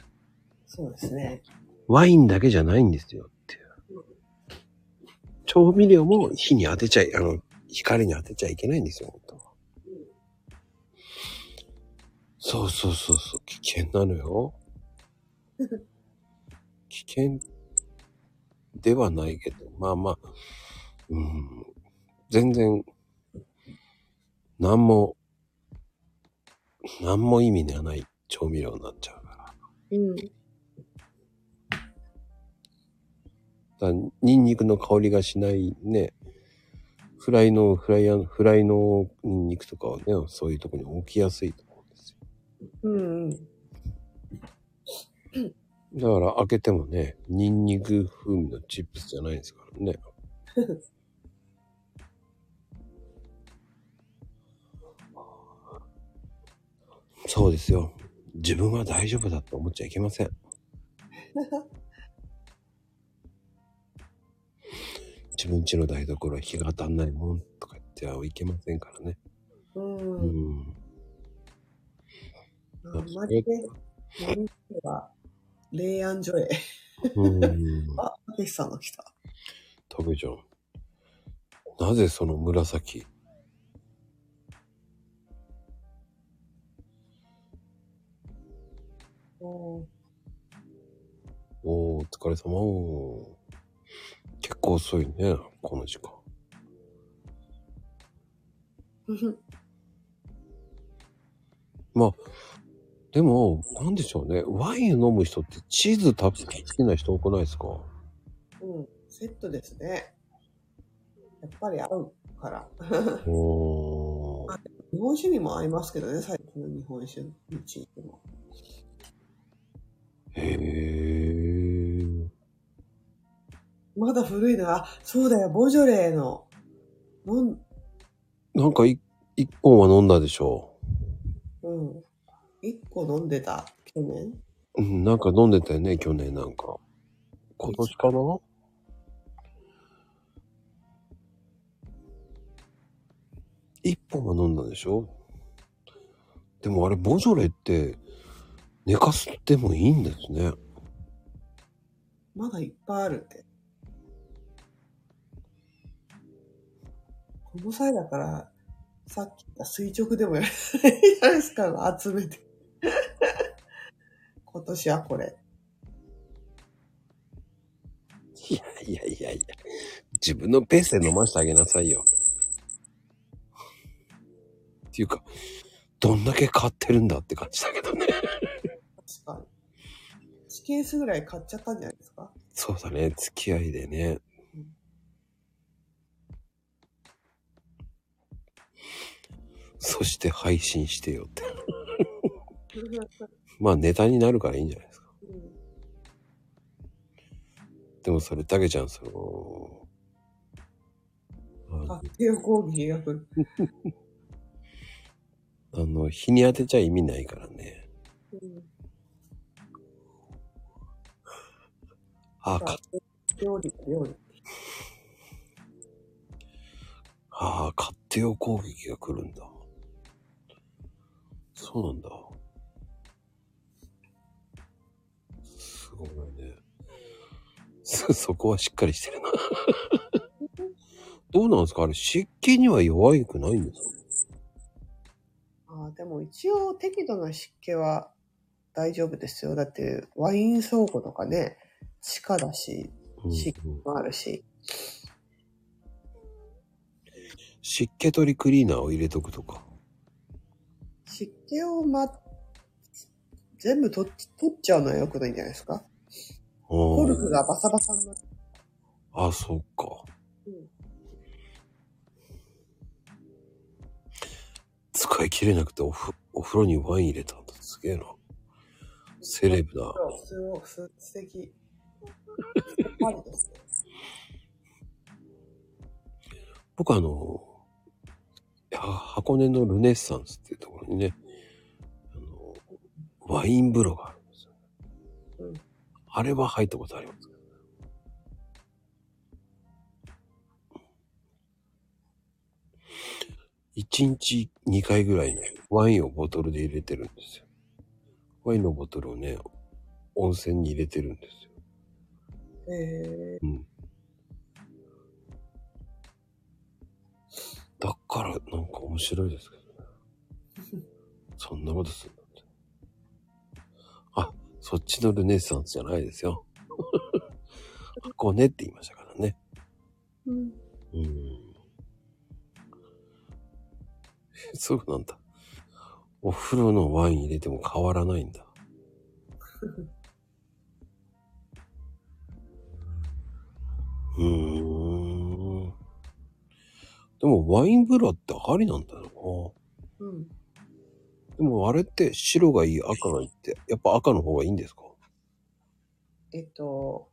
Speaker 1: す。
Speaker 3: そうですね。
Speaker 1: ワインだけじゃないんですよ。調味料も火に当てちゃい、あの、光に当てちゃいけないんですよ、本当は。そうそうそうそう、危険なのよ。危険ではないけど、まあまあ、うん、全然、何も、何も意味がない調味料になっちゃうから。
Speaker 3: うん。
Speaker 1: だニンニクの香りがしないね、フライの、フライヤー、フライのニンニクとかはね、そういうとこに置きやすいと思うんです
Speaker 3: うんうん。
Speaker 1: よ。だから開けてもね、ニンニク風味のチップスじゃないですからね。そうですよ。自分は大丈夫だって思っちゃいけません。自分家の台所は日が当たんないもんとか言ってはいけませんからね。
Speaker 3: うん。
Speaker 1: うん。
Speaker 3: あんまりね、は、冷暗所へ。
Speaker 1: うん。
Speaker 3: あ、たけしさんが来た。
Speaker 1: 食べちゃん。なぜその紫？
Speaker 3: おー
Speaker 1: おー、お疲れ様。結構遅いね、この時間。まあ、でも、なんでしょうね。ワイン飲む人ってチーズ食べ好きな人多くないですか？
Speaker 3: うん。セットですね。やっぱり合うから。
Speaker 1: おー。
Speaker 3: 日本酒にも合いますけどね、最近の日本酒についても。まだ古いのは、あそうだよ、ボジョレーの。飲ん、
Speaker 1: なんかい一本は飲んだでしょ
Speaker 3: うん。一個飲んでた、去年？
Speaker 1: うん、なんか飲んでたよね、去年なんか。今年かな？一本は飲んだでしょでもあれ、ボジョレって寝かすってもいいんですね。
Speaker 3: まだいっぱいあるって。この際だから、さっき言った垂直でもやるじゃないですか、集めて。今年はこれ。
Speaker 1: いやいやいやいや。自分のペースで飲ませてあげなさいよ。っていうか、どんだけ買ってるんだって感じだけどね。
Speaker 3: 確かに。1ケースぐらい買っちゃったんじゃないですか？
Speaker 1: そうだね、付き合いでね。そして配信してよって。まあネタになるからいいんじゃないですか。でもそれ、たけちゃん、その。あの、日に当てちゃ意味ないからね。
Speaker 3: うん
Speaker 1: あ、か、
Speaker 3: 料理、料理。
Speaker 1: ああ、勝手用攻撃が来るんだ。そうなんだ。すごいね。そ、そこはしっかりしてるな。どうなんですか？あれ、湿気には弱いくないんですか？
Speaker 3: ああ、でも一応適度な湿気は大丈夫ですよ。だってワイン倉庫とかね、地下だし、
Speaker 1: うん
Speaker 3: 湿気もあるし。
Speaker 1: 湿気取りクリーナーを入れとくとか。
Speaker 3: 湿気をま、全部取っ取っちゃうのは良くないんじゃないですか？コ
Speaker 1: コ
Speaker 3: ルクがバサバサになって。
Speaker 1: あ、そっか。
Speaker 3: うん
Speaker 1: 使い切れなくておふお風呂にワイン入れたんだ。すげえな。セレブだ。
Speaker 3: すごい、す素敵。
Speaker 1: 僕あの、は箱根のルネッサンスっていうところにね、あの、ワイン風呂があるんですよ。
Speaker 3: うん
Speaker 1: あれは入ったことありますけどね。1日2回ぐらいね、ワインをボトルで入れてるんですよ。ワインのボトルをね、温泉に入れてるんですよ。
Speaker 3: え
Speaker 1: うん。だから、なんか面白いですけどね。そんなことするんだって。あ、そっちのルネッサンスじゃないですよ。箱根って言いましたからね。
Speaker 3: ーうん
Speaker 1: うん。そうなんだ。お風呂のワイン入れても変わらないんだ。うーん。でもワイン風呂ってありなんだよ
Speaker 3: うん。
Speaker 1: な。でもあれって白がいい赤がいいって、やっぱ赤の方がいいんですか？
Speaker 3: えっと、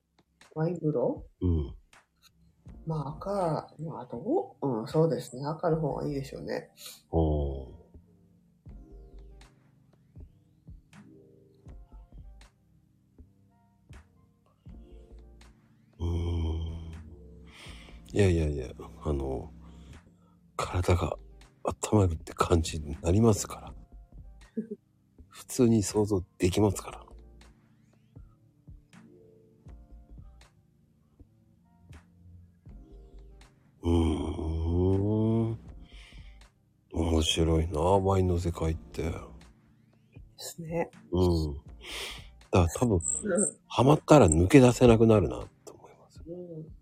Speaker 3: ワイン風呂？
Speaker 1: うん。
Speaker 3: まあ赤、まあどう？うん、そうですね。赤の方がいいでしょうね。
Speaker 1: あーうーん。いやいやいや、あの、体が温まるって感じになりますから。普通に想像できますから。うーん。面白いな、ワインの世界って。
Speaker 3: ですね。
Speaker 1: うん。だから多分、
Speaker 3: うん。
Speaker 1: ハマったら抜け出せなくなるな、と思います。
Speaker 3: うん。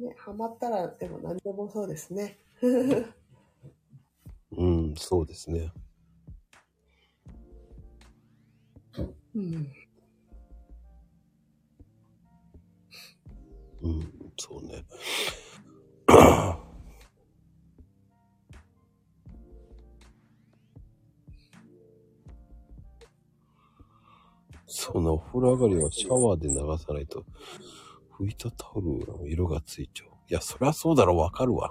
Speaker 3: ね、ハマったら、でも何でもそうですね。
Speaker 1: うん、そうですね。
Speaker 3: うん。
Speaker 1: うん、そうね。そんなお風呂上がりはシャワーで流さないと、拭いたタオルの色がついちゃう。いや、そりゃそうだろ、わかるわ。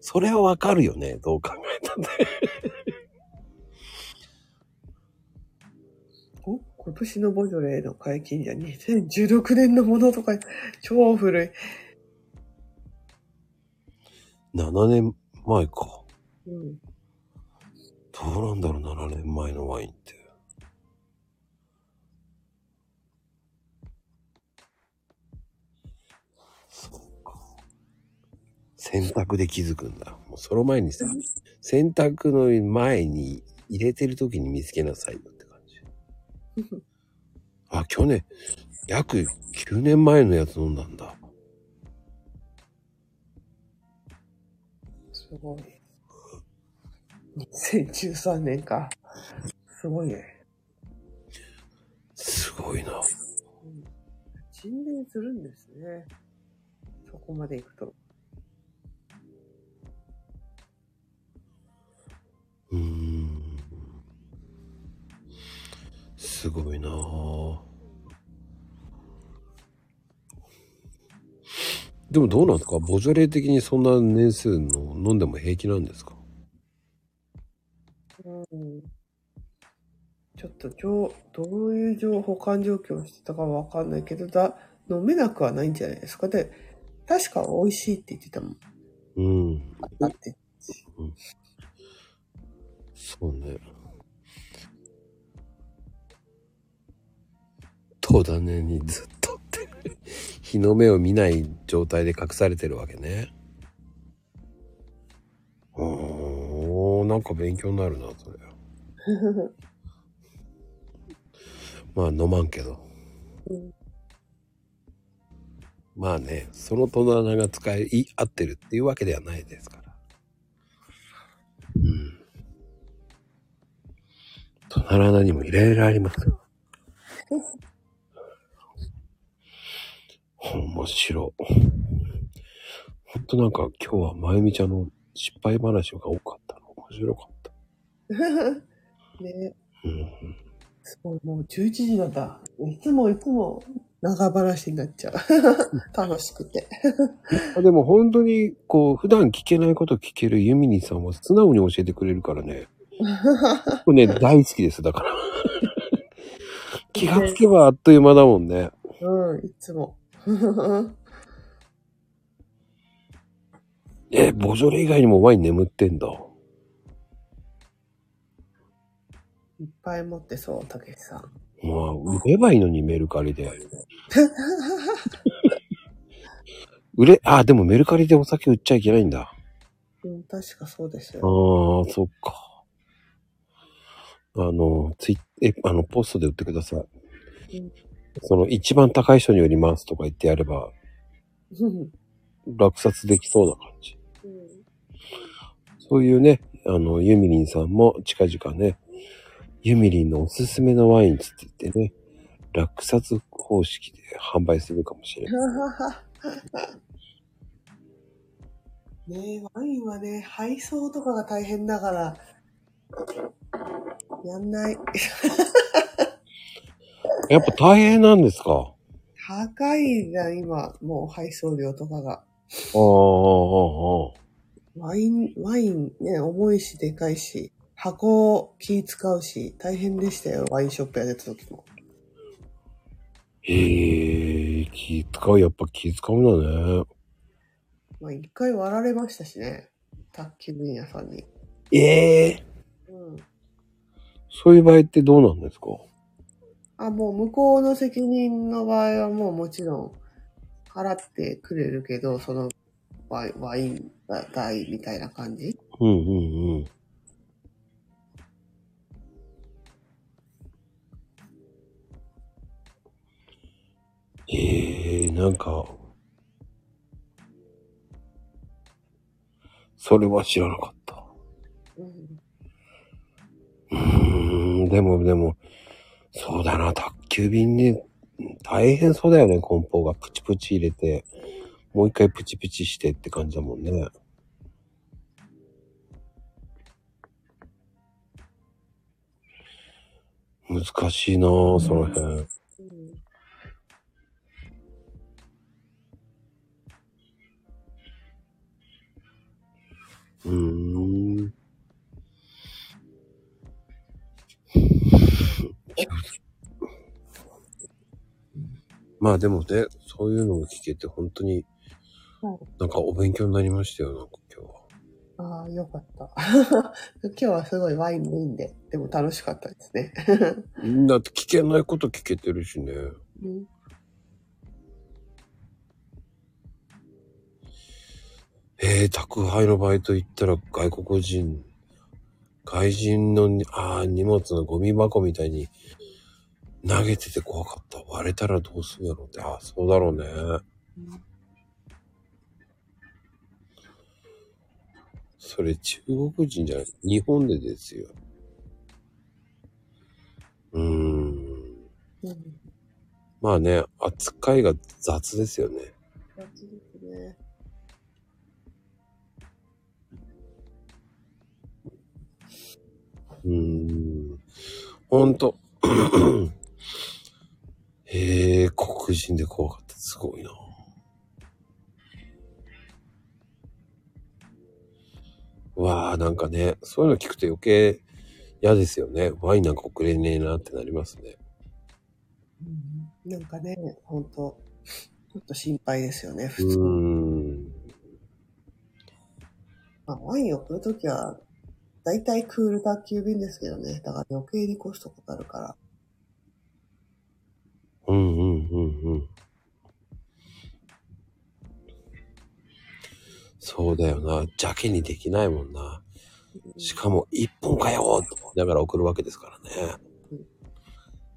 Speaker 1: それはわかるよね、どう考えたって。
Speaker 3: お今年のボジョレーの解禁じゃ2016年のものとか、超古い。
Speaker 1: 7年前か。
Speaker 3: うん。
Speaker 1: どうなんだろう、7年前のワインって。洗濯で気づくんだ。もうその前にさ、洗濯の前に入れてる時に見つけなさいよって感じ。あ、去年、約9年前のやつ飲んだんだ。
Speaker 3: すごい。2013年か。すごいね。
Speaker 1: すごいな。
Speaker 3: うん沈殿するんですね。そこまで行くと。
Speaker 1: うーん。すごいなぁ。でもどうなんですか？ボジョレー的にそんな年数の飲んでも平気なんですか？
Speaker 3: うん。ちょっと情、どういう情保管状況をしてたかわかんないけど、だ、飲めなくはないんじゃないですか？で、確か美味しいって言ってたもん。
Speaker 1: うん。
Speaker 3: だって。
Speaker 1: そうね。戸種にずっとって。日の目を見ない状態で隠されてるわけね。おー、なんか勉強になるな、それ。まあ飲まんけど。
Speaker 3: うん
Speaker 1: まあね、その戸棚が使いい合ってるっていうわけではないですから。うん。戸棚にもいろいろありますよ。面白い。ほんとなんか今日はまゆみちゃんの失敗話が多かったの。面白かった。
Speaker 3: ね
Speaker 1: うん。
Speaker 3: すごい、もう11時なんだ。いつもいつも長話になっちゃう。楽しくて。
Speaker 1: あでも本当にこう普段聞けないこと聞けるユミニさんは素直に教えてくれるからね。ね、大好きです。だから。気がつけばあっという間だもんね。
Speaker 3: うん、いつも。
Speaker 1: え、ボジョレ以外にもワイン眠ってんだ。
Speaker 3: いっぱい持ってそう、たけしさん。
Speaker 1: まあ、売ればいいのにメルカリで。売れ、あ、でもメルカリでお酒売っちゃいけないんだ。
Speaker 3: うん、確かそうです
Speaker 1: あ
Speaker 3: よ。
Speaker 1: あ、そっか。あの、ツイえ、あの、ポストで売ってください。
Speaker 3: うん
Speaker 1: その、一番高い人に売りますとか言ってやれば、
Speaker 3: う ん
Speaker 1: 落札できそうな感じ。そういうね、あの、ユミリンさんも近々ね、ユミリンのおすすめのワインつって言ってね、落札方式で販売するかもしれない。
Speaker 3: ねえ、ワインはね、配送とかが大変だから、やんない。
Speaker 1: やっぱ大変なんですか？
Speaker 3: 高いな、今、もう配送料とかが。
Speaker 1: ああ、ああ。
Speaker 3: ワイン、ワインね、重いし、でかいし、箱気使うし、大変でしたよ、ワインショップやってた時も。
Speaker 1: へえ、気使う、やっぱ気使うんだね。
Speaker 3: まあ、一回割られましたしね、宅急便屋さんに。
Speaker 1: ええ
Speaker 3: うん。
Speaker 1: そういう場合ってどうなんですか？
Speaker 3: あ、もう向こうの責任の場合はもうもちろん払ってくれるけど、そのワイワイン代みたいな感じ？
Speaker 1: うんうんうん。ええなんか、それは知らなかった。
Speaker 3: うん。
Speaker 1: うん、でもでも、そうだな、宅急便ね、大変そうだよね、梱包がプチプチ入れて、もう一回プチプチしてって感じだもんね。難しいなぁ、その辺。
Speaker 3: うん
Speaker 1: まあでもね、そういうのを聞けて本当に
Speaker 3: はい、
Speaker 1: なんかお勉強になりましたよ、なんか今日は。
Speaker 3: ああ、よかった。今日はすごいワインメインで、でも楽しかったですね。
Speaker 1: だって聞けないこと聞けてるしね。
Speaker 3: うん
Speaker 1: えー、宅配のバイト行ったら外国人、外人のに、あー荷物のゴミ箱みたいに投げてて怖かった。割れたらどうするんやろうって。あーそうだろうね。それ中国人じゃない。日本でですよ。うーん。まあね、扱いが雑ですよね。
Speaker 3: 雑ですね。
Speaker 1: うーん。ほんと。へえ、黒人で怖かった。すごいな。うわあ、なんかね、そういうの聞くと余計嫌ですよね。ワインなんか送れねえなってなりますね。
Speaker 3: うんなんかね、ほんと、ょっと心配ですよね、
Speaker 1: う
Speaker 3: 普通。
Speaker 1: ーん。
Speaker 3: まあ、ワインを送るときは、だいたいクール宅急便ですけどね。だから余計にコストかかるから。
Speaker 1: うんうんうんうん。そうだよな。邪気にできないもんな。しかも、一本かよと思いながら送るわけですからね。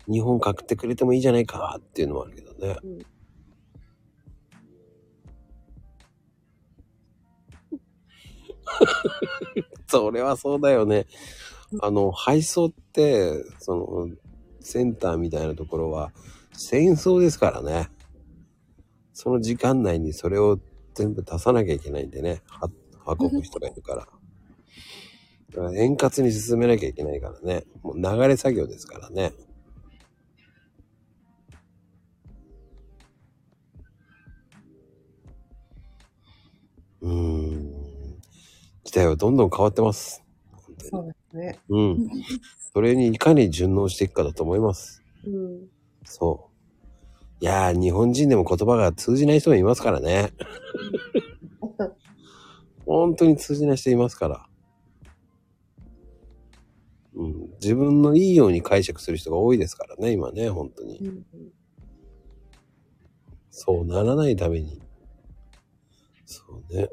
Speaker 1: 二本買ってくれてもいいじゃないかっていうのもあるけどね。
Speaker 3: うん
Speaker 1: それはそうだよね。あの、配送って、その、センターみたいなところは、戦争ですからね。その時間内にそれを全部出さなきゃいけないんでね。運ぶ人がいるから。だから円滑に進めなきゃいけないからね。もう流れ作業ですからね。うん。時代はどんどん変わってます。
Speaker 3: そうですね。
Speaker 1: うん。それにいかに順応していくかだと思います。
Speaker 3: うん。
Speaker 1: そう。いやー、日本人でも言葉が通じない人もいますからね。本当に通じない人いますから。うん。自分のいいように解釈する人が多いですからね、今ね、本当に。
Speaker 3: うん
Speaker 1: そうならないために。そうね。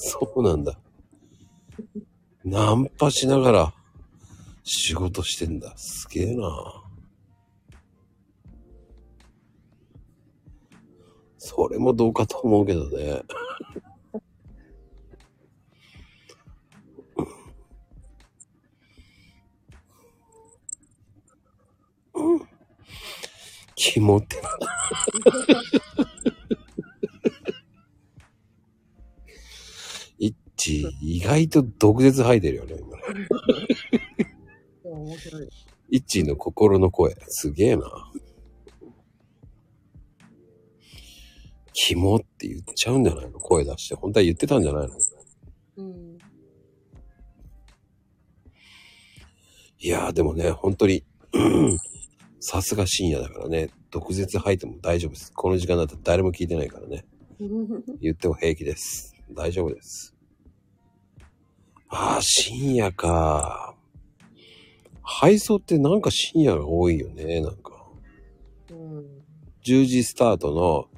Speaker 1: そうなんだ。ナンパしながら仕事してんだ。すげえな。それもどうかと思うけどね。肝ってなんだ。一致、意外と毒舌吐いてるよね、今ね。
Speaker 3: 面白い。
Speaker 1: 一致の心の声。すげえな。肝って言っちゃうんじゃないの？声出して。本当は言ってたんじゃないの？
Speaker 3: うん。
Speaker 1: いやーでもね、本当に、うんさすが深夜だからね、毒舌吐いても大丈夫です。この時間だったら誰も聞いてないからね。言っても平気です。大丈夫です。ああ、深夜か。配送ってなんか深夜が多いよね、なんか。
Speaker 3: うん。
Speaker 1: 10時スタートの、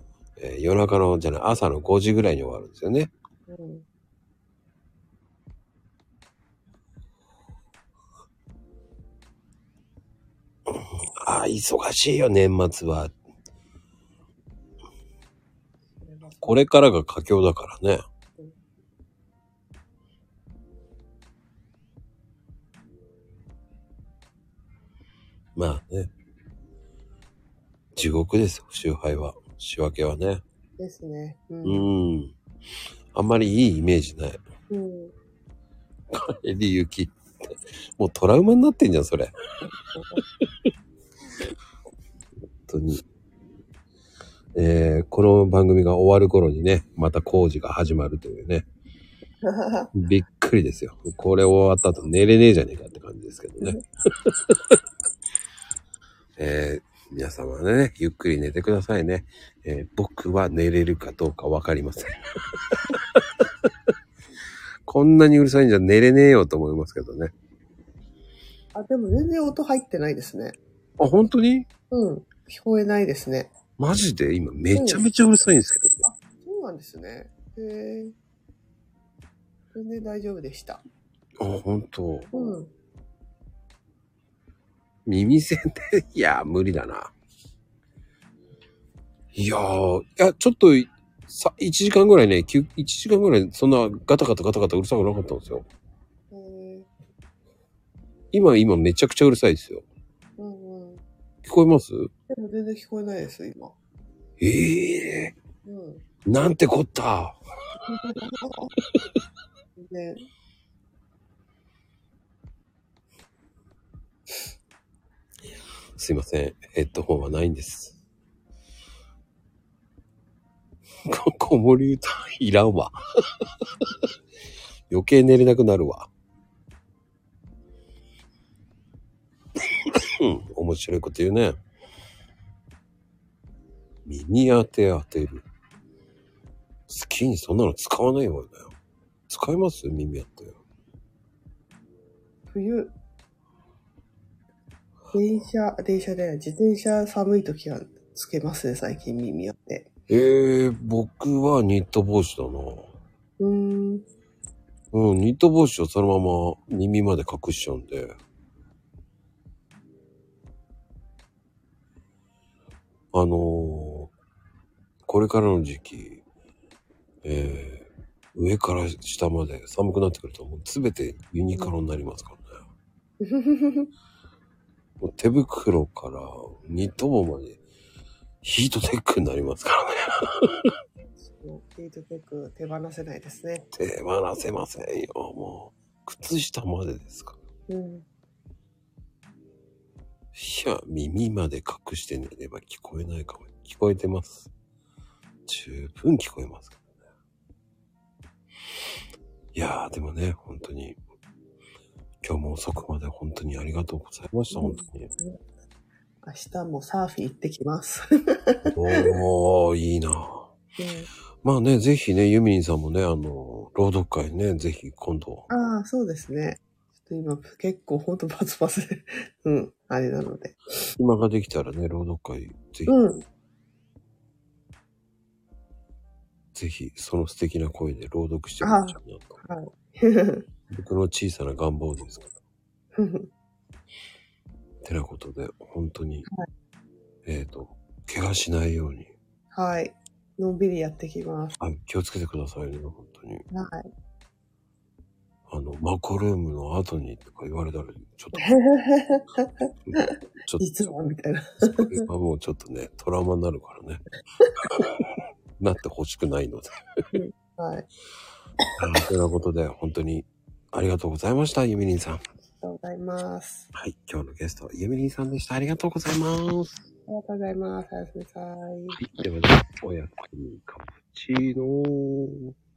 Speaker 1: えー夜中の、じゃない、朝の5時ぐらいに終わるんですよね。
Speaker 3: うん。
Speaker 1: ああ、忙しいよ、年末は。これからが佳境だからね。まあね。地獄ですよ、集配は。仕分けはね。
Speaker 3: ですね。う。
Speaker 1: うんん。あんまりいいイメージない。
Speaker 3: うん。
Speaker 1: 帰り行きって。もうトラウマになってんじゃん、それ。本当に。えー、この番組が終わる頃にね、また工事が始まるというね。びっくりですよ。これ終わった後寝れねえじゃねえかって感じですけどね。えー、皆様はね、ゆっくり寝てくださいね。えー僕は寝れるかどうかわかりません。こんなにうるさいんじゃ寝れねえよと思いますけどね。
Speaker 3: あ、でも全然音入ってないですね。
Speaker 1: あ、本当に？
Speaker 3: うん。聞こえないですね。
Speaker 1: マジで？今めちゃめちゃうるさいんですけど。
Speaker 3: そうなんですね。へえ。全然大丈夫でした。
Speaker 1: あ、本当
Speaker 3: うん。
Speaker 1: 耳栓で、いや、無理だな。いやー、いや、ちょっと、さ、1時間ぐらいね、1時間ぐらい、そんなガタガタガタガタうるさくなかったんですよ。今、今めちゃくちゃうるさいですよ。
Speaker 3: うんうん。
Speaker 1: 聞こえます？
Speaker 3: でも全然聞こえないです、今。
Speaker 1: ええ
Speaker 3: うん。
Speaker 1: ー、なんてこった。
Speaker 3: ね。
Speaker 1: すいません。ヘッドホンはないんです。こ、子守歌いらんわ。余計寝れなくなるわ。面白いこと言うね。耳当て当てる。好きにそんなの使わないわよ。使います？耳当て。
Speaker 3: 冬、電車、電車で自転車寒い時はつけますね、最近耳当て。
Speaker 1: えー、僕はニット帽子だな。
Speaker 3: うーん。
Speaker 1: うん、ニット帽子をそのまま耳まで隠しちゃうんで。あのーこれからの時期、えー、上から下まで寒くなってくるともう全てユニクロになりますからね。手袋からニット帽までヒートテックになりますからね。
Speaker 3: ヒートテック手放せないですね。
Speaker 1: 手放せませんよ、もう。靴下までですから。
Speaker 3: うん。
Speaker 1: いや、耳まで隠して寝れば聞こえないかも。聞こえてます。十分聞こえますからね。いやー、でもね、本当に、今日も遅くまで本当にありがとうございました、本当に。
Speaker 3: 明日もサーフィン行ってきます。
Speaker 1: おー、いいなまあね、ぜひね、ユミリンさんもね、あの、朗読会ね、ぜひ今度、
Speaker 3: ああ、そうですね。ちょっと今結構ほんとバツバツで、うん、あれなので。
Speaker 1: 暇ができたらね、朗読会、ぜひ、
Speaker 3: うん。
Speaker 1: ぜひ、その素敵な声で朗読してほしいなと。
Speaker 3: はい。
Speaker 1: 僕の小さな願望ですから。てなことで、本当に、えっ、と、怪我しないように、
Speaker 3: はい。のんびりやってきます。
Speaker 1: あ気をつけてくださいね、本当に。
Speaker 3: はい。
Speaker 1: あの、マコルームの後にとか言われたら、ちょっと、ちょっと、
Speaker 3: 実は、みたいな。
Speaker 1: それはもうちょっとね、トラウマになるからね。なってほしくないので。
Speaker 3: はい。
Speaker 1: あてなことで、本当にありがとうございました、ユミリンさん。
Speaker 3: ありがとうございます。
Speaker 1: はい、今日のゲストはユミリンさんでした。ありがとうございます。
Speaker 3: ありがとうございます。おやすみなさい。
Speaker 1: はい、ではね、おやすみカプチーノー。